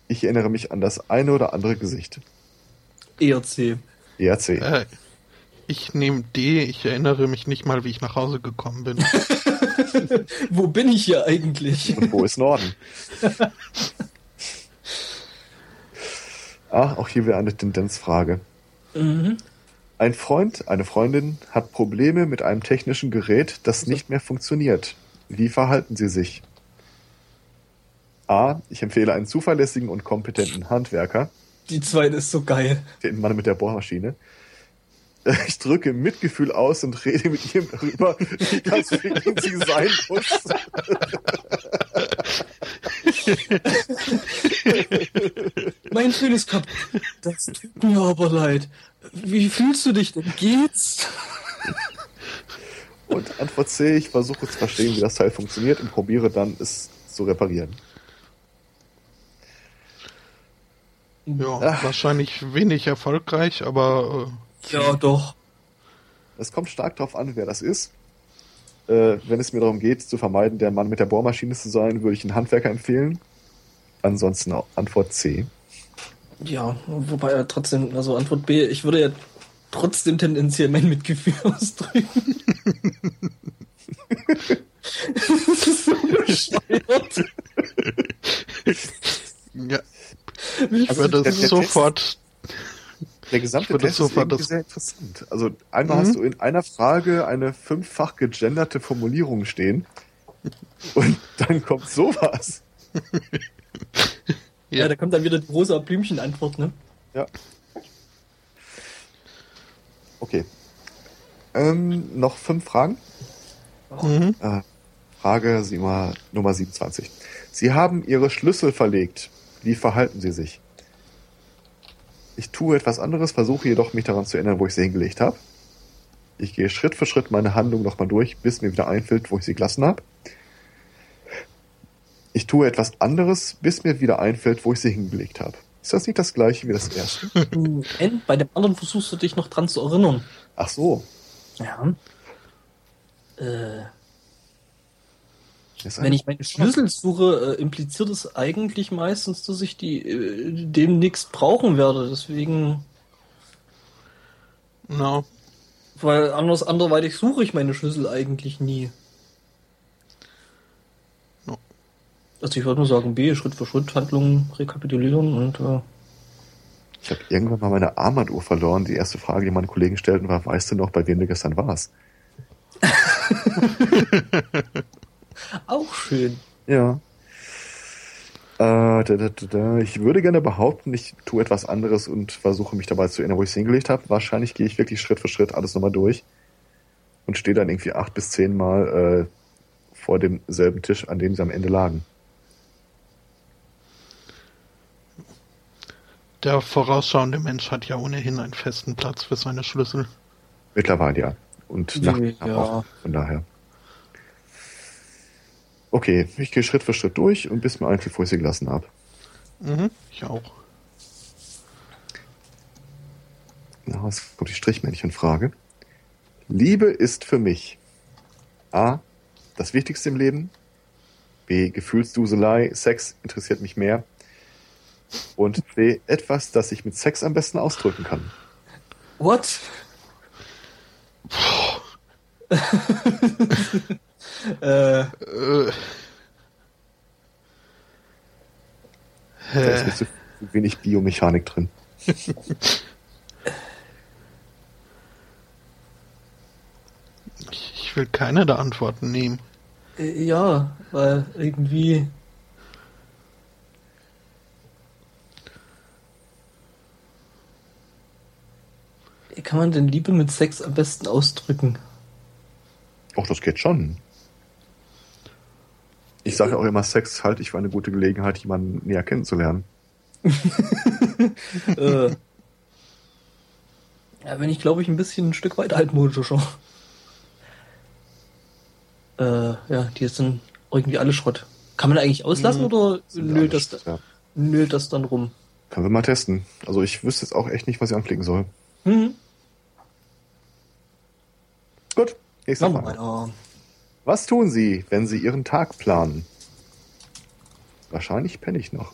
Ich erinnere mich an das eine oder andere Gesicht. ERC. ERC. Ich nehme D, ich erinnere mich nicht mal, wie ich nach Hause gekommen bin. <laughs> Wo bin ich hier eigentlich? Und wo ist Norden? Ah, auch hier wieder eine Tendenzfrage. Mhm. Ein Freund, eine Freundin hat Probleme mit einem technischen Gerät, das nicht mehr funktioniert. Wie verhalten Sie sich? A. Ich empfehle einen zuverlässigen und kompetenten Handwerker, Die zweite ist so geil. den Mann mit der Bohrmaschine. <laughs> Ich drücke Mitgefühl aus und rede mit ihm darüber, wie ganz für ihn sie sein muss. <laughs> Mein ist kaputt. Das tut mir aber leid. Wie fühlst du dich denn? Geht's? Und Antwort C, ich versuche zu verstehen, wie das Teil funktioniert und probiere dann, es zu reparieren. Ja, Ach. wahrscheinlich wenig erfolgreich, aber Ja, doch. Es kommt stark darauf an, wer das ist. Äh, wenn es mir darum geht, zu vermeiden, der Mann mit der Bohrmaschine zu sein, würde ich einen Handwerker empfehlen. Ansonsten auch Antwort C. Ja, wobei ja trotzdem, also Antwort B, ich würde ja trotzdem tendenziell mein Mitgefühl <laughs> ausdrücken. das ist so bescheuert. ja, Wie- ich würde sofort. Der gesamte Test ist irgendwie das- sehr interessant. Also einmal Mhm. hast du in einer Frage eine fünffach gegenderte Formulierung stehen <laughs> und dann kommt sowas. <laughs> Ja, da kommt dann wieder die rosa Blümchen-Antwort, ne? Ja. Okay. Ähm, noch fünf Fragen. Mhm. Äh, Frage Nummer, Nummer 27. Sie haben Ihre Schlüssel verlegt. Wie verhalten Sie sich? Ich tue etwas anderes, versuche jedoch mich daran zu erinnern, wo ich sie hingelegt habe. Ich gehe Schritt für Schritt meine Handlung nochmal durch, bis mir wieder einfällt, wo ich sie gelassen habe. Ich tue etwas anderes, bis mir wieder einfällt, wo ich sie hingelegt habe. Ist das nicht das gleiche wie das erste? N, bei dem anderen versuchst du dich noch dran zu erinnern. Ach so. Ja. Äh, Ist wenn ich meine Schlüssel suche, äh, impliziert es eigentlich meistens, dass ich die äh, demnächst brauchen werde. Deswegen, No. weil anders anderweitig suche ich meine Schlüssel eigentlich nie. No. Also ich würde nur sagen, B, Schritt für Schritt Handlungen rekapitulieren und äh, Ich habe irgendwann mal meine Armbanduhr verloren. Die erste Frage, die meine Kollegen stellten, war, weißt du noch, bei wem du gestern warst? <laughs> auch schön. Ja. Äh, da, da, da, da. Ich würde gerne behaupten, ich tue etwas anderes und versuche mich dabei zu erinnern, wo ich es hingelegt habe. Wahrscheinlich gehe ich wirklich Schritt für Schritt alles nochmal durch und stehe dann irgendwie acht bis zehn Mal äh, vor demselben Tisch, an dem sie am Ende lagen. Der vorausschauende Mensch hat ja ohnehin einen festen Platz für seine Schlüssel. Mittlerweile ja. Und nach Ja. auch. Von daher. Okay, ich gehe Schritt für Schritt durch und bis mir ich sie gelassen habe. Mhm, ich auch. Na, was kommt die Strichmännchenfrage? Liebe ist für mich A. Das Wichtigste im Leben. B. Gefühlsduselei. Sex interessiert mich mehr. Und C. Etwas, das ich mit Sex am besten ausdrücken kann. What? <laughs> äh, Äh, Da ist so wenig Biomechanik drin. Ich, will keine der Antworten nehmen. äh, ja, weil irgendwie. Wie kann man denn Liebe mit Sex am besten ausdrücken? Och, das geht schon. Ich sage auch immer, Sex halte ich für eine gute Gelegenheit, jemanden näher kennenzulernen. <laughs> äh, ja, wenn ich glaube ich ein bisschen ein Stück weit altmodischer. Äh, ja, die sind irgendwie alle Schrott. Kann man eigentlich auslassen Mhm. oder nölt das, ja. nölt das dann rum? Können wir mal testen. Also ich wüsste jetzt auch echt nicht, was ich anklicken soll. Mhm. Gut, nächste Machen wir Frage. weiter. Was tun Sie, wenn Sie Ihren Tag planen? Wahrscheinlich penne ich noch.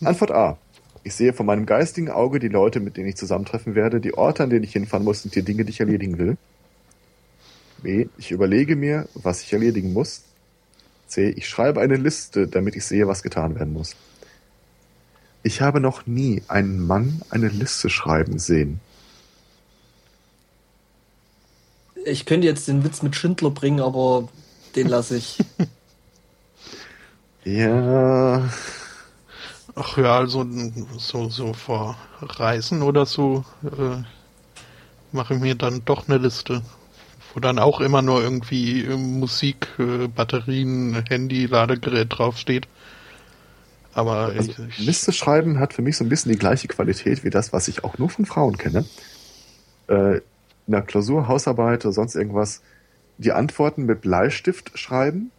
Antwort A. Ich sehe vor meinem geistigen Auge die Leute, mit denen ich zusammentreffen werde, die Orte, an denen ich hinfahren muss und die Dinge, die ich erledigen will. B. Ich überlege mir, was ich erledigen muss. C. Ich schreibe eine Liste, damit ich sehe, was getan werden muss. Ich habe noch nie einen Mann eine Liste schreiben sehen. Ich könnte jetzt den Witz mit Schindler bringen, aber den lasse ich. <laughs> Ja, Ach ja, also so, so vor Reisen oder so äh, mache ich mir dann doch eine Liste, wo dann auch immer nur irgendwie äh, Musik, äh, Batterien, Handy, Ladegerät draufsteht. Aber Also, ich, ich, Liste schreiben hat für mich so ein bisschen die gleiche Qualität wie das, was ich auch nur von Frauen kenne. Äh, in der Klausur, Hausarbeit oder sonst irgendwas, die Antworten mit Bleistift schreiben.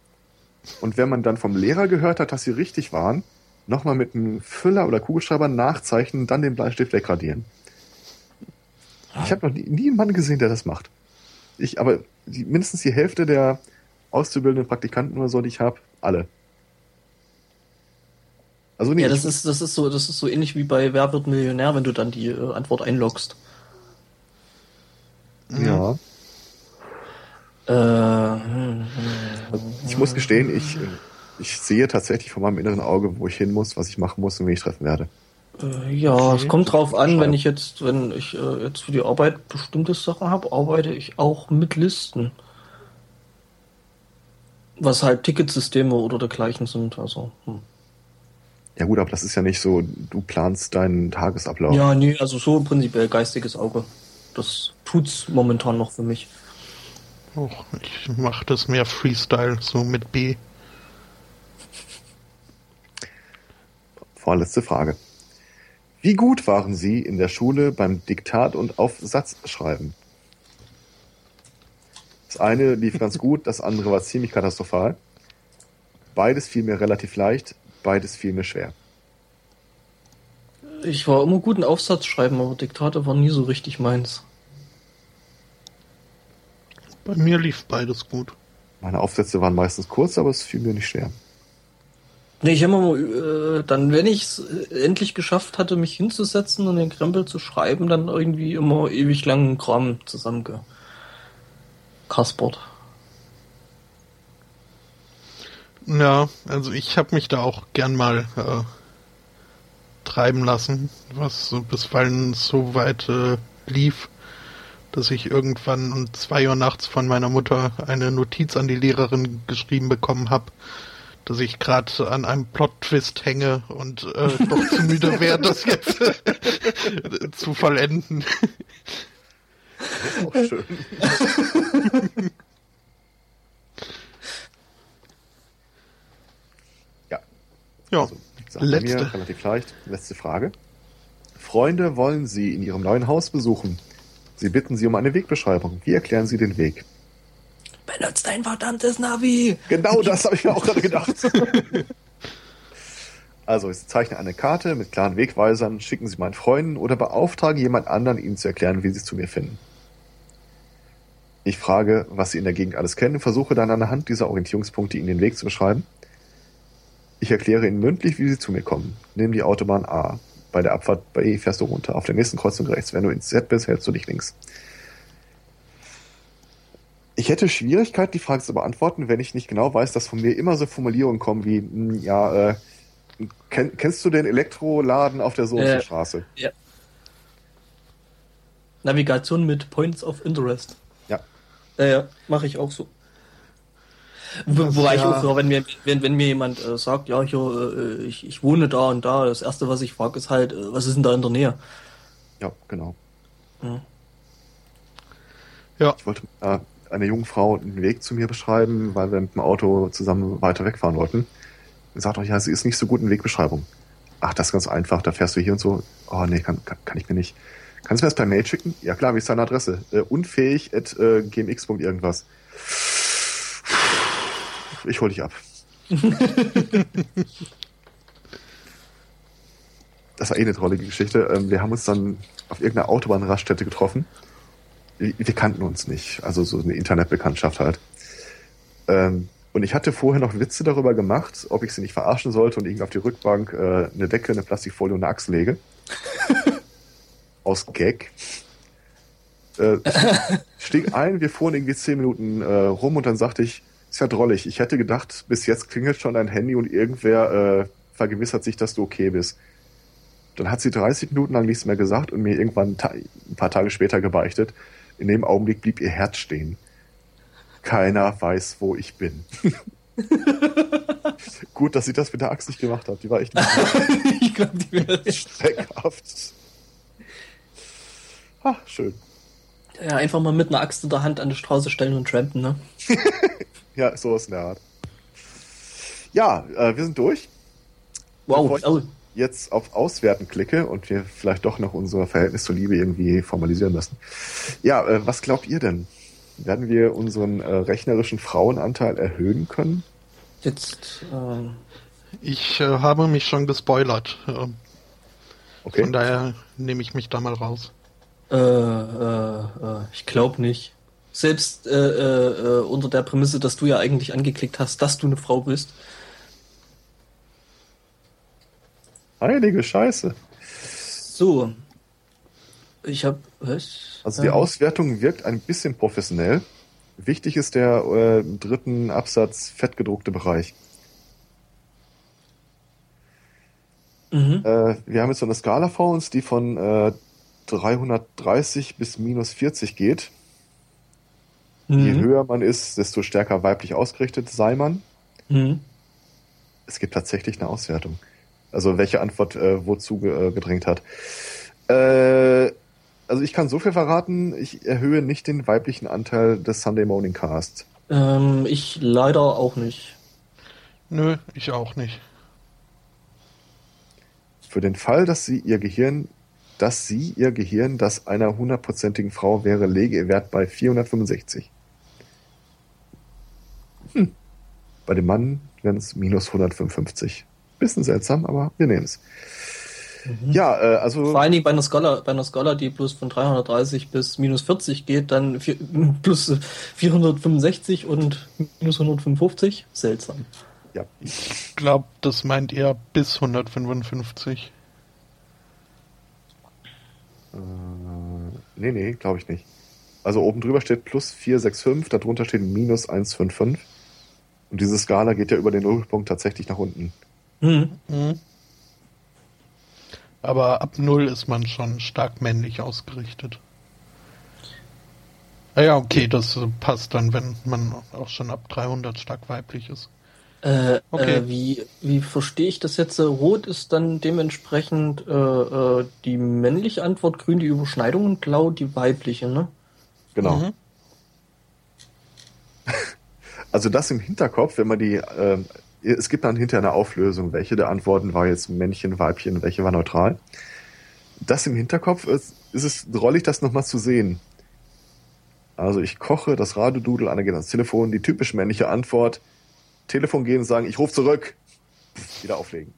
Und wenn man dann vom Lehrer gehört hat, dass sie richtig waren, nochmal mit einem Füller oder Kugelschreiber nachzeichnen, dann den Bleistift wegradieren. Ich habe noch nie, nie einen Mann gesehen, der das macht. Ich, aber die, mindestens die Hälfte der auszubildenden Praktikanten oder so, die ich habe, alle. Also nee, Ja, das ist, das ist so, das ist so ähnlich wie bei Wer wird Millionär, wenn du dann die äh, Antwort einloggst. Ja. Äh, hm, Ich muss gestehen, ich, ich sehe tatsächlich vor meinem inneren Auge, wo ich hin muss, was ich machen muss und wen ich treffen werde. äh, ja, Okay. es kommt drauf an, wenn ich jetzt, wenn ich äh, jetzt für die Arbeit bestimmte Sachen habe, arbeite ich auch mit Listen. Was halt Ticketsysteme oder dergleichen sind. Also, hm. Ja gut, aber das ist ja nicht so, du planst deinen Tagesablauf. Ja, nee, also so prinzipiell geistiges Auge. Das tut's momentan noch für mich. auch, ich mache das mehr Freestyle, so mit B. Vorletzte Frage. Wie gut waren Sie in der Schule beim Diktat und Aufsatzschreiben? Das eine lief ganz <laughs> gut, das andere war ziemlich katastrophal. Beides fiel mir relativ leicht, beides fiel mir schwer. Ich war immer gut in Aufsatz schreiben, aber Diktate war nie so richtig meins. Bei mir lief beides gut. Meine Aufsätze waren meistens kurz, aber es fiel mir nicht schwer. Nee, ich habe immer, äh, dann, wenn ich es endlich geschafft hatte, mich hinzusetzen und den Krempel zu schreiben, dann irgendwie immer ewig langen Kram zusammengekaspert. Ja, also ich habe mich da auch gern mal äh, treiben lassen, was so bisweilen so weit äh, lief, dass ich irgendwann um zwei Uhr nachts von meiner Mutter eine Notiz an die Lehrerin geschrieben bekommen habe, dass ich gerade an einem Plot-Twist hänge und äh, doch zu müde wäre, das jetzt <laughs> zu vollenden. Das ist auch schön. ja, Ja, also, gesagt, letzte. mir relativ leicht. Letzte Frage. Freunde wollen Sie in Ihrem neuen Haus besuchen. Sie bitten Sie um eine Wegbeschreibung. Wie erklären Sie den Weg? Benutzt dein verdammtes Navi! Genau das habe ich mir auch gerade gedacht. <laughs> Also, Sie zeichnen eine Karte mit klaren Wegweisern, schicken Sie meinen Freunden oder beauftragen jemand anderen, Ihnen zu erklären, wie Sie es zu mir finden. Ich frage, was Sie in der Gegend alles kennen und versuche dann anhand dieser Orientierungspunkte Ihnen den Weg zu beschreiben. Ich erkläre Ihnen mündlich, wie Sie zu mir kommen. Nimm die Autobahn A. Bei der Abfahrt bei E fährst du runter. Auf der nächsten Kreuzung rechts. Wenn du ins Z bist, hältst du dich links. Ich hätte Schwierigkeiten, die Frage zu beantworten, wenn ich nicht genau weiß, dass von mir immer so Formulierungen kommen wie, hm, ja, äh, kenn, kennst du den Elektroladen auf der so Äh. Ja. Navigation mit Points of Interest. Ja. Ja, ja, mache ich auch so. Wo, wobei ich ja- auch, ja, wenn mir, wenn, wenn mir jemand äh, sagt, ja, hier, äh, ich, ich wohne da und da, das erste, was ich frage, ist halt, äh, was ist denn da in der Nähe? Ja, genau. Ja. Ja, Ich wollte äh, einer jungen Frau den Weg zu mir beschreiben, weil wir mit dem Auto zusammen weiter wegfahren wollten. Und sagt auch, ja, sie ist nicht so gut in Wegbeschreibung. Ach, das ist ganz einfach, da fährst du hier und so. Oh, nee, kann, kann, kann ich mir nicht. Kannst du mir das per Mail schicken? Ja klar, wie ist deine Adresse? Äh, unfähig at äh, gmx. irgendwas. Ich hol dich ab. <laughs> das war eh eine drollige Geschichte. Ähm, wir haben uns dann auf irgendeiner Autobahnraststätte getroffen. Wir, wir kannten uns nicht, also so eine Internetbekanntschaft halt. Ähm, und ich hatte vorher noch Witze darüber gemacht, ob ich sie nicht verarschen sollte und irgendwie auf die Rückbank äh, eine Decke, eine Plastikfolie und eine Axt lege. <laughs> Aus Gag. Äh, stieg ein, wir fuhren irgendwie zehn Minuten äh, rum und dann sagte ich, ist ja drollig, ich hätte gedacht, bis jetzt klingelt schon dein Handy und irgendwer äh, vergewissert sich, dass du okay bist. Dann hat sie 30 Minuten lang nichts mehr gesagt und mir irgendwann ein paar Tage später gebeichtet. In dem Augenblick blieb ihr Herz stehen. Keiner weiß, wo ich bin. <laughs> Gut, dass sie das mit der Axt nicht gemacht hat. Die war echt <laughs> ich glaube, die wäre <laughs> schreckhaft. Ha, schön. Ja, einfach mal mit einer Axt in der Hand an die Straße stellen und trampen, ne? Ja, sowas in der Art. Ja, äh, wir sind durch. Wow. Bevor ich jetzt auf Auswerten klicke und wir vielleicht doch noch unser Verhältnis zur Liebe irgendwie formalisieren müssen. Ja, äh, was glaubt ihr denn? Werden wir unseren äh, rechnerischen Frauenanteil erhöhen können? Jetzt. Äh, ich äh, habe mich schon gespoilert. Ähm, okay. Von daher nehme ich mich da mal raus. Äh, äh, äh, ich glaube nicht. Selbst äh, äh, äh, unter der Prämisse, dass du ja eigentlich angeklickt hast, dass du eine Frau bist. Heilige Scheiße. So. Ich habe was? Also die Auswertung wirkt ein bisschen professionell. Wichtig ist der äh, dritten Absatz fettgedruckte Bereich. Mhm. Äh, wir haben jetzt so eine Skala vor uns, die von äh, 330 bis minus 40 geht. Mhm. Je höher man ist, desto stärker weiblich ausgerichtet sei man. Mhm. Es gibt tatsächlich eine Auswertung. Also welche Antwort äh, wozu ge äh, gedrängt hat. Äh, also ich kann so viel verraten, ich erhöhe nicht den weiblichen Anteil des Sunday Morning Cast. Ähm, ich leider auch nicht. Nö, ich auch nicht. Für den Fall, dass sie ihr Gehirn dass sie ihr Gehirn das einer hundertprozentigen Frau wäre, lege ihr Wert bei 465. Hm. Bei dem Mann wären es minus 155. Bisschen seltsam, aber wir nehmen es. Mhm. Ja, äh, also. Vor allen Dingen bei einer Scholar, bei einer Scholar, die bloß von 330 bis minus 40 geht, dann vier, <laughs> plus 465 und minus 155. Seltsam. Ja. Ich glaube, das meint eher bis 155. Äh, nee, nee, glaube ich nicht. Also oben drüber steht plus 465, darunter steht minus 155. Und diese Skala geht ja über den Nullpunkt tatsächlich nach unten. Mhm. Mhm. Aber ab Null ist man schon stark männlich ausgerichtet. Ah ja, okay, das passt dann, wenn man auch schon ab 300 stark weiblich ist. Äh, okay. Äh, wie, wie verstehe ich das jetzt? Rot ist dann dementsprechend äh, äh, die männliche Antwort, grün die Überschneidung und blau die weibliche, ne? Genau. Mhm. Also das im Hinterkopf, wenn man die, äh, es gibt dann hinterher eine Auflösung, welche der Antworten war jetzt Männchen, Weibchen, welche war neutral. Das im Hinterkopf ist, ist es drollig, das nochmal zu sehen. Also ich koche, das Radiodudel, einer geht ans Telefon, die typisch männliche Antwort, Telefon gehen und sagen, ich rufe zurück. Wieder auflegen.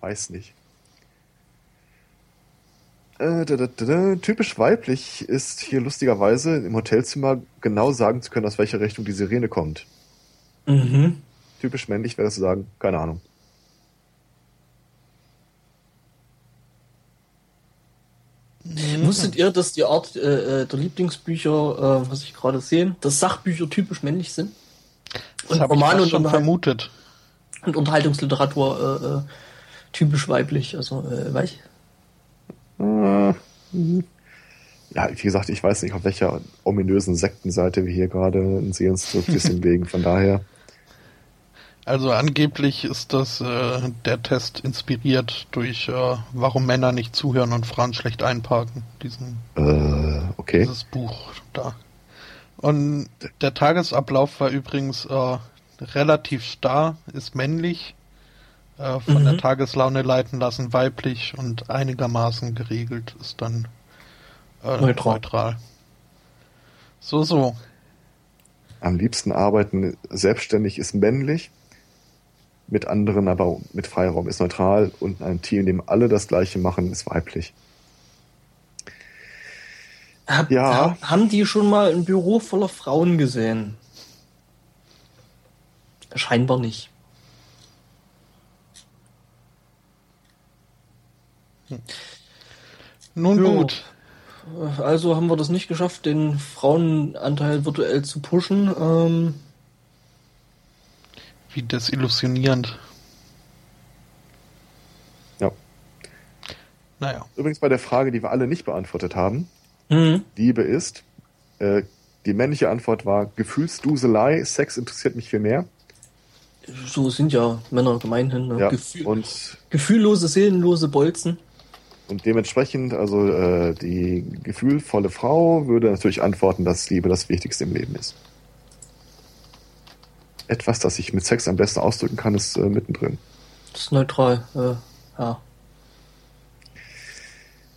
Weiß nicht. Äh, da, da, da, typisch weiblich ist hier lustigerweise im Hotelzimmer genau sagen zu können, aus welcher Richtung die Sirene kommt. Mhm. Typisch männlich wäre es zu sagen, keine Ahnung. Wusstet ihr, dass die Art äh, äh der Lieblingsbücher, äh, was ich gerade sehe, dass Sachbücher typisch männlich sind? Das und Romane und schon vermutet. Und Unterhaltungsliteratur äh, äh, typisch weiblich, also äh, weich. Äh, ja, wie gesagt, ich weiß nicht, auf welcher ominösen Sektenseite wir hier gerade ein Sehensdruck legen, <laughs> von daher. Also angeblich ist das äh, der Test inspiriert durch äh, Warum Männer nicht zuhören und Frauen schlecht einparken. Diesen, äh, okay. Dieses Buch da. Und der Tagesablauf war übrigens äh, relativ starr, ist männlich, äh, von mhm. der Tageslaune leiten lassen, weiblich und einigermaßen geregelt ist dann äh, neutral. neutral. So, so. Am liebsten arbeiten selbstständig ist männlich. mit anderen, aber mit Freiraum ist neutral und ein Team, in dem alle das Gleiche machen, ist weiblich. Hab, ja. Haben die schon mal ein Büro voller Frauen gesehen? Scheinbar nicht. Nun jo. gut. Also haben wir das nicht geschafft, den Frauenanteil virtuell zu pushen. Ähm Wie desillusionierend. Ja. Naja. Übrigens bei der Frage, die wir alle nicht beantwortet haben. Mhm. Liebe ist, äh, die männliche Antwort war Gefühlsduselei, Sex interessiert mich viel mehr. So sind ja Männer gemeinhin. Ne? Ja, Gefühl, und gefühllose, seelenlose Bolzen. Und dementsprechend, also äh, die gefühlvolle Frau würde natürlich antworten, dass Liebe das Wichtigste im Leben ist. Etwas, das ich mit Sex am besten ausdrücken kann, ist äh, mittendrin. Das ist neutral, äh, ja.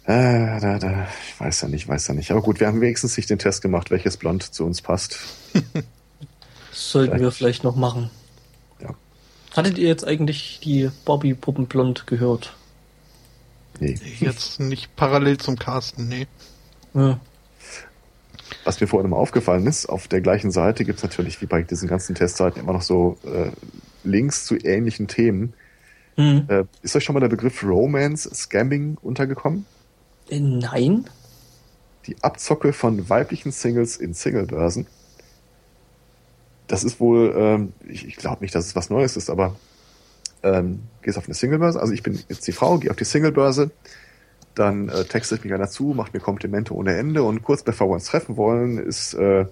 Äh, da, da, ich weiß ja nicht, weiß ja nicht. Aber gut, wir haben wenigstens nicht den Test gemacht, welches Blond zu uns passt. das sollten vielleicht. wir vielleicht noch machen. Ja. Hattet ihr jetzt eigentlich die Bobby-Puppen blond gehört? Nee. Jetzt nicht parallel zum Casten, nee. Ja. Was mir vorhin immer aufgefallen ist, auf der gleichen Seite gibt es natürlich wie bei diesen ganzen Testseiten immer noch so äh, Links zu ähnlichen Themen. Mhm. Äh, ist euch schon mal der Begriff Romance Scamming untergekommen? Äh, nein. Die Abzocke von weiblichen Singles in Singlebörsen. Das ist wohl, ähm, ich, ich glaube nicht, dass es was Neues ist, aber ähm, gehst auf eine Singlebörse. Also ich bin jetzt die Frau, gehe auf die Singlebörse, dann äh, textet mich einer zu, macht mir Komplimente ohne Ende und kurz bevor wir uns treffen wollen, ist äh,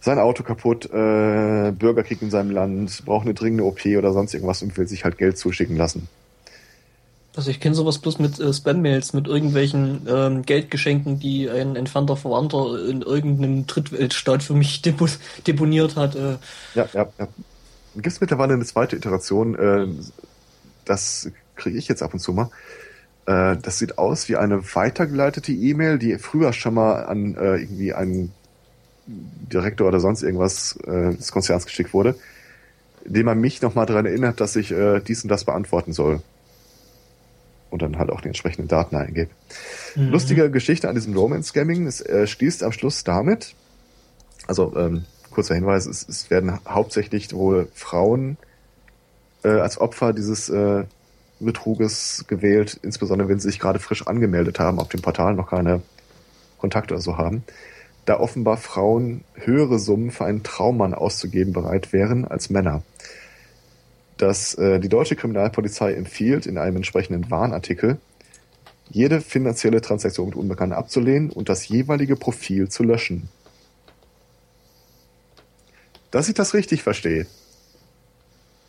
sein Auto kaputt, äh, Bürgerkrieg in seinem Land, braucht eine dringende OP oder sonst irgendwas und will sich halt Geld zuschicken lassen. Also ich kenne sowas bloß mit äh, Spam-Mails, mit irgendwelchen ähm, Geldgeschenken, die ein entfernter Verwandter in irgendeinem Drittweltstaat für mich depo deponiert hat. Äh. Ja, ja, ja gibt es mittlerweile eine zweite Iteration, äh, das kriege ich jetzt ab und zu mal. Äh, das sieht aus wie eine weitergeleitete E-Mail, die früher schon mal an äh, irgendwie einen Direktor oder sonst irgendwas äh, des Konzerns geschickt wurde, indem man mich nochmal daran erinnert, dass ich äh, dies und das beantworten soll. Und dann halt auch die entsprechenden Daten eingebe. Mhm. Lustige Geschichte an diesem Romance-Scamming, es äh, schließt am Schluss damit, also ähm, kurzer Hinweis, es, es werden hauptsächlich wohl Frauen äh, als Opfer dieses äh, Betruges gewählt, insbesondere wenn sie sich gerade frisch angemeldet haben, auf dem Portal noch keine Kontakte oder so haben, da offenbar Frauen höhere Summen für einen Traummann auszugeben bereit wären als Männer. Dass äh, die deutsche Kriminalpolizei empfiehlt, in einem entsprechenden Warnartikel, jede finanzielle Transaktion mit Unbekannten abzulehnen und das jeweilige Profil zu löschen dass ich das richtig verstehe.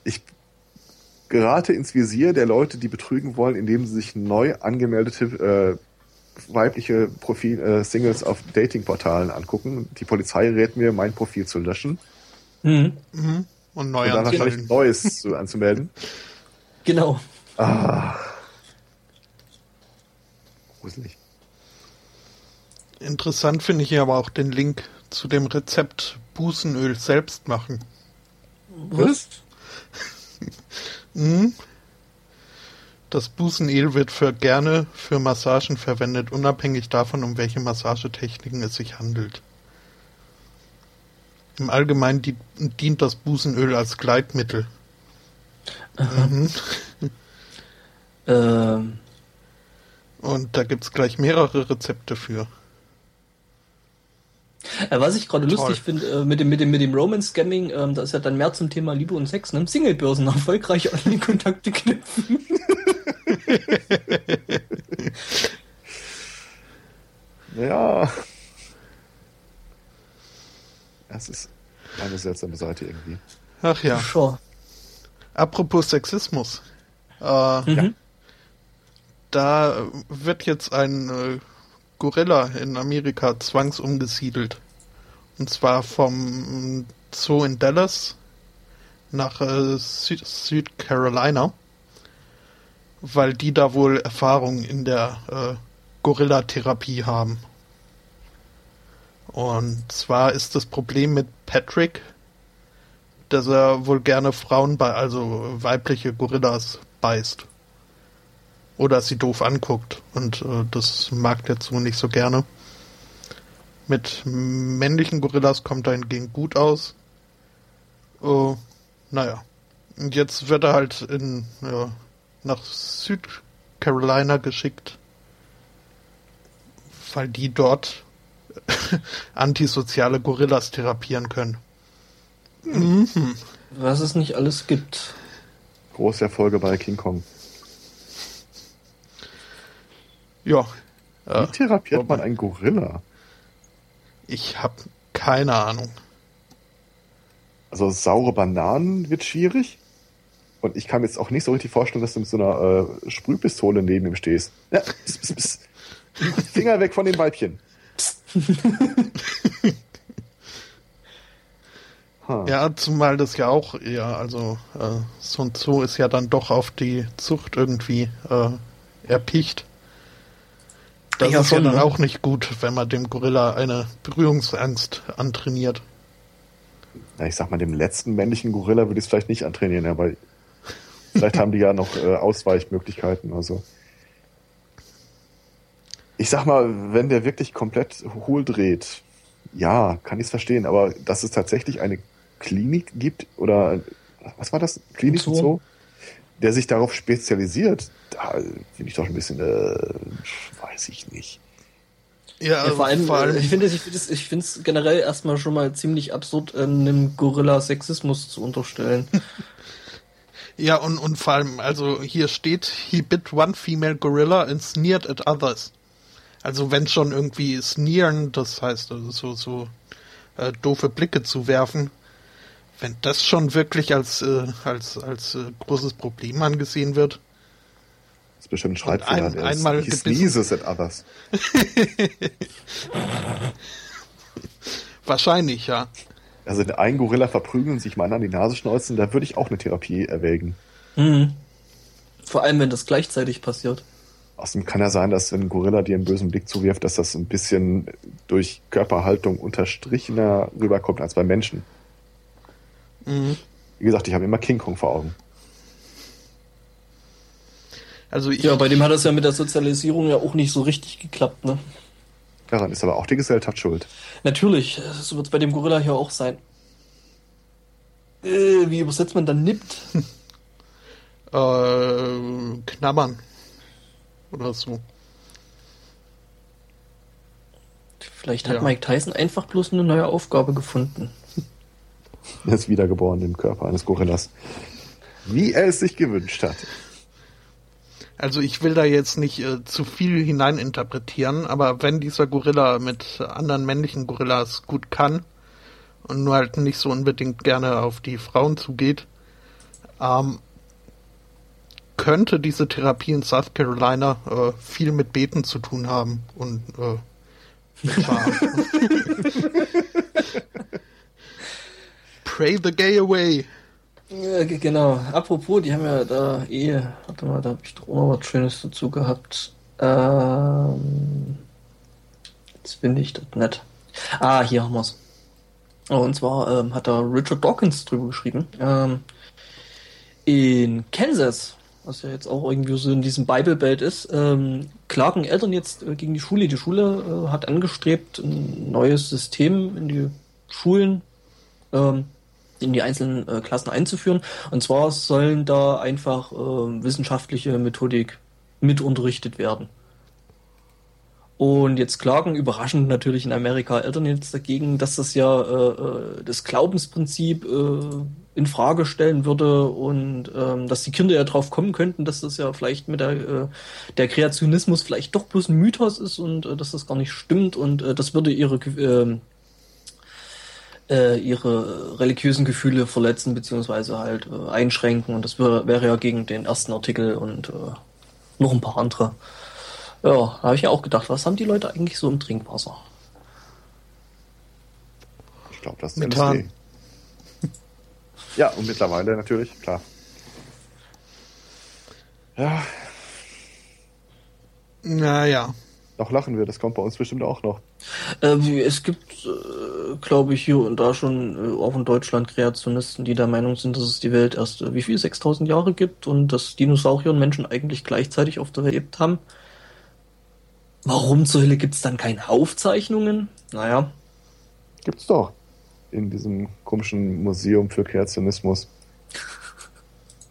Ich gerate ins Visier der Leute, die betrügen wollen, indem sie sich neu angemeldete äh, weibliche Profil, äh, Singles auf Datingportalen angucken. Die Polizei rät mir, mein Profil zu löschen. Mhm. Mhm. Und neu Und dann wahrscheinlich Neues zu, anzumelden. Genau. Ah. Gruselig. Interessant finde ich hier aber auch den Link zu dem Rezept Busenöl selbst machen. Was? <laughs> hm? Das Busenöl wird für gerne für Massagen verwendet, unabhängig davon, um welche Massagetechniken es sich handelt. Im Allgemeinen dient das Busenöl als Gleitmittel. Mhm. <laughs> ähm. Und da gibt es gleich mehrere Rezepte für. Äh, was ich gerade lustig finde, äh, mit dem, mit dem, mit dem Romance-Scamming, ähm, da ist ja dann mehr zum Thema Liebe und Sex, ne? Singlebörsen <laughs> erfolgreich Online-Kontakte knüpfen. <laughs> ja. Es ist eine seltsame Seite irgendwie. Ach ja. Sure. Apropos Sexismus. Äh, mhm. ja. Da wird jetzt ein äh, Gorilla in Amerika zwangsumgesiedelt. Und zwar vom Zoo in Dallas nach äh, Süd Südcarolina, weil die da wohl Erfahrung in der äh, Gorilla-Therapie haben. Und zwar ist das Problem mit Patrick, dass er wohl gerne Frauen bei, also weibliche Gorillas beißt. Oder sie doof anguckt. Und äh, das mag der Zoo nicht so gerne. Mit männlichen Gorillas kommt er hingegen gut aus. Oh, naja. Und jetzt wird er halt in, ja, nach Südcarolina geschickt, weil die dort <laughs> antisoziale Gorillas therapieren können. Mhm. Was es nicht alles gibt. Große Erfolge bei King Kong. Ja. Wie therapiert man einen Gorilla? Ich habe keine Ahnung. Also saure Bananen wird schwierig. Und ich kann mir jetzt auch nicht so richtig vorstellen, dass du mit so einer äh, Sprühpistole neben ihm stehst. Ja, pss, pss, pss. Finger weg von den Weibchen. <laughs> Ja, zumal das ja auch eher, also äh, so ein Zoo ist ja dann doch auf die Zucht irgendwie äh, erpicht. Das ja, ist schon, ja dann ne? auch nicht gut, wenn man dem Gorilla eine Berührungsangst antrainiert. Ja, ich sag mal, dem letzten männlichen Gorilla würde ich es vielleicht nicht antrainieren, aber vielleicht haben die ja noch äh, Ausweichmöglichkeiten. Also ich sag mal, wenn der wirklich komplett hohl dreht, ja, kann ich es verstehen, aber dass es tatsächlich eine Klinik gibt oder was war das? Klinik so. so der sich darauf spezialisiert, da finde ich doch ein bisschen, äh, weiß ich nicht. Ja, ja vor, allem, vor allem, ich finde es ich finde es generell erstmal schon mal ziemlich absurd, einem Gorilla Sexismus zu unterstellen. <laughs> ja, und, und vor allem, also hier steht, he bit one female gorilla and sneered at others. Also wenn schon irgendwie sneeren, das heißt also so, so äh, doofe Blicke zu werfen, wenn das schon wirklich als, äh, als, als äh, großes Problem angesehen wird. Das ist bestimmt ein Schreibfehler. Ein, einmal sneezes at others. <laughs> Wahrscheinlich, ja. Also ein Gorilla verprügeln, sich mal an die Nase schneuzen, da würde ich auch eine Therapie erwägen. Mhm. Vor allem, wenn das gleichzeitig passiert. Außerdem kann ja sein, dass wenn ein Gorilla dir einen bösen Blick zuwirft, dass das ein bisschen durch Körperhaltung unterstrichener rüberkommt als bei Menschen. Mhm. Wie gesagt, ich habe immer King Kong vor Augen. Also ich, ja, bei dem hat es ja mit der Sozialisierung ja auch nicht so richtig geklappt, ne? Daran ist aber auch die Gesellschaft schuld. Natürlich, so wird es bei dem Gorilla hier auch sein. Äh, wie übersetzt man dann nippt? <laughs> äh, knabbern. Oder so. Vielleicht hat ja. Mike Tyson einfach bloß eine neue Aufgabe gefunden. <laughs> Er ist wiedergeboren im Körper eines Gorillas. Wie er es sich gewünscht hat. Also ich will da jetzt nicht äh, zu viel hineininterpretieren, aber wenn dieser Gorilla mit anderen männlichen Gorillas gut kann und nur halt nicht so unbedingt gerne auf die Frauen zugeht, ähm, könnte diese Therapie in South Carolina äh, viel mit Beten zu tun haben und äh, mit <laughs> Pray the Gay Away. Ja, genau. Apropos, die haben ja da eh, warte mal, da habe ich doch auch noch was Schönes dazu gehabt. Ähm, jetzt finde ich das nicht. Ah, hier haben wir's. Oh, und zwar ähm, hat da Richard Dawkins drüber geschrieben. Ähm, in Kansas, was ja jetzt auch irgendwie so in diesem Bible Belt ist, ähm, klagen Eltern jetzt äh, gegen die Schule. Die Schule äh, hat angestrebt, ein neues System in die Schulen ähm, in die einzelnen äh, Klassen einzuführen. Und zwar sollen da einfach äh, wissenschaftliche Methodik mit unterrichtet werden. Und jetzt klagen überraschend natürlich in Amerika Eltern jetzt dagegen, dass das ja äh, äh das Glaubensprinzip äh, in Frage stellen würde und ähm, dass die Kinder ja drauf kommen könnten, dass das ja vielleicht mit der äh, der Kreationismus vielleicht doch bloß ein Mythos ist und äh, dass das gar nicht stimmt und äh, das würde ihre äh, ihre religiösen Gefühle verletzen beziehungsweise halt äh, einschränken und das wäre, wäre ja gegen den ersten Artikel und äh, noch ein paar andere. Ja, da habe ich ja auch gedacht, was haben die Leute eigentlich so im Trinkwasser? Ich glaube, das ist Methan. <laughs> Ja, und mittlerweile natürlich, klar. Ja. Naja. Auch lachen wir, das kommt bei uns bestimmt auch noch. Äh, es gibt, äh, glaube ich, hier und da schon, äh, auch in Deutschland, Kreationisten, die der Meinung sind, dass es die Welt erst, äh, wie viel, 6000 Jahre gibt und dass Dinosaurier und Menschen eigentlich gleichzeitig auf der Welt gelebt haben. Warum zur Hölle gibt es dann keine Aufzeichnungen? Naja. Gibt's doch. In diesem komischen Museum für Kreationismus.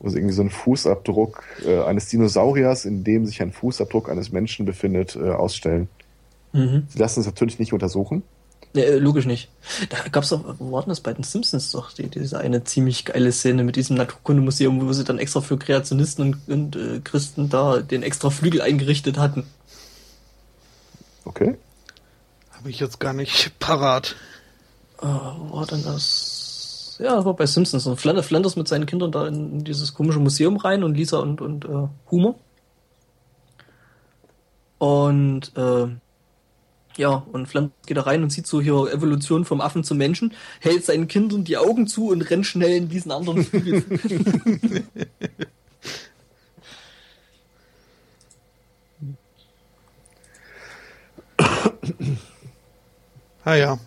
Wo sie irgendwie so einen Fußabdruck äh, eines Dinosauriers, in dem sich ein Fußabdruck eines Menschen befindet, äh, ausstellen. Mhm. Sie lassen es natürlich nicht untersuchen. Ja, äh, logisch nicht. Da gab es doch, wo war denn das bei den Simpsons doch, die, diese eine ziemlich geile Szene mit diesem Naturkundemuseum, wo sie dann extra für Kreationisten und, und äh, Christen da den extra Flügel eingerichtet hatten. Okay. Habe ich jetzt gar nicht parat. Äh, wo war denn das? Ja, das war bei Simpsons. Und Flanders, Flanders mit seinen Kindern da in, in dieses komische Museum rein und Lisa und, und äh, Humor. Und äh, ja, und Flanders geht da rein und sieht so hier Evolution vom Affen zum Menschen, hält seinen Kindern die Augen zu und rennt schnell in diesen anderen <laughs> Flügel. Ah ja.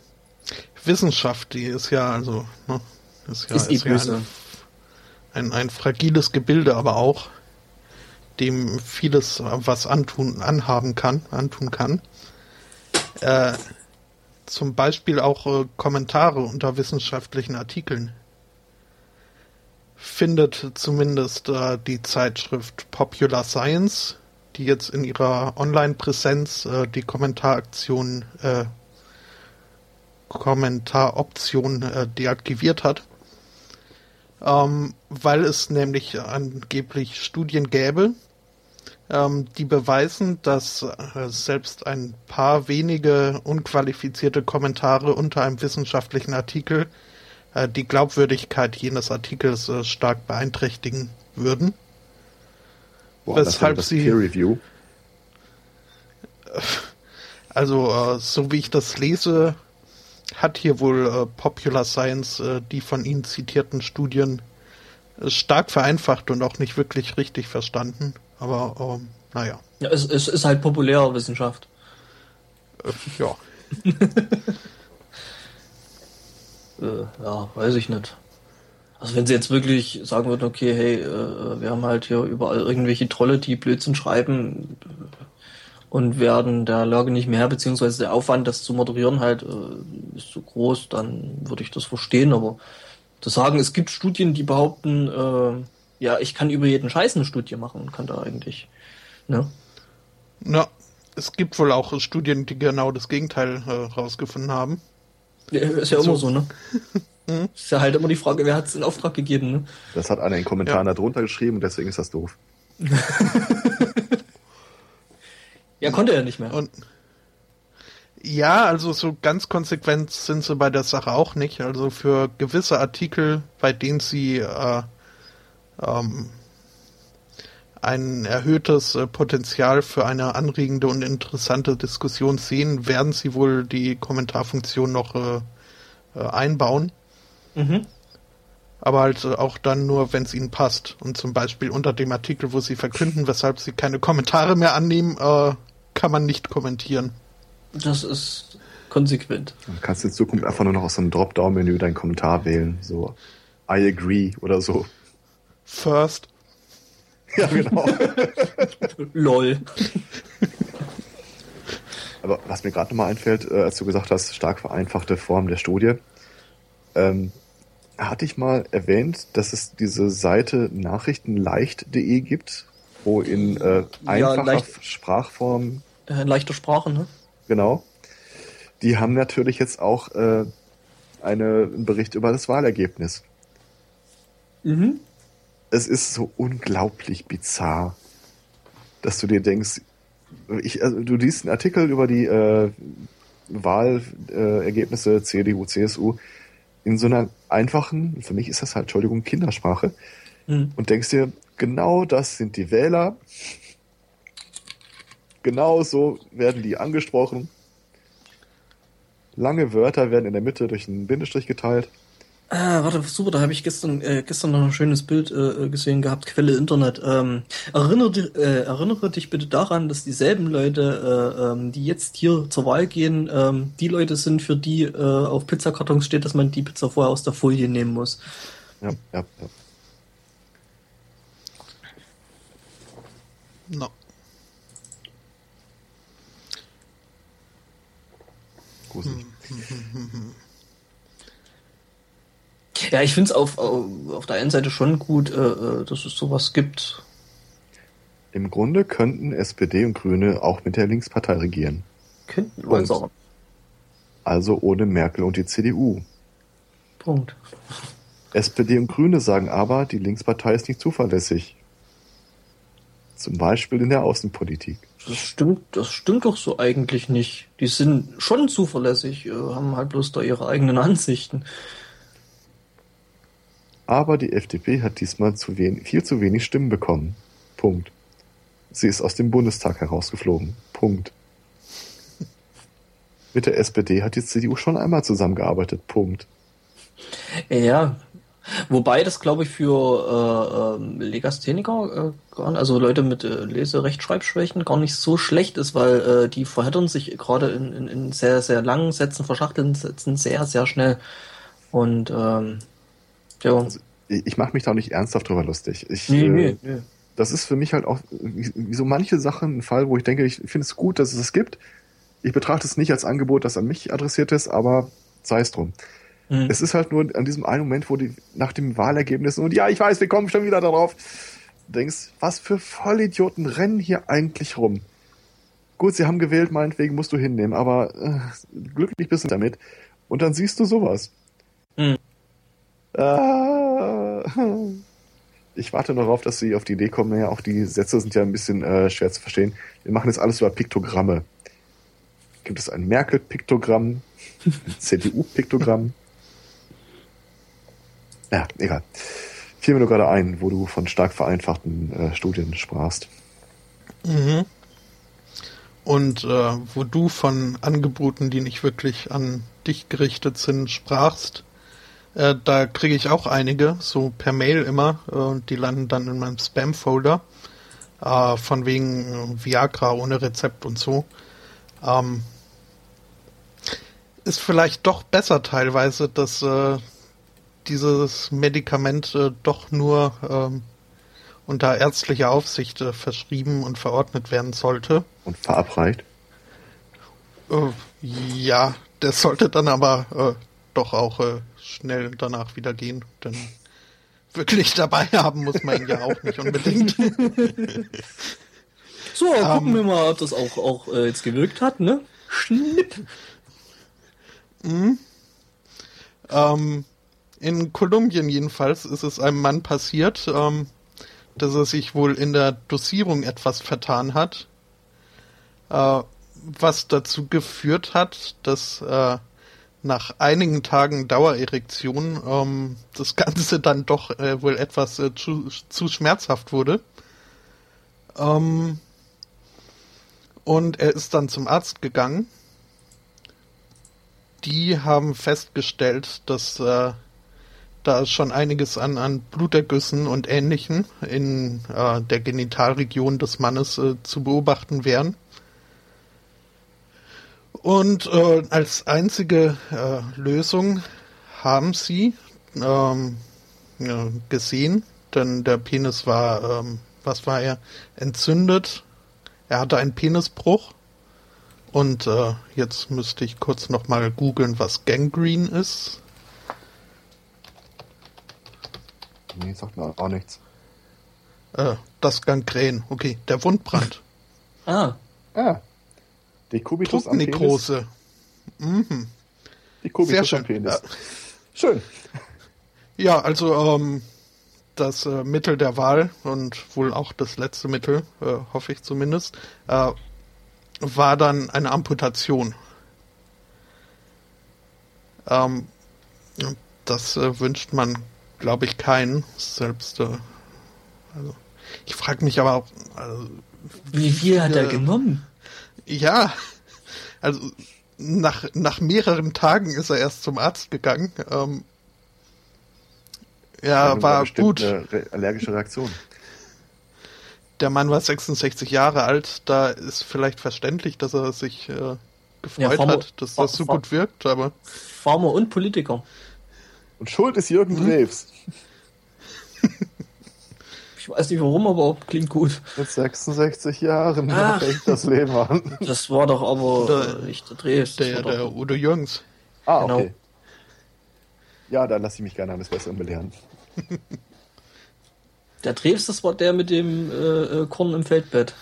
Wissenschaft, die ist ja also, ne, ist ja, Ist ist ja ein, ein, ein fragiles Gebilde, aber auch, dem vieles äh, was antun, anhaben kann, antun kann. Äh, zum Beispiel auch äh, Kommentare unter wissenschaftlichen Artikeln. Findet zumindest äh, die Zeitschrift Popular Science, die jetzt in ihrer Online-Präsenz äh, die Kommentaraktion äh, Kommentaroption äh, deaktiviert hat, ähm, weil es nämlich angeblich Studien gäbe, ähm, die beweisen, dass äh, selbst ein paar wenige unqualifizierte Kommentare unter einem wissenschaftlichen Artikel äh, die Glaubwürdigkeit jenes Artikels äh, stark beeinträchtigen würden. Woanders Weshalb wäre das sie- Peer Review. Also, äh, so wie ich das lese, hat hier wohl äh, Popular Science äh, die von Ihnen zitierten Studien äh, stark vereinfacht und auch nicht wirklich richtig verstanden. Aber, ähm, naja, ja, es, es ist halt populäre Wissenschaft. äh, ja. <laughs> Äh, ja, weiß ich nicht. Also wenn sie jetzt wirklich sagen würden, okay, hey, äh, wir haben halt hier überall irgendwelche Trolle, die Blödsinn schreiben und werden der Lage nicht mehr, beziehungsweise der Aufwand, das zu moderieren halt äh, ist zu groß, dann würde ich das verstehen, aber zu sagen, es gibt Studien, die behaupten, äh, ja, ich kann über jeden Scheiß eine Studie machen und kann da eigentlich, ne? Na, es gibt wohl auch Studien, die genau das Gegenteil äh, rausgefunden haben. Ja, Ist ja immer so, ne? <laughs> Ist ja halt immer die Frage, wer hat es in Auftrag gegeben, ne? Das hat einer in den Kommentaren darunter geschrieben und deswegen ist das doof. <laughs> Ja, konnte er nicht mehr. Und ja, also so ganz konsequent sind sie bei der Sache auch nicht. Also für gewisse Artikel, bei denen sie äh, ähm, ein erhöhtes äh, Potenzial für eine anregende und interessante Diskussion sehen, werden sie wohl die Kommentarfunktion noch äh, äh, einbauen. Mhm. Aber halt äh, auch dann nur, wenn es ihnen passt. Und zum Beispiel unter dem Artikel, wo sie verkünden, weshalb sie keine Kommentare mehr annehmen, äh, kann man nicht kommentieren. Das ist konsequent. Dann kannst du in Zukunft einfach nur noch aus so einem Dropdown-Menü deinen Kommentar wählen. So, I agree oder so. First. Ja, genau. <laughs> Lol. Aber was mir gerade nochmal einfällt, äh, als du gesagt hast, stark vereinfachte Form der Studie, ähm, hatte ich mal erwähnt, dass es diese Seite nachrichtenleicht.de gibt, wo in äh, einfacher leicht. Sprachform, Äh, in leichter Sprache, ne? genau, die haben natürlich jetzt auch äh, eine, einen Bericht über das Wahlergebnis. Mhm. es ist so unglaublich bizarr, dass du dir denkst, ich, also du liest einen Artikel über die äh, Wahlergebnisse Ergebnisse CDU, CSU in so einer einfachen, für mich ist das halt, Entschuldigung, Kindersprache Mhm. und denkst dir, genau das sind die Wähler, genau so werden die angesprochen. Lange Wörter werden in der Mitte durch einen Bindestrich geteilt. Ah, warte, super, da habe ich gestern, äh, gestern noch ein schönes Bild äh, gesehen gehabt, Quelle Internet. Ähm, erinnere, äh, erinnere dich bitte daran, dass dieselben Leute, äh, ähm, die jetzt hier zur Wahl gehen, ähm, die Leute sind, für die äh, auf Pizzakartons steht, dass man die Pizza vorher aus der Folie nehmen muss. Ja, ja, ja. No. Gruselig. Ja, ich finde es auf, auf der einen Seite schon gut, äh, äh, dass es sowas gibt. Im Grunde könnten SPD und Grüne auch mit der Linkspartei regieren. Könnten wir Punkt. Also ohne Merkel und die CDU. Punkt. SPD und Grüne sagen aber, die Linkspartei ist nicht zuverlässig. Zum Beispiel in der Außenpolitik. Das stimmt, das stimmt doch so eigentlich nicht. Die sind schon zuverlässig, äh, haben halt bloß da ihre eigenen <laughs> Ansichten. Aber die FDP hat diesmal zu wenig, viel zu wenig Stimmen bekommen. Punkt. Sie ist aus dem Bundestag herausgeflogen. Punkt. Mit der SPD hat die CDU schon einmal zusammengearbeitet. Punkt. Ja, wobei das glaube ich für äh, äh, Legastheniker, äh, also Leute mit äh, Lese-Rechtschreibschwächen, gar nicht so schlecht ist, weil äh, die verheddern sich gerade in, in, in sehr, sehr langen Sätzen, verschachtelten Sätzen sehr, sehr schnell. Und ähm, ja. Also, ich, mache mich da auch nicht ernsthaft drüber lustig. Ich, nee, äh, nee, nee. das ist für mich halt auch wie, so manche Sachen ein Fall, wo ich denke, ich finde es gut, dass es es gibt. Ich betrachte es nicht als Angebot, das an mich adressiert ist, aber sei es drum. Mhm. Es ist halt nur an diesem einen Moment, wo die nach dem Wahlergebnis und ja, ich weiß, wir kommen schon wieder darauf, denkst, was für Vollidioten rennen hier eigentlich rum? Gut, sie haben gewählt, meinetwegen musst du hinnehmen, aber äh, glücklich bist du damit. Und dann siehst du sowas. Mhm. Ah. Ich warte noch darauf, dass sie auf die Idee kommen. Naja, auch die Sätze sind ja ein bisschen äh, schwer zu verstehen. Wir machen jetzt alles über Piktogramme. Gibt es ein Merkel-Piktogramm, ein CDU-Piktogramm? Ja, egal. Fiel mir nur gerade ein, wo du von stark vereinfachten äh, Studien sprachst. Mhm. Und äh, wo du von Angeboten, die nicht wirklich an dich gerichtet sind, sprachst, äh, da kriege ich auch einige, so per Mail immer, äh, und die landen dann in meinem Spam-Folder, äh, von wegen äh, Viagra ohne Rezept und so. Ähm, ist vielleicht doch besser teilweise, dass äh, dieses Medikament äh, doch nur ähm, unter ärztlicher Aufsicht äh, verschrieben und verordnet werden sollte. Und verabreicht? Äh, ja, das sollte dann aber äh, doch auch äh, schnell danach wieder gehen, denn wirklich dabei haben muss man ihn ja auch nicht unbedingt. <laughs> So, gucken Ähm. wir mal, ob das auch, auch äh, jetzt gewirkt hat, ne? Schnipp. Ähm, in Kolumbien jedenfalls ist es einem Mann passiert, ähm, dass er sich wohl in der Dosierung etwas vertan hat, äh, was dazu geführt hat, dass äh, nach einigen Tagen Dauererektion ähm, das <laughs> Ganze dann doch äh, wohl etwas äh, zu, zu schmerzhaft wurde. Ähm, und er ist dann zum Arzt gegangen die haben festgestellt, dass da schon einiges an, an Blutergüssen und Ähnlichem in äh, der Genitalregion des Mannes äh, zu beobachten wären. Und äh, als einzige äh, Lösung haben sie ähm, gesehen, denn der Penis war, ähm, was war er, entzündet. Er hatte einen Penisbruch. Und äh, jetzt müsste ich kurz nochmal googeln, was Gangrene ist. Nee, sagt mir auch nichts. Äh, das Gangrän, okay, der Wundbrand. <laughs> Ah, Ah. Dekubitus am Penis. Mhm. Dekubitus Sehr am schön. Penis. Ja. Schön. Ja, also ähm, das äh, Mittel der Wahl und wohl auch das letzte Mittel, äh, hoffe ich zumindest, äh, war dann eine Amputation. Ähm, das äh, wünscht man, glaube ich, keinen. Selbst, äh, also, ich frage mich aber auch, also, wie viel hat er Ja. genommen? ja, also nach, nach mehreren Tagen ist er erst zum Arzt gegangen. Ähm, Ja, war gut. Eine allergische Reaktion. Der Mann war 66 Jahre alt, da ist vielleicht verständlich, dass er sich äh, gefreut Ja, Farmer- hat, dass das so Far- gut wirkt, aber Farmer und Politiker. Und schuld ist Jürgen Mhm. Drews. <laughs> Ich weiß nicht warum, aber klingt gut. Mit 66 Jahren Ach. <laughs> fängt das Leben an. Das war doch aber Der- nicht der Dres. das der, war doch- der Udo Jürgens. Ah, Genau. okay. Ja, dann lasse ich mich gerne eines Besseren belehren. <laughs> Der Drews, das war der mit dem äh, äh, Korn im Feldbett.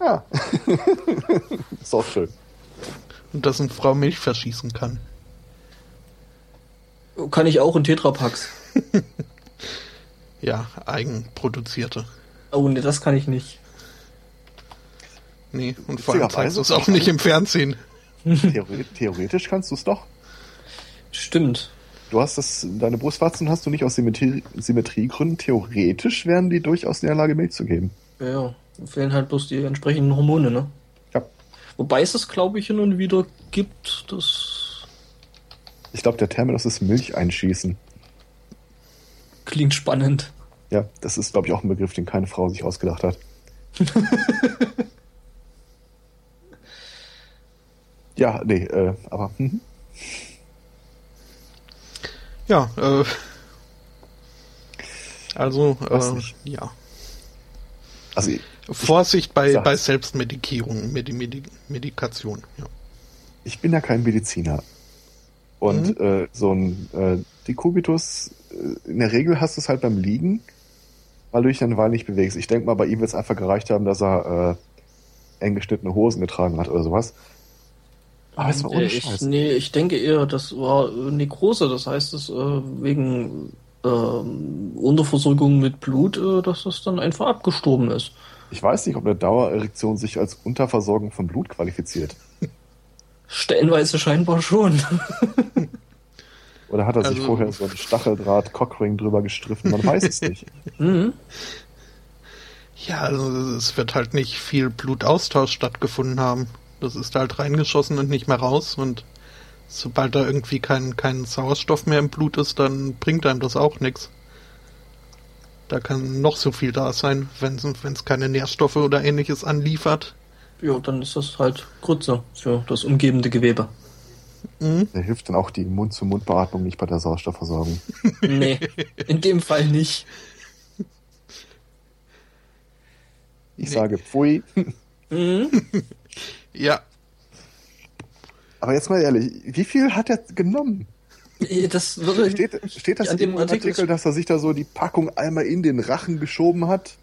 Ja. ist auch schön. Und dass eine Frau Milch verschießen kann. Kann ich auch in Tetrapacks. <laughs> Ja, eigenproduzierte. Oh ne, das kann ich nicht. Nee, und vor allem zeigst du es auch nicht im Fernsehen. Theore theoretisch kannst du es doch. Stimmt. Du hast das, deine Brustwarzen hast du nicht aus Symmetrie, Symmetriegründen. Theoretisch wären die durchaus in der Lage, Milch zu geben. Ja, fehlen halt bloß die entsprechenden Hormone, ne? Ja. Wobei es das, glaube ich, hin und wieder gibt, das Ich glaube, der Terminus ist Milch einschießen. klingt spannend. Ja, das ist, glaube ich, auch ein Begriff, den keine Frau sich ausgedacht hat. <laughs> ja, nee, äh, aber hm, Ja, äh. Also, äh, ja. also ich, Vorsicht bei, sag's. bei Selbstmedikierung, Medi Medi Medikation. Ja. ich bin ja kein Mediziner. Und äh, so ein äh, Dekubitus, äh, in der Regel hast du es halt beim Liegen, weil du dich dann eine Weile nicht bewegst. Ich denke mal, bei ihm wird es einfach gereicht haben, dass er äh, eng geschnittene Hosen getragen hat oder sowas. Aber es war ohne Äh, ich, Scheiß. nee, ich denke eher, das war Nekrose. Das heißt, es äh, wegen ähm, Unterversorgung mit Blut, äh, dass das dann einfach abgestorben ist. Ich weiß nicht, ob eine Dauererektion sich als Unterversorgung von Blut qualifiziert. Stellenweise scheinbar schon. <laughs> Oder hat er sich Also- vorher so einen Stacheldraht Cockring drüber gestriffen? Man weiß es nicht. <laughs> mhm. Ja, also es wird halt nicht viel Blutaustausch stattgefunden haben. Das ist halt reingeschossen und nicht mehr raus. Und sobald da irgendwie kein, kein Sauerstoff mehr im Blut ist, dann bringt einem das auch nichts. Da kann noch so viel da sein, wenn es keine Nährstoffe oder ähnliches anliefert. Ja, dann ist das halt Grütze für das umgebende Gewebe. Mhm. Da hilft dann auch die Mund-zu-Mund-Beatmung nicht bei der Sauerstoffversorgung. <laughs> Nee, in dem Fall nicht. Ich Nee. sage pfui. Mhm. <laughs> Ja, Aber jetzt mal ehrlich, wie viel hat er genommen? Das würde Steht, steht das An in dem dem Artikel Artikel, dass er sich da so die Packung einmal in den Rachen geschoben hat?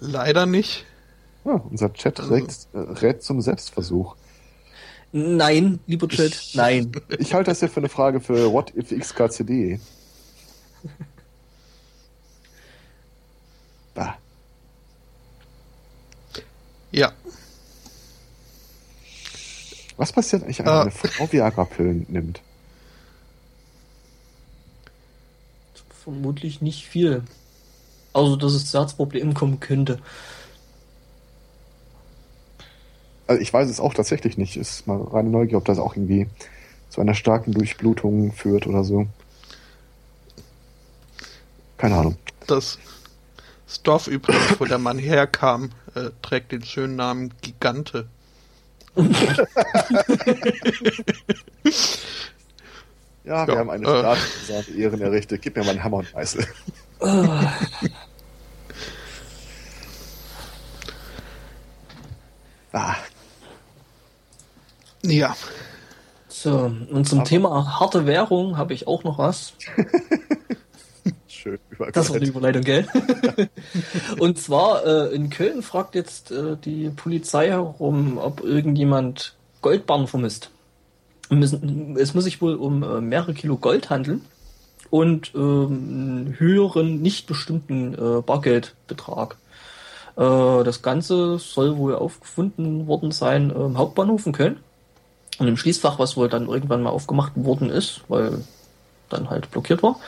leider nicht. Ja, unser Chat Also- rät, äh, rät zum Selbstversuch. Nein, lieber Chat, Ich- nein. Ich halte das ja für eine Frage für What if XKCD. Bah. Ja, Was passiert eigentlich, wenn Ah. eine Frau Viagra-Pillen nimmt? Vermutlich nicht viel. Also, dass es zu Herzproblemen kommen könnte. Also ich weiß es auch tatsächlich nicht. Ist mal reine Neugier, ob das auch irgendwie zu einer starken Durchblutung führt oder so. Keine Ahnung. das, das Dorf übrigens, wo der Mann herkam, äh, trägt den schönen Namen Gigante. <laughs> Ja, wir Ja, haben eine äh. Staatsexamen Ehren errichtet. Gib mir mal einen Hammer und Meißel. ah, Ja, So, und zum Aber- Thema harte Währung habe ich auch noch was. <laughs> schön. Überall Das war die Überleitung, gell? <laughs> und zwar äh, in Köln fragt jetzt äh, die Polizei herum, ob irgendjemand Goldbarren vermisst. Müssen, es muss sich wohl um äh, mehrere Kilo Gold handeln und ähm, einen höheren, nicht bestimmten äh, Bargeldbetrag. Äh, das Ganze soll wohl aufgefunden worden sein im Hauptbahnhof in Köln. Und im Schließfach, was wohl dann irgendwann mal aufgemacht worden ist, weil dann halt blockiert war.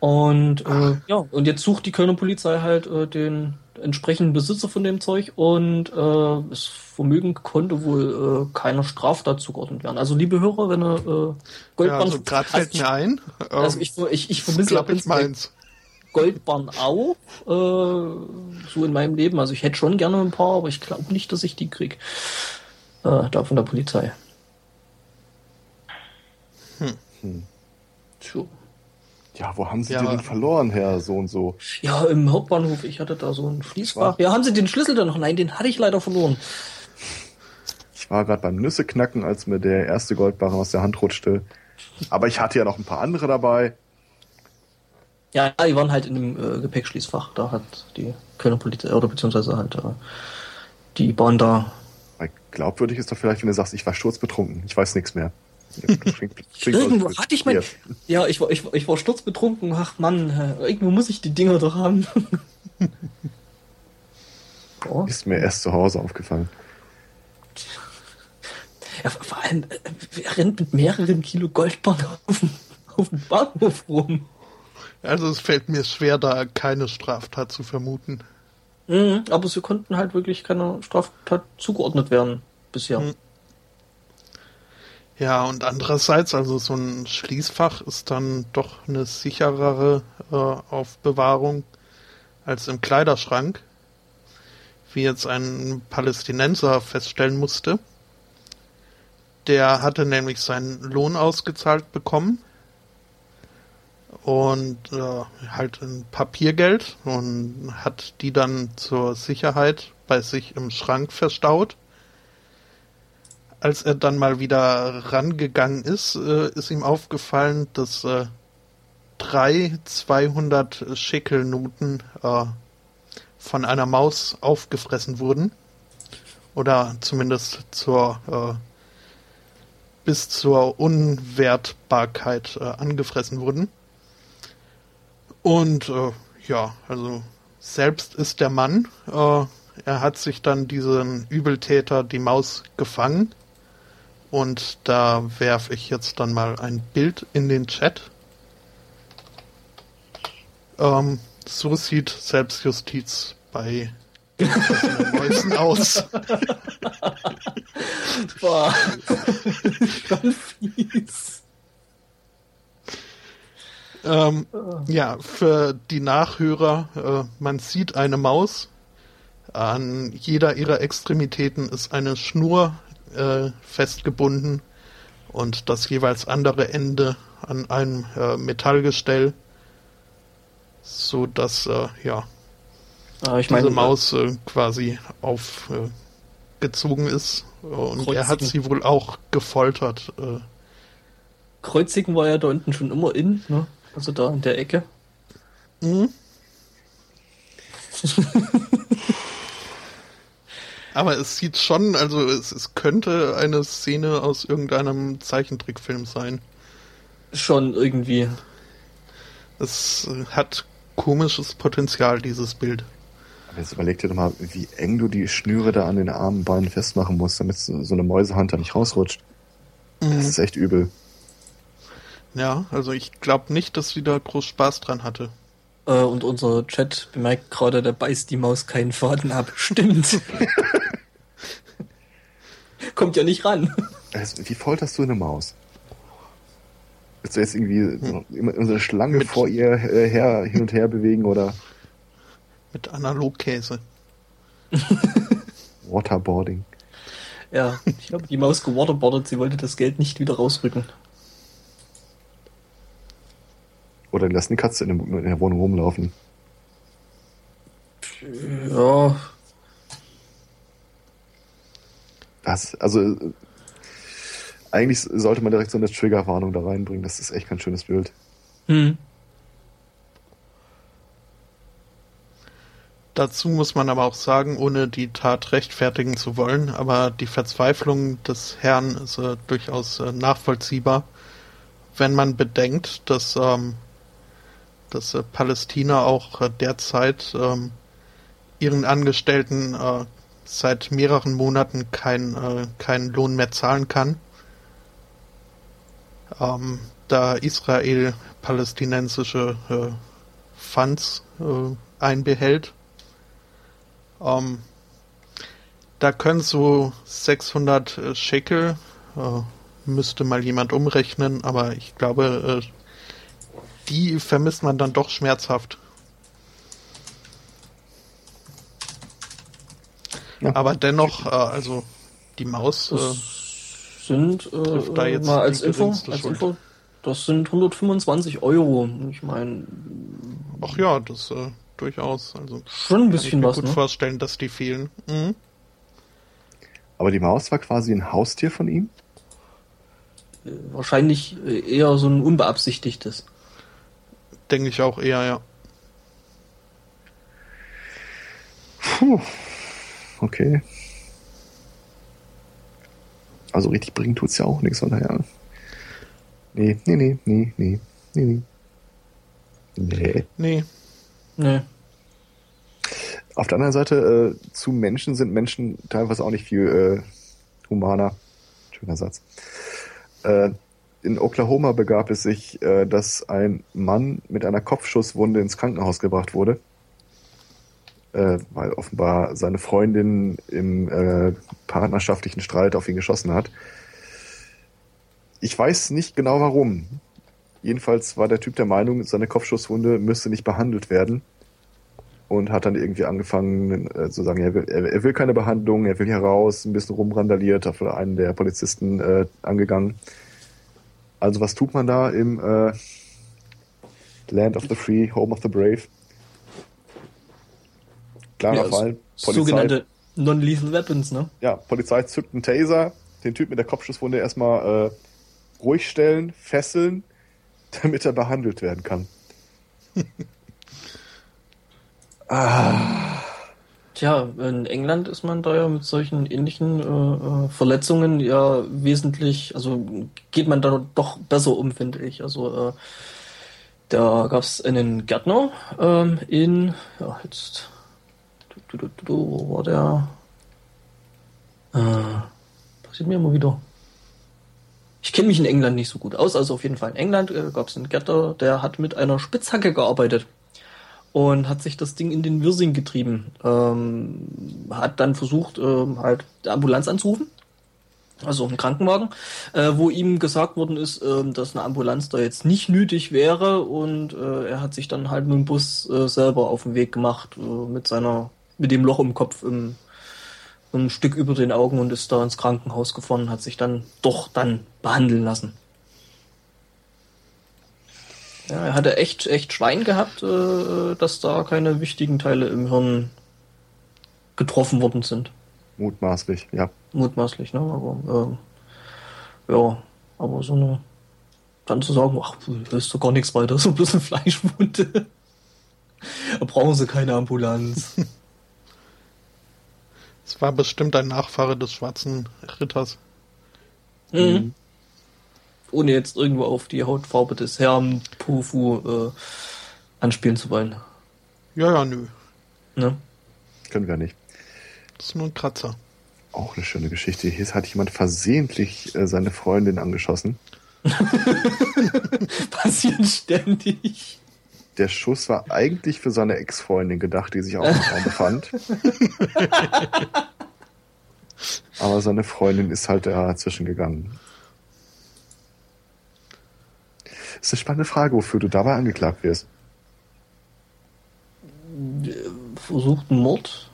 Und äh, ja, und jetzt sucht die Kölner Polizei halt äh, den entsprechenden Besitzer von dem Zeug und äh, das Vermögen konnte wohl äh, keiner Straftat zugeordnet werden. Also liebe Hörer, wenn ihr äh, Goldbarren... Ja, also gerade fällt mir ein. Also ich, ich, ich vermisse ja meins. Goldbarren auch, äh, so in meinem Leben. Also ich hätte schon gerne ein paar, aber ich glaube nicht, dass ich die krieg. Äh, da von der Polizei. Hm. hm. Tja. Ja, wo haben Sie ja. den denn verloren, Herr so und so? Ja, im Hauptbahnhof. Ich hatte da so ein Schließfach. Ja, haben Sie den Schlüssel dann noch? Nein, den hatte ich leider verloren. Ich war gerade beim Nüsse-Knacken, als mir der erste Goldbarren aus der Hand rutschte. Aber ich hatte ja noch ein paar andere dabei. Ja, die waren halt in dem äh, Gepäckschließfach. Da hat die Kölner Polizei, oder beziehungsweise halt äh, die Bahn da. Glaubwürdig ist doch vielleicht, wenn du sagst, ich war sturzbetrunken. Ich weiß nichts mehr. Irgendwo hatte ich mein. Ja, ich war, ich, ich war sturzbetrunken. Ach Mann, irgendwo muss ich die Dinger doch haben. <laughs> oh. Ist mir erst zu Hause aufgefallen. Ja, vor allem, äh, wer rennt mit mehreren Kilo Goldbarren auf, auf dem Bahnhof rum? Also es fällt mir schwer, da keine Straftat zu vermuten. Mhm, aber sie konnten halt wirklich keiner Straftat zugeordnet werden bisher. Mhm. Ja, und andererseits, also so ein Schließfach ist dann doch eine sicherere äh, Aufbewahrung als im Kleiderschrank, wie jetzt ein Palästinenser feststellen musste. Der hatte nämlich seinen Lohn ausgezahlt bekommen und äh, halt ein Papiergeld und hat die dann zur Sicherheit bei sich im Schrank verstaut als er dann mal wieder rangegangen ist, äh, ist ihm aufgefallen, dass äh, drei 200 Schickelnoten äh, von einer Maus aufgefressen wurden. Oder zumindest zur äh, bis zur Unwertbarkeit äh, angefressen wurden. Und äh, ja, also selbst ist der Mann. Äh, er hat sich dann diesen Übeltäter die Maus gefangen und da werfe ich jetzt dann mal ein Bild in den Chat. Ähm, so sieht Selbstjustiz bei <laughs> Mäusen aus. Boah, <laughs> schon fies. Ähm, ja, für die Nachhörer, äh, man sieht eine Maus. An jeder ihrer Extremitäten ist eine Schnur äh, festgebunden und das jeweils andere Ende an einem äh, Metallgestell, so dass äh, ja ah, diese meine, Maus äh, quasi aufgezogen ist und Kreuzigen. er hat sie wohl auch gefoltert. Äh. Kreuzigen war ja da unten schon immer in, ne? also da in der Ecke. Mhm. <laughs> Aber es sieht schon, also es, es könnte eine Szene aus irgendeinem Zeichentrickfilm sein. Schon irgendwie. Es hat komisches Potenzial, dieses Bild. Aber jetzt überleg dir doch mal, wie eng du die Schnüre da an den Armen, Beinen festmachen musst, damit so eine Mäusehand da nicht rausrutscht. Mhm. Das ist echt übel. Ja, also ich glaube nicht, dass sie da groß Spaß dran hatte. Äh, und unser Chat bemerkt gerade, da beißt die Maus keinen Faden ab. Stimmt. <laughs> <laughs> Kommt ja nicht ran. Also, wie folterst du eine Maus? Willst du jetzt irgendwie hm. immer so eine Schlange mit, vor ihr äh, her, hin und her bewegen oder? Mit Analogkäse. <laughs> Waterboarding. Ja, ich glaube, die Maus gewaterboardet, sie wollte das Geld nicht wieder rausrücken. Oder die lassen die Katze in der, in der Wohnung rumlaufen. Ja. Das, also, eigentlich sollte man direkt so eine Triggerwarnung da reinbringen. Das ist echt kein schönes Bild. Hm. Dazu muss man aber auch sagen, ohne die Tat rechtfertigen zu wollen, aber die Verzweiflung des Herrn ist äh, durchaus äh, nachvollziehbar, wenn man bedenkt, dass ähm, dass äh, Palästina auch äh, derzeit ähm, ihren Angestellten äh, seit mehreren Monaten kein, äh, keinen Lohn mehr zahlen kann. Ähm, da Israel palästinensische äh, Funds äh, einbehält. Ähm, da können so 600 äh, Shekel, äh, müsste mal jemand umrechnen, aber ich glaube, äh, die vermisst man dann doch schmerzhaft. Ja. Aber dennoch, äh, also die Maus äh, sind äh, da jetzt mal als Info, als Info, das sind 125 Euro. Ich meine. Ach ja, das äh, durchaus. Also schon ein bisschen kann ich mir was. Gut ne? vorstellen, dass die fehlen. Mhm. Aber die Maus war quasi ein Haustier von ihm? Wahrscheinlich äh, eher so ein unbeabsichtigtes. Denke ich auch eher, ja. Puh. Okay. Also richtig bringen tut's ja auch nichts, von daher. Nee, nee, nee, nee, nee, nee, nee. Nee. Nee. Auf der anderen Seite, äh, zu Menschen sind Menschen teilweise auch nicht viel äh, humaner. Schöner Satz. Äh, in Oklahoma begab es sich, äh, dass ein Mann mit einer Kopfschusswunde ins Krankenhaus gebracht wurde, äh, weil offenbar seine Freundin im äh, partnerschaftlichen Streit auf ihn geschossen hat. Ich weiß nicht genau warum. Jedenfalls war der Typ der Meinung, seine Kopfschusswunde müsste nicht behandelt werden und hat dann irgendwie angefangen äh, zu sagen, er will, er, will keine Behandlung, er will hier raus, ein bisschen rumrandaliert, hat einen der Polizisten äh, angegangen. Also was tut man da im äh, Land of the Free, Home of the Brave? Klarer ja, Fall. Polizei, sogenannte Non-Lethal Weapons, ne? Ja, Polizei zückt einen Taser, den Typ mit der Kopfschusswunde erstmal äh, ruhig stellen, fesseln, <laughs> damit er behandelt werden kann. ah. <laughs> Tja, in England ist man da ja mit solchen ähnlichen äh, äh, Verletzungen ja wesentlich, also geht man da doch besser um, finde ich. Also äh, da gab es einen Gärtner ähm, in, ja, jetzt, du, du, du, wo war der? Äh, passiert mir immer wieder. Ich kenne mich in England nicht so gut aus, also auf jeden Fall in England äh, gab es einen Gärtner, der hat mit einer Spitzhacke gearbeitet und hat sich das Ding in den Wirsing getrieben. Ähm, hat dann versucht, ähm, halt die Ambulanz anzurufen, also einen Krankenwagen, äh, wo ihm gesagt worden ist, äh, dass eine Ambulanz da jetzt nicht nötig wäre und äh, er hat sich dann halt mit dem Bus äh, selber auf den Weg gemacht äh, mit seiner, mit dem Loch im Kopf im, ein Stück über den Augen und ist da ins Krankenhaus gefahren, hat sich dann doch dann behandeln lassen. Ja, er hatte echt, echt Schwein gehabt, äh, dass da keine wichtigen Teile im Hirn getroffen worden sind. Mutmaßlich, ja. Mutmaßlich, ne? Aber äh, ja, aber so eine dann zu sagen, ach, da ist doch gar nichts weiter, <laughs> so bloß eine Fleischwunde. da brauchen sie keine Ambulanz. <laughs> Es war bestimmt ein Nachfahre des schwarzen Ritters. Mhm. mhm ohne jetzt irgendwo auf die Hautfarbe des Herrn Pufu äh, anspielen zu wollen. Ja, ja, nö. Ne? Können wir nicht. Das ist nur ein Kratzer. Auch eine schöne Geschichte. Hier hat jemand versehentlich äh, seine Freundin angeschossen. <laughs> Passiert ständig. Der Schuss war eigentlich für seine Ex-Freundin gedacht, die sich auch im Raum befand. <laughs> Aber seine Freundin ist halt dazwischen gegangen. Das ist eine spannende Frage, wofür du dabei angeklagt wirst. Versuchten Mord.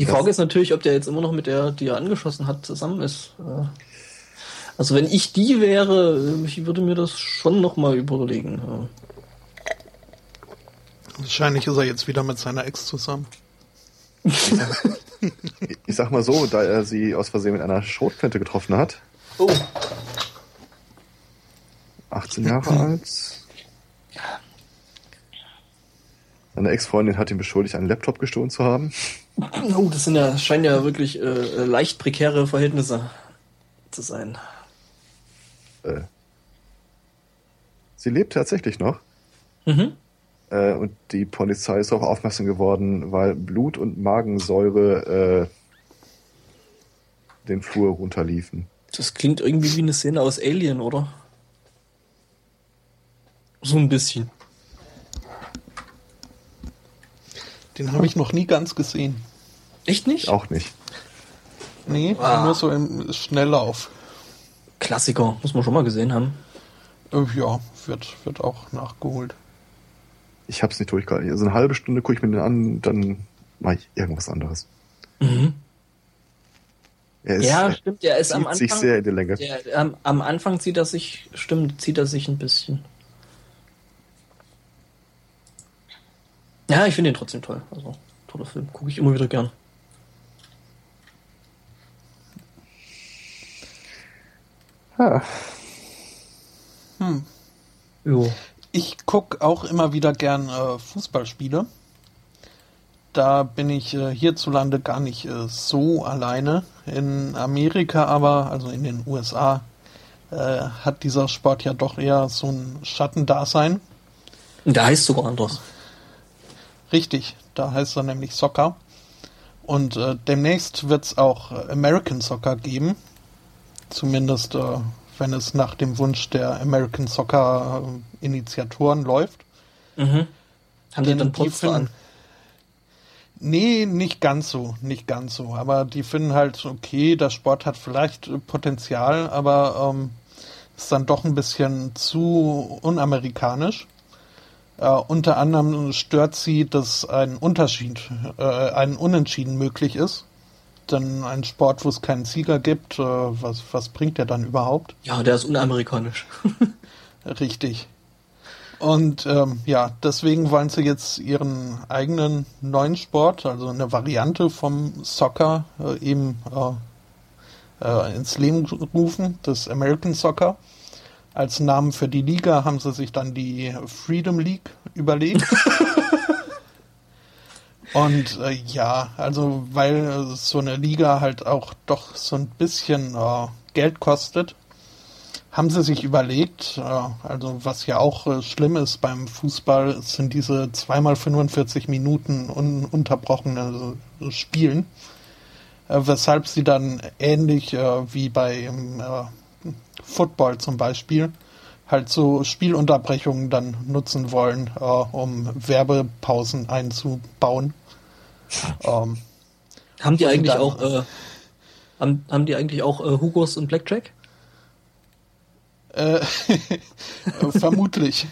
Die Frage ist natürlich, ob der jetzt immer noch mit der, die er angeschossen hat, zusammen ist. Äh, also wenn ich die wäre, ich würde mir das schon nochmal überlegen. Wahrscheinlich ist er jetzt wieder mit seiner Ex zusammen. <laughs> ich sag mal so, da er sie aus Versehen mit einer Schrotflinte getroffen hat, Oh. 18 Jahre <laughs> alt. Seine Ex-Freundin hat ihn beschuldigt, einen Laptop gestohlen zu haben. Oh, das sind ja, scheinen ja wirklich äh, leicht prekäre Verhältnisse zu sein. Äh. Sie lebt tatsächlich noch. Mhm. Äh, und die Polizei ist auch aufmerksam geworden, weil Blut und Magensäure äh, den Flur runterliefen. Das klingt irgendwie wie eine Szene aus Alien, oder? So ein bisschen. Den habe ich noch nie ganz gesehen. Echt nicht? Auch nicht. Nee, Ah. nur so im Schnelllauf. Klassiker, muss man schon mal gesehen haben. Äh, ja, wird, wird auch nachgeholt. Ich hab's nicht durchgehalten. Also eine halbe Stunde gucke ich mir den an, dann mache ich irgendwas anderes. Mhm. Er ist, Ja, stimmt, er ist am zieht sich Anfang. sehr in die Länge. Der, am, am Anfang zieht er sich, stimmt, zieht er sich ein bisschen. Ja, ich finde ihn trotzdem toll. Also, toller Film. Gucke ich immer wieder gern. Ja. Jo. Ich gucke auch immer wieder gern äh, Fußballspiele. Da bin ich äh, hierzulande gar nicht äh, so alleine. In Amerika aber, also in den USA, äh, hat dieser Sport ja doch eher so ein Schattendasein. Der heißt sogar anders. Richtig, da heißt er nämlich Soccer. Und äh, demnächst wird es auch American Soccer geben. Zumindest, äh, wenn es nach dem Wunsch der American Soccer äh, Initiatoren läuft. Mhm. Haben die dann die Polster finden- an? Nee, nicht ganz so, nicht ganz so. Aber die finden halt, okay, der Sport hat vielleicht äh, Potenzial, aber ähm, ist dann doch ein bisschen zu unamerikanisch. Äh, unter anderem stört sie, dass ein Unterschied, äh, ein Unentschieden möglich ist. Denn ein Sport, wo es keinen Sieger gibt, äh, was, was bringt der dann überhaupt? Ja, der ist unamerikanisch. <laughs> Richtig. Und ähm, ja, deswegen wollen sie jetzt ihren eigenen neuen Sport, also eine Variante vom Soccer, äh, eben äh, äh, ins Leben rufen, das American Soccer. Als Namen für die Liga haben sie sich dann die Freedom League überlegt. <laughs> Und äh, ja, also weil äh, so eine Liga halt auch doch so ein bisschen äh, Geld kostet, haben sie sich überlegt, äh, also was ja auch äh, schlimm ist beim Fußball, sind diese zweimal 45 Minuten ununterbrochene äh, Spielen, weshalb sie dann ähnlich äh, wie beim äh, Football zum Beispiel halt so Spielunterbrechungen dann nutzen wollen, äh, um Werbepausen einzubauen. Ähm, haben die eigentlich dann- auch, äh, haben, haben die eigentlich auch äh, Hugos und Blackjack? Äh, <laughs> vermutlich.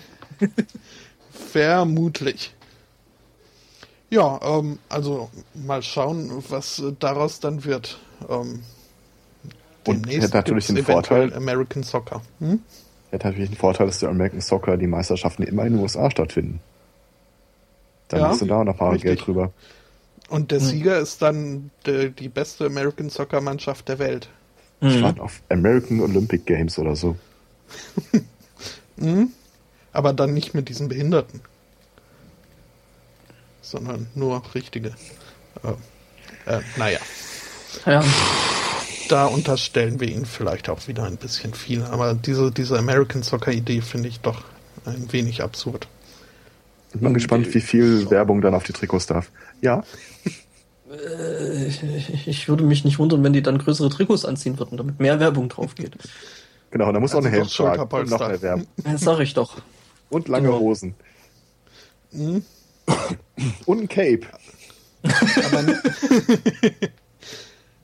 vermutlich. Ja, ähm, also mal schauen, was äh, daraus dann wird. Ähm, Und demnächst hat natürlich den Vorteil- American Soccer. Hm? Hat natürlich den Vorteil, dass der American Soccer die Meisterschaften immer in den USA stattfinden. Dann Ja, hast du da noch mal richtig. Geld drüber. Und der Sieger ist dann de, die beste American Soccer Mannschaft der Welt. Ich Mhm. auf American Olympic Games oder so. <laughs> Aber dann nicht mit diesen Behinderten. Sondern nur richtige. Äh, äh, naja. Ja. da unterstellen wir ihnen vielleicht auch wieder ein bisschen viel. Aber diese, diese American Soccer Idee finde ich doch ein wenig absurd. Ich bin gespannt, wie viel Werbung dann auf die Trikots darf. Ja, Äh, ich, würde mich nicht wundern, wenn die dann größere Trikots anziehen würden, damit mehr Werbung drauf geht. genau. Da muss auch Also eine Helm tragen und noch mehr Werbung. Das sag ich doch. Und lange Genau. Hosen. Mhm. Und ein Cape. Aber, <laughs>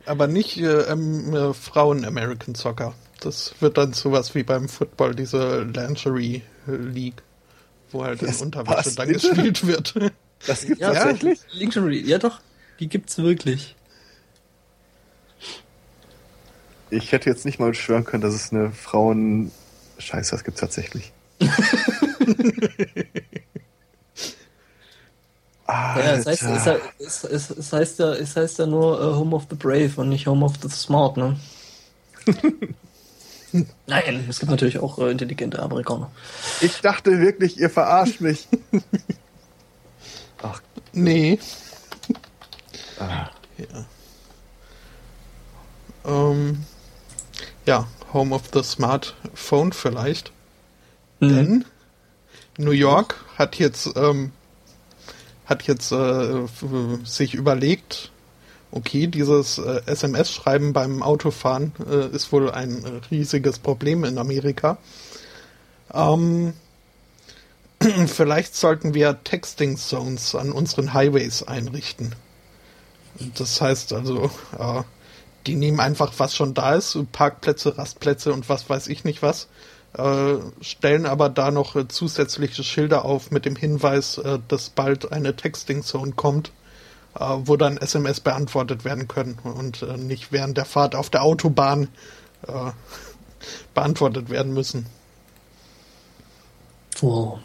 aber nicht äh, ähm, äh, Frauen American Soccer. Das wird dann sowas wie beim Football, diese Lingerie äh, League, wo halt in Das Unterwäsche dann bitte. gespielt wird. Das gibt's Ja, tatsächlich? Lingerie, ja doch, die gibt's wirklich. Ich hätte jetzt nicht mal schwören können, dass es eine Frauen... Scheiße, das gibt's tatsächlich. <laughs> Ja, es, heißt, es, Alter. es, heißt ja, es heißt ja nur äh, Home of the Brave und nicht Home of the Smart, ne? <laughs> Nein, es gibt natürlich auch äh, intelligente Amerikaner. Ich dachte wirklich, ihr verarscht mich. <laughs> Nee. <laughs> ah. Ähm, ja, Home of the Smartphone vielleicht. Mhm. Denn New York hat jetzt ähm, hat jetzt äh, f- sich überlegt, okay, dieses äh, SMS-Schreiben beim Autofahren äh, ist wohl ein riesiges Problem in Amerika. Ähm, <clears throat> vielleicht sollten wir Texting Zones an unseren Highways einrichten. Das heißt also, äh, die nehmen einfach, was schon da ist, Parkplätze, Rastplätze und was weiß ich nicht was, äh, stellen aber da noch äh, zusätzliche Schilder auf mit dem Hinweis, äh, dass bald eine Texting Zone kommt, äh, wo dann SMS beantwortet werden können und äh, nicht während der Fahrt auf der Autobahn <laughs> beantwortet werden müssen. Oh.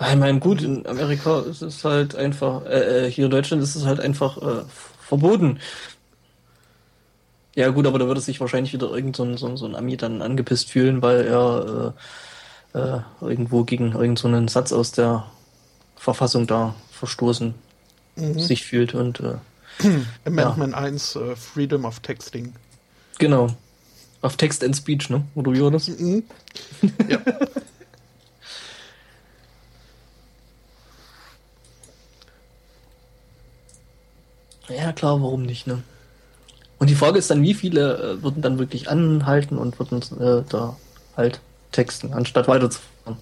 Ich meine, gut, in Amerika ist es halt einfach, äh, hier in Deutschland ist es halt einfach äh, verboten. Ja gut, aber da würde sich wahrscheinlich wieder irgend so ein, so, so ein Ami dann angepisst fühlen, weil er äh, äh, irgendwo gegen irgendeinen so Satz aus der Verfassung da verstoßen mhm. sich fühlt und äh, <clears throat> Amendment ja. 1, uh, Freedom of Texting. Genau. Auf Text and Speech, ne? Oder wie war das? Mhm. Ja. <laughs> ja, klar, warum nicht, ne? Und die Frage ist dann, wie viele äh, würden dann wirklich anhalten und würden äh, da halt texten, anstatt weiterzufahren.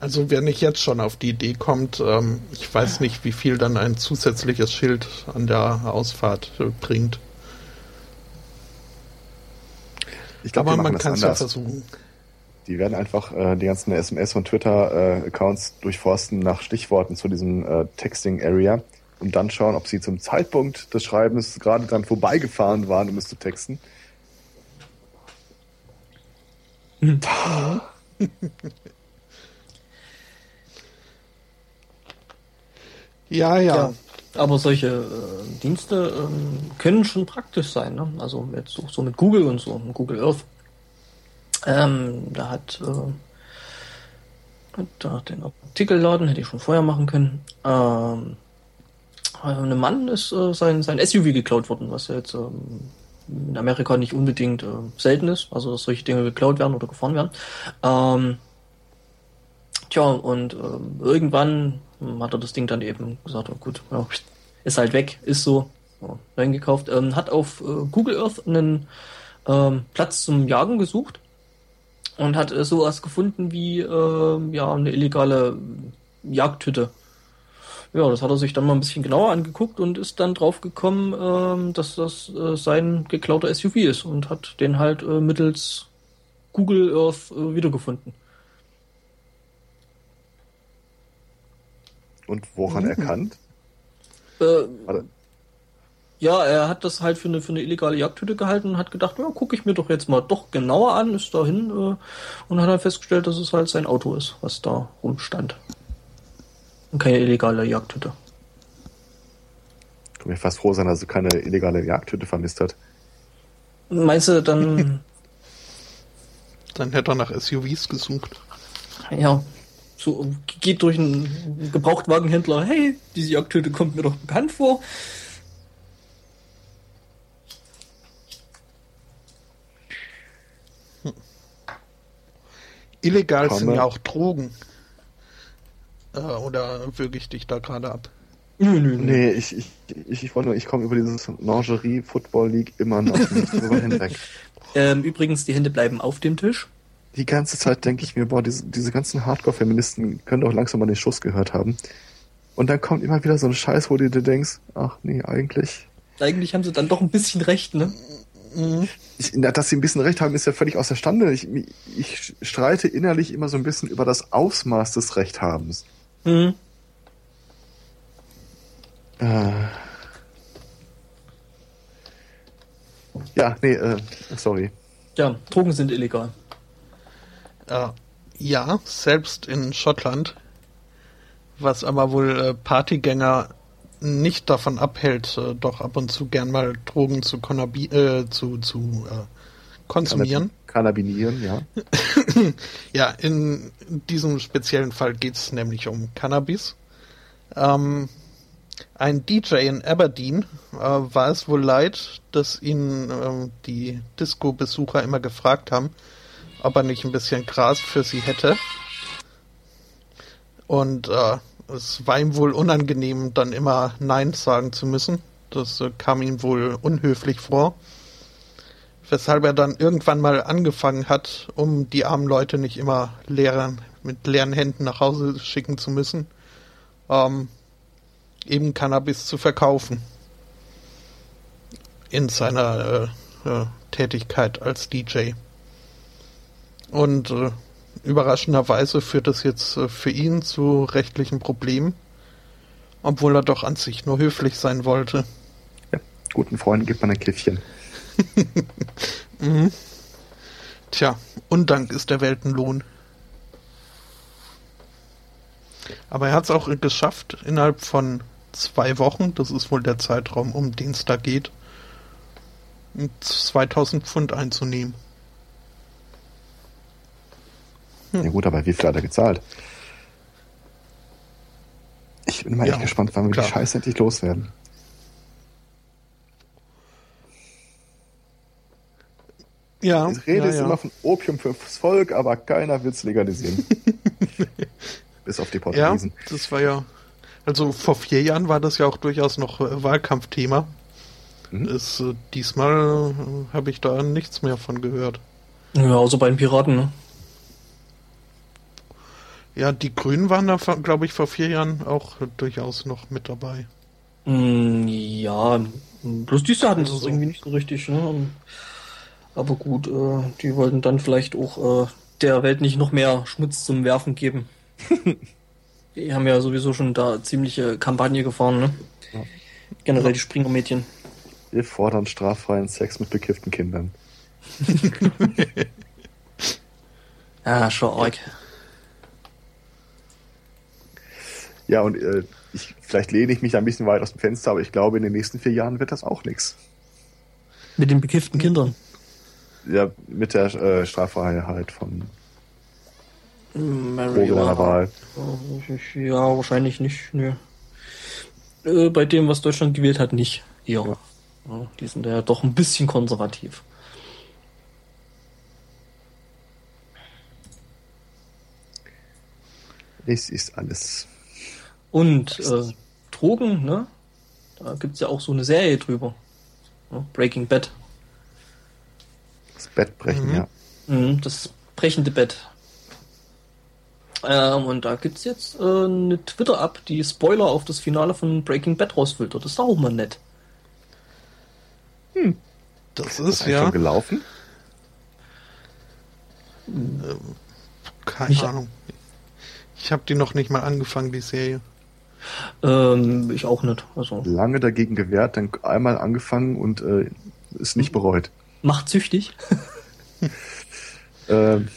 Also wer nicht jetzt schon auf die Idee kommt, ähm, ich weiß nicht, wie viel dann ein zusätzliches Schild an der Ausfahrt äh, bringt. Ich glaube, man kann es ja versuchen. Die werden einfach äh, die ganzen SMS- und Twitter-Accounts äh, durchforsten nach Stichworten zu diesem äh, Texting-Area und dann schauen, ob sie zum Zeitpunkt des Schreibens gerade dann vorbeigefahren waren, um es zu texten. <laughs> ja, ja, ja. Aber solche äh, Dienste ähm, können schon praktisch sein. Ne? Also jetzt so, so, mit Google und so, Google Earth. Ähm, da hat äh, da den Artikel laden, hätte ich schon vorher machen können. Ähm, äh, einem Mann ist äh, sein, sein SUV geklaut worden, was ja jetzt ähm, in Amerika nicht unbedingt äh, selten ist, also dass solche Dinge geklaut werden oder gefahren werden. Ähm, tja, und ähm, irgendwann hat er das Ding dann eben gesagt, oh gut, ja, ist halt weg, ist so, ja, reingekauft. Ähm, hat auf äh, Google Earth einen ähm, Platz zum Jagen gesucht und hat äh, sowas gefunden wie äh, ja eine illegale Jagdhütte ja, das hat er sich dann mal ein bisschen genauer angeguckt und ist dann drauf gekommen, ähm, dass das äh, sein geklauter SUV ist und hat den halt äh, mittels Google Earth äh, wiedergefunden. Und woran mhm. erkannt? Äh, ja, er hat das halt für eine, für eine illegale Jagdhütte gehalten und hat gedacht, ja, gucke ich mir doch jetzt mal doch genauer an, ist dahin äh, und hat dann festgestellt, dass es halt sein Auto ist, was da rumstand. Und keine illegale Jagdhütte. Ich kann mir fast froh sein, dass er keine illegale Jagdhütte vermisst hat. Meinst du, dann. <laughs> dann hätte er nach SUVs gesucht. Ja. So, geht durch einen Gebrauchtwagenhändler, hey, diese Jagdhütte kommt mir doch bekannt vor. Illegal Komme. sind ja auch Drogen. Äh, oder würge ich dich da gerade ab? Nö, nö, nö. Nee, ich, ich, ich, ich wollte nur, ich komme über dieses Lingerie Football League immer noch nicht drüber hinweg. <laughs> Ähm, übrigens, die Hände bleiben auf dem Tisch. Die ganze Zeit denke ich mir, boah, diese, diese ganzen Hardcore-Feministen können doch langsam mal den Schuss gehört haben. Und dann kommt immer wieder so ein Scheiß, wo du dir denkst, ach nee, eigentlich. Eigentlich haben sie dann doch ein bisschen recht, ne? Mhm. Ich, dass sie ein bisschen recht haben, ist ja völlig außerstande. Ich, ich streite innerlich immer so ein bisschen über das Ausmaß des Rechthabens. Mhm. Äh. Ja, nee, äh, sorry. Ja, Drogen sind illegal. Äh, ja, selbst in Schottland. Was aber wohl äh, Partygänger nicht davon abhält, äh, doch ab und zu gern mal Drogen zu, äh, zu, zu äh, konsumieren. Cannabinieren, ja. <coughs> ja, in diesem speziellen Fall geht es nämlich um Cannabis. Ähm, ein DJ in Aberdeen äh, war es wohl leid, dass ihn äh, die Disco-Besucher immer gefragt haben, ob er nicht ein bisschen Gras für sie hätte. Und äh, es war ihm wohl unangenehm, dann immer Nein sagen zu müssen. Das äh, kam ihm wohl unhöflich vor. Weshalb er dann irgendwann mal angefangen hat, um die armen Leute nicht immer leeren, mit leeren Händen nach Hause schicken zu müssen, ähm, eben Cannabis zu verkaufen. In seiner äh, äh, Tätigkeit als DJ. Und äh, überraschenderweise führt das jetzt äh, für ihn zu rechtlichen Problemen, obwohl er doch an sich nur höflich sein wollte. Ja, guten Freunden gibt man ein Kiffchen. <laughs> mhm. Tja, Undank ist der Weltenlohn. Aber er hat es auch geschafft, innerhalb von zwei Wochen, das ist wohl der Zeitraum, um den es da geht, 2000 Pfund einzunehmen. Hm. Ja gut, aber wie viel hat er gezahlt? Ich bin mal ja, echt gespannt, wann wir klar. die Scheiße endlich loswerden. Ja. Ich rede ja, ja. immer von Opium fürs Volk, aber keiner will es legalisieren. <laughs> Bis auf die Portugiesen. Ja, das war ja. Also vor vier Jahren war das ja auch durchaus noch äh, Wahlkampfthema. Mhm. Ist, äh, diesmal äh, habe ich da nichts mehr von gehört. Ja, außer bei den Piraten, ne? Ja, die Grünen waren da, glaube ich, vor vier Jahren auch durchaus noch mit dabei. Mm, ja, bloß diese hatten sie es irgendwie nicht so richtig, ne? Aber gut, äh, die wollten dann vielleicht auch äh, der Welt nicht noch mehr Schmutz zum Werfen geben. <laughs> die haben ja sowieso schon da ziemliche Kampagne gefahren, ne? Ja. Generell die Springermädchen. Wir fordern straffreien Sex mit bekifften Kindern. ja, <laughs> schon arg. Ja, und äh, ich, vielleicht lehne ich mich da ein bisschen weit aus dem Fenster, aber ich glaube, in den nächsten vier Jahren wird das auch nichts. Mit den bekifften Kindern? Ja, mit der äh, Straffreiheit von Marihuana. Wahl. Ja, wahrscheinlich nicht. Nö. Äh, bei dem, was Deutschland gewählt hat, nicht. Ja. ja. Die sind ja doch ein bisschen konservativ. Es ist alles und äh, Drogen, ne? Da gibt es ja auch so eine Serie drüber. Breaking Bad. Das Bett brechen, mhm. ja. Mhm, das brechende Bett. Ähm, und da gibt es jetzt äh, eine Twitter-App, die Spoiler auf das Finale von Breaking Bad rausfiltert. Das ist auch mal nett. Hm. Das ist, das ja. schon gelaufen? Ähm, keine ich Ahnung. Ich habe die noch nicht mal angefangen, die Serie. Ähm, ich auch nicht. Also. Lange dagegen gewehrt, dann einmal angefangen und äh, ist nicht bereut. Macht süchtig? <laughs> ähm,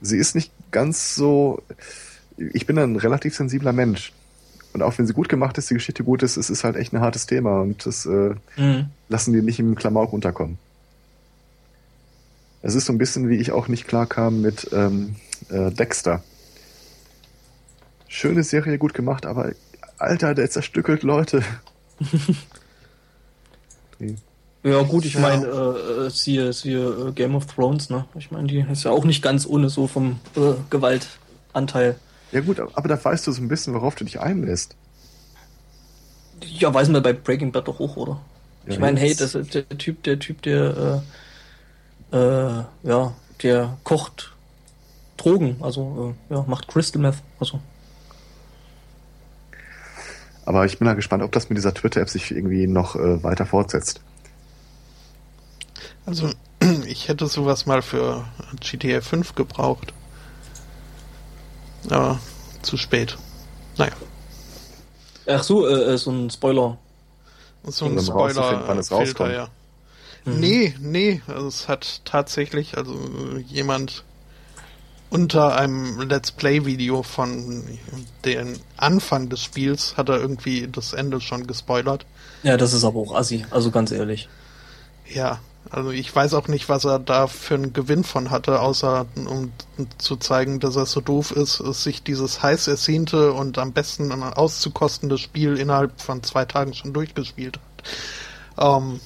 sie ist nicht ganz so. Ich bin ein relativ sensibler Mensch. Und auch wenn sie gut gemacht ist, die Geschichte gut ist, es ist halt echt ein hartes Thema und das äh, mhm. lassen die nicht im Klamauk unterkommen. Es ist so ein bisschen, wie ich auch nicht klar kam mit ähm, äh, Dexter schöne Serie, gut gemacht, aber Alter, der zerstückelt Leute. <laughs> Ja gut, ich meine, äh, äh, siehe, siehe äh, Game of Thrones, ne? Ich meine, die ist ja auch nicht ganz ohne so vom äh, Gewaltanteil. Ja gut, aber da weißt du so ein bisschen, worauf du dich einlässt. Ja, weiß man bei Breaking Bad doch auch, oder? Ja, ich meine, hey, das der Typ, der Typ, der äh, äh, ja, der kocht Drogen, also äh, ja, macht Crystal Meth, also aber ich bin da gespannt, ob das mit dieser Twitter-App sich irgendwie noch äh, weiter fortsetzt. Also, <clears throat> ich hätte sowas mal für GTA 5 gebraucht. Aber zu spät. Naja. Ach so, äh, äh so ein Spoiler. So ein Spoiler-Filter, ja. Mhm. Nee, nee, also es hat tatsächlich, also jemand unter einem Let's Play-Video von dem Anfang des Spiels hat er irgendwie das Ende schon gespoilert. Ja, das ist aber auch assi, also ganz ehrlich. Ja, also ich weiß auch nicht, was er da für einen Gewinn von hatte, außer um zu zeigen, dass er so doof ist, sich dieses heiß ersehnte und am besten auszukostende Spiel innerhalb von zwei Tagen schon durchgespielt hat. Ähm,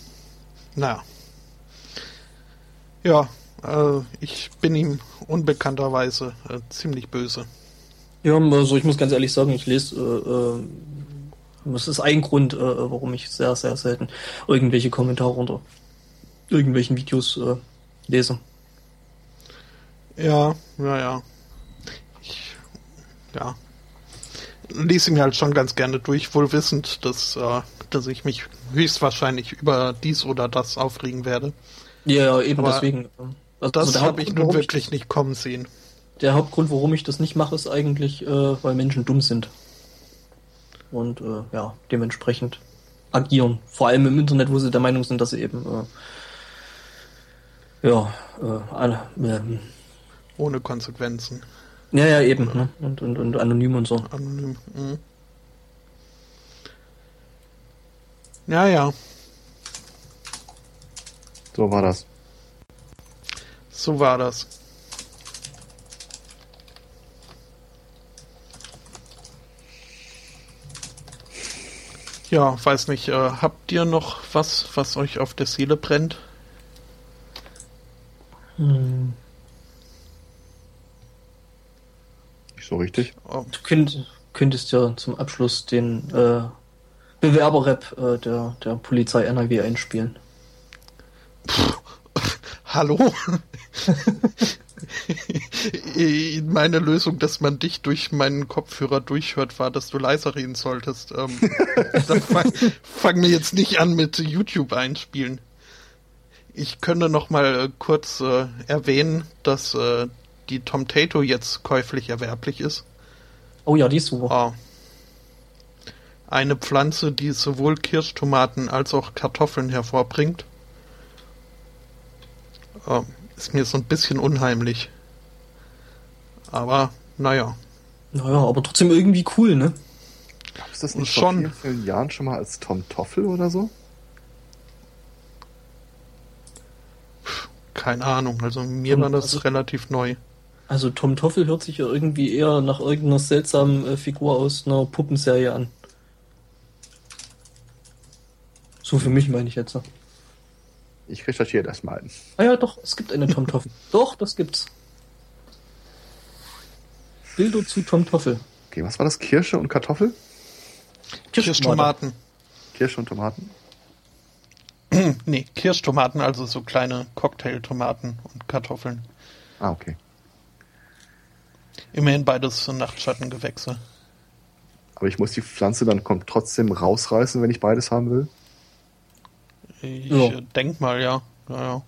naja. Ja, äh, ich bin ihm unbekannterweise äh, ziemlich böse. Ja, also ich muss ganz ehrlich sagen, ich lese äh, äh Das ist ein Grund, äh, warum ich sehr, sehr selten irgendwelche Kommentare unter irgendwelchen Videos äh, lese. Ja, ja, ja. Ich, ja. Lese mir halt schon ganz gerne durch, wohl wissend, dass, äh, dass ich mich höchstwahrscheinlich über dies oder das aufregen werde. Ja, ja eben Aber deswegen. Also Das habe ich nun wirklich nicht kommen sehen. Der Hauptgrund, warum ich das nicht mache, ist eigentlich, äh, weil Menschen dumm sind. Und äh, ja, dementsprechend agieren. Vor allem im Internet, wo sie der Meinung sind, dass sie eben äh, ja, äh, alle, ähm, Ohne Konsequenzen. ja, ja, eben, ne? Und, und, und anonym und so. Anonym. Mhm. Ja, ja. So war das. So war das. Ja, weiß nicht, äh, habt ihr noch was, was euch auf der Seele brennt? Hm. Nicht so richtig. Du könnt, könntest ja zum Abschluss den äh, Bewerberrap äh, der, der Polizei NRW einspielen. <laughs> hallo? <laughs> Meine Lösung, dass man dich durch meinen Kopfhörer durchhört, war, dass du leiser reden solltest. Ähm, <laughs> fang, fang mir jetzt nicht an mit YouTube einspielen. Ich könnte noch mal äh, kurz äh, erwähnen, dass äh, die Tom Tato jetzt käuflich erwerblich ist. Oh ja, die ist super. Ah. Eine Pflanze, die sowohl Kirschtomaten als auch Kartoffeln hervorbringt. Ähm, ist mir so ein bisschen unheimlich. Aber, naja. Naja, aber trotzdem irgendwie cool, ne? Gab es das nicht Schon. vor vielen, vielen Jahren schon mal als Tom Toffel oder so? Keine Ahnung. Also mir Und war das also- relativ neu. Also Tom Toffel hört sich ja irgendwie eher nach irgendeiner seltsamen äh, Figur aus einer Puppenserie an. So für mich meine ich jetzt. Ich recherchiere das mal. Ah ja, doch, es gibt eine Tom Toffel. <laughs> doch, das gibt's. Bilder zu Tom Toffel. Okay, was war das? Kirsche und Kartoffel? Kirschtomaten. Kirsche und Tomaten? <clears throat> Nee, Kirschtomaten, also so kleine Cocktailtomaten und Kartoffeln. Ah, okay. Immerhin beides so Nachtschattengewächse. Aber ich muss die Pflanze dann kommt trotzdem rausreißen, wenn ich beides haben will. Ich Ja. denk mal, ja. ja, ja.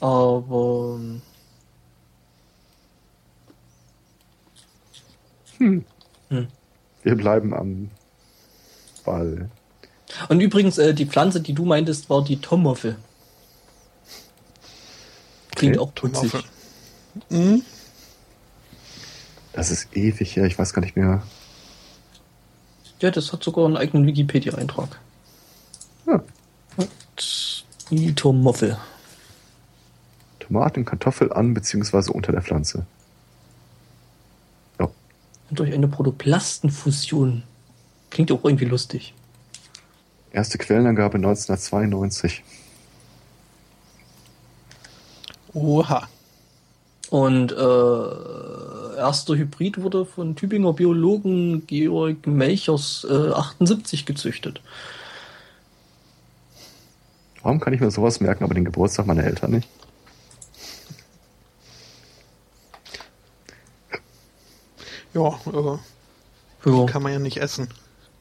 Aber ähm, Wir bleiben am Ball. Und übrigens äh, die Pflanze, die du meintest, war die Tomoffel. Klingt Okay, auch putzig. Mhm. Das ist ewig her, ich weiß gar nicht mehr. Ja, das hat sogar einen eigenen Wikipedia-Eintrag. Ja. Die Tomoffel. Tomaten, Kartoffel an bzw. unter der Pflanze. Ja. Und durch eine Protoplastenfusion. Klingt auch irgendwie lustig. Erste Quellenangabe 1992. Oha. Und äh, erster Hybrid wurde von Tübinger Biologen Georg Melchers äh, 78 gezüchtet. Warum kann ich mir sowas merken, aber den Geburtstag meiner Eltern nicht? Ja, äh, Ja, kann man ja nicht essen.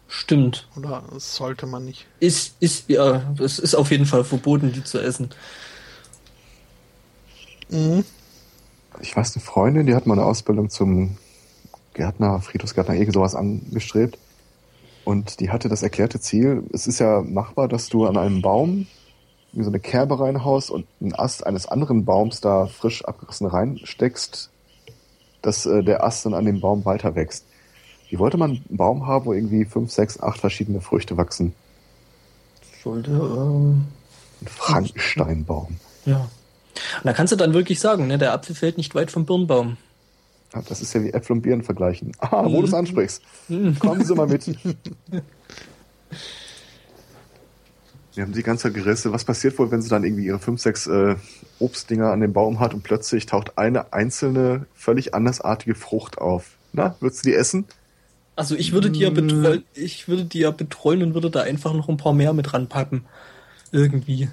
Stimmt. Oder sollte man nicht. Ist, ist, ja, es ist auf jeden Fall verboten, die zu essen. Mhm. Ich weiß, eine Freundin, die hat mal eine Ausbildung zum Gärtner, Friedhofsgärtner, irgend sowas angestrebt. Und die hatte das erklärte Ziel, es ist ja machbar, dass du an einem Baum wie so eine Kerbe reinhaust und einen Ast eines anderen Baums da frisch abgerissen reinsteckst, dass äh, der Ast dann an dem Baum weiter wächst. Wie wollte man einen Baum haben, wo irgendwie fünf, sechs, acht verschiedene Früchte wachsen? Sollte, ähm, Ein Frankensteinbaum. ja. Und da kannst du dann wirklich sagen, ne, der Apfel fällt nicht weit vom Birnbaum. Ja, das ist ja wie Äpfel und Birnen vergleichen. Ah, wo du es ansprichst. Kommen Sie mal mit. <laughs> Wir haben die ganze Gerisse. Was passiert wohl, wenn sie dann irgendwie ihre fünf, sechs äh, Obstdinger an dem Baum hat und plötzlich taucht eine einzelne, völlig andersartige Frucht auf? Na, würdest du die essen? Also ich würde die ja betreuen, ich würde die ja betreuen und würde da einfach noch ein paar mehr mit ranpacken. Irgendwie.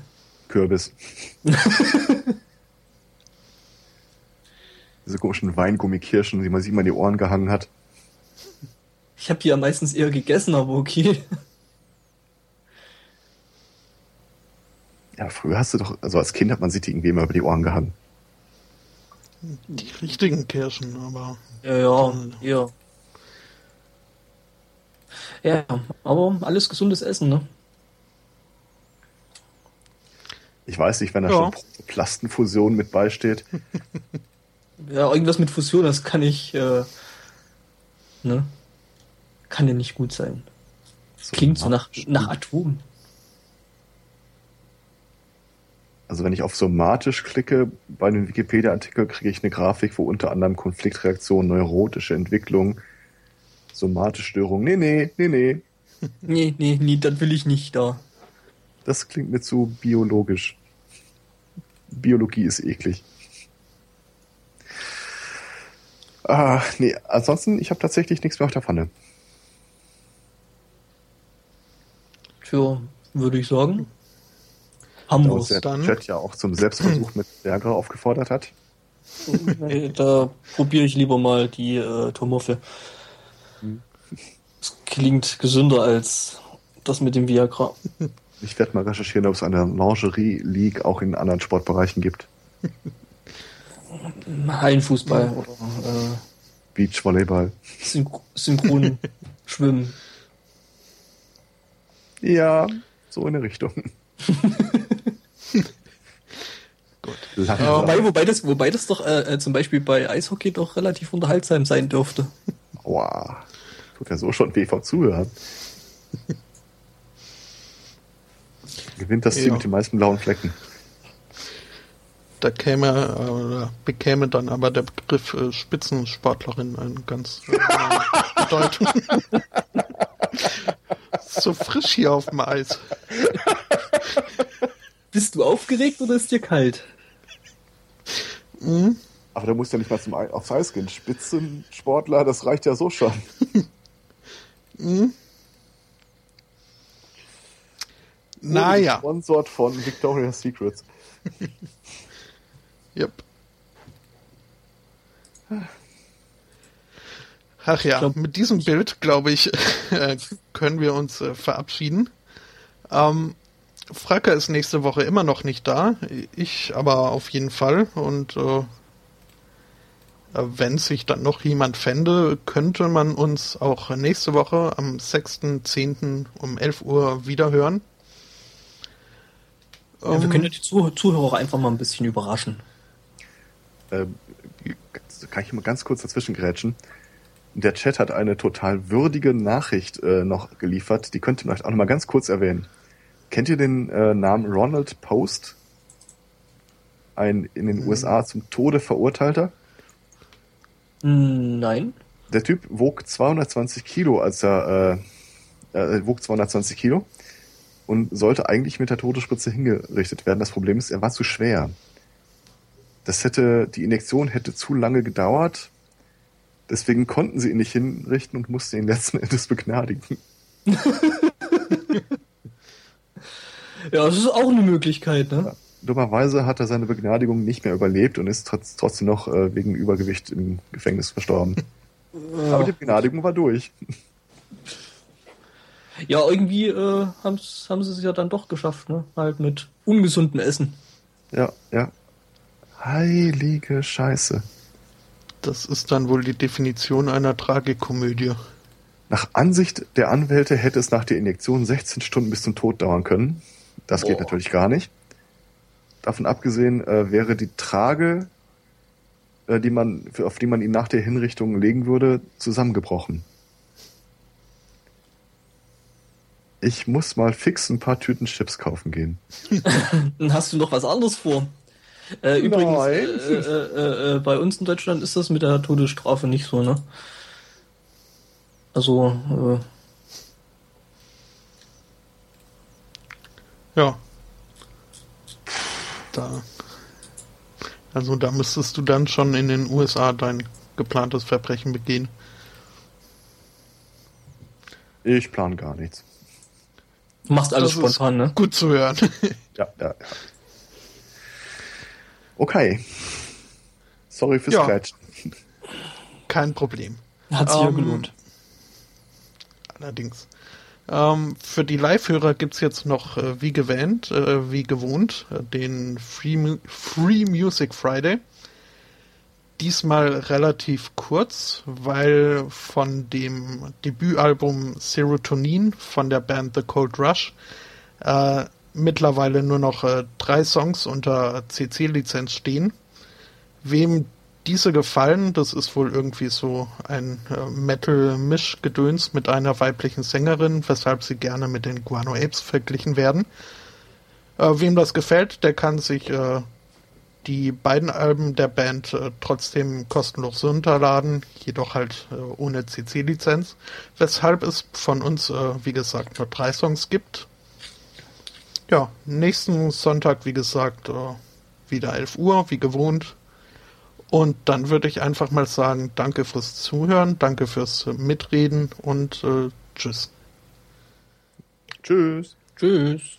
Kürbis. <laughs> Diese komischen Weingummikirschen, die man sich immer in die Ohren gehangen hat. Ich habe die ja meistens eher gegessen, aber okay. Ja, früher hast du doch, also als Kind hat man sich die irgendwie immer über die Ohren gehangen. Die richtigen Kirschen, aber. Ja, ja, ja. Ja, aber alles gesundes Essen, ne? Ich weiß nicht, wenn da Ja. schon Plastenfusion mit beisteht. <laughs> Ja, irgendwas mit Fusion, das kann ich, äh, ne? Kann ja nicht gut sein. Klingt so nach, nach Atom. Also wenn ich auf somatisch klicke bei dem Wikipedia-Artikel, kriege ich eine Grafik, wo unter anderem Konfliktreaktion, neurotische Entwicklung, somatische Störung. Nee, nee, nee, nee. <laughs> Nee, nee, nee, das will ich nicht da. Das klingt mir zu biologisch. Biologie ist eklig. Ah, nee, ansonsten, ich habe tatsächlich nichts mehr auf der Pfanne. Tja, würde ich sagen. Haben wir der dann. Chat ja auch zum Selbstversuch mit Viagra aufgefordert hat. <laughs> Da probiere ich lieber mal die äh, Tomoffe. Das klingt gesünder als das mit dem Viagra. <laughs> Ich werde mal recherchieren, ob es eine Lingerie League auch in anderen Sportbereichen gibt. Hallenfußball oder äh, Beachvolleyball. Synch Synchron <laughs> Schwimmen. Ja, so in der Richtung. <laughs> Gut. Wobei, wobei, das, wobei das doch äh, äh, zum Beispiel bei Eishockey doch relativ unterhaltsam sein dürfte. Aua. Tut ja so schon weh vom Zuhören. <laughs> Gewinnt das Team Ja. mit den meisten blauen Flecken. Da käme, äh, oder bekäme dann aber der Begriff äh, Spitzensportlerin eine ganz äh, <laughs> Bedeutung. <laughs> so frisch hier auf dem Eis. Bist du aufgeregt oder ist dir kalt? Mhm. Aber da musst du ja nicht mal zum aufs Eis gehen. Spitzensportler, das reicht ja so schon. <laughs> Mhm. Naja, Sponsort von Victoria's Secrets. <laughs> yep. Ach ja, glaub- mit diesem Bild, glaube ich, <laughs> äh, können wir uns äh, verabschieden. Ähm, Fracker ist nächste Woche immer noch nicht da, ich aber auf jeden Fall. Und äh, wenn sich dann noch jemand fände, könnte man uns auch nächste Woche am 6.10. um 11 Uhr wiederhören. Ja, wir Ähm, können ja die Zuh Zuhörer auch einfach mal ein bisschen überraschen. Ähm, kann ich mal ganz kurz dazwischen grätschen? Der Chat hat eine total würdige Nachricht äh, noch geliefert. Die könnt ihr vielleicht auch noch mal ganz kurz erwähnen. Kennt ihr den äh, Namen Ronald Post? Ein in den USA zum Tode verurteilter? Nein. Der Typ wog 220 Kilo, als er äh, er wog 220 Kilo und sollte eigentlich mit der Todesspritze hingerichtet werden. Das Problem ist, er war zu schwer. Das hätte, die Injektion hätte zu lange gedauert. Deswegen konnten sie ihn nicht hinrichten und mussten ihn letzten Endes begnadigen. <laughs> Ja, das ist auch eine Möglichkeit, ne? Dummerweise hat er seine Begnadigung nicht mehr überlebt und ist trotz, trotzdem noch äh, wegen Übergewicht im Gefängnis verstorben. Aber die Begnadigung war durch. Ja, irgendwie äh, haben's, haben sie es ja dann doch geschafft, ne? Halt mit ungesundem Essen. Ja, ja. Heilige Scheiße. Das ist dann wohl die Definition einer Tragikomödie. Nach Ansicht der Anwälte hätte es nach der Injektion 16 Stunden bis zum Tod dauern können. Das geht Boah. natürlich gar nicht. Davon abgesehen äh, wäre die Trage, äh, die man, für- auf die man ihn nach der Hinrichtung legen würde, zusammengebrochen. Ich muss mal fix ein paar Tüten Chips kaufen gehen. <laughs> Dann hast du noch was anderes vor. Äh, übrigens, äh, äh, äh, äh, bei uns in Deutschland ist das mit der Todesstrafe nicht so, ne? Also, Ja. Da. Also da müsstest du dann schon in den USA dein geplantes Verbrechen begehen. Ich plane gar nichts. Du machst alles das spontan, ne? Gut zu hören. <laughs> ja, ja, ja. Okay. Sorry fürs ja. Klatschen. Kein Problem. Hat sich ähm, ja gelohnt. Allerdings. Ähm, für die Live-Hörer gibt's jetzt noch, äh, wie gewähnt, äh, wie gewohnt, äh, den Free, Free Music Friday. Diesmal relativ kurz, weil von dem Debütalbum Serotonin von der Band The Cold Rush äh, mittlerweile nur noch äh, drei Songs unter CC-Lizenz stehen. Wem diese gefallen. Das ist wohl irgendwie so ein äh, Metal-Mischgedöns mit einer weiblichen Sängerin, weshalb sie gerne mit den Guano Apes verglichen werden. Äh, wem das gefällt, der kann sich äh, die beiden Alben der Band äh, trotzdem kostenlos runterladen, jedoch halt äh, ohne CC-Lizenz, weshalb es von uns, äh, wie gesagt, nur drei Songs gibt. Ja, nächsten Sonntag, wie gesagt, wieder 11 Uhr, wie gewohnt. Und dann würde ich einfach mal sagen, danke fürs Zuhören, danke fürs Mitreden und äh, tschüss. Tschüss. Tschüss.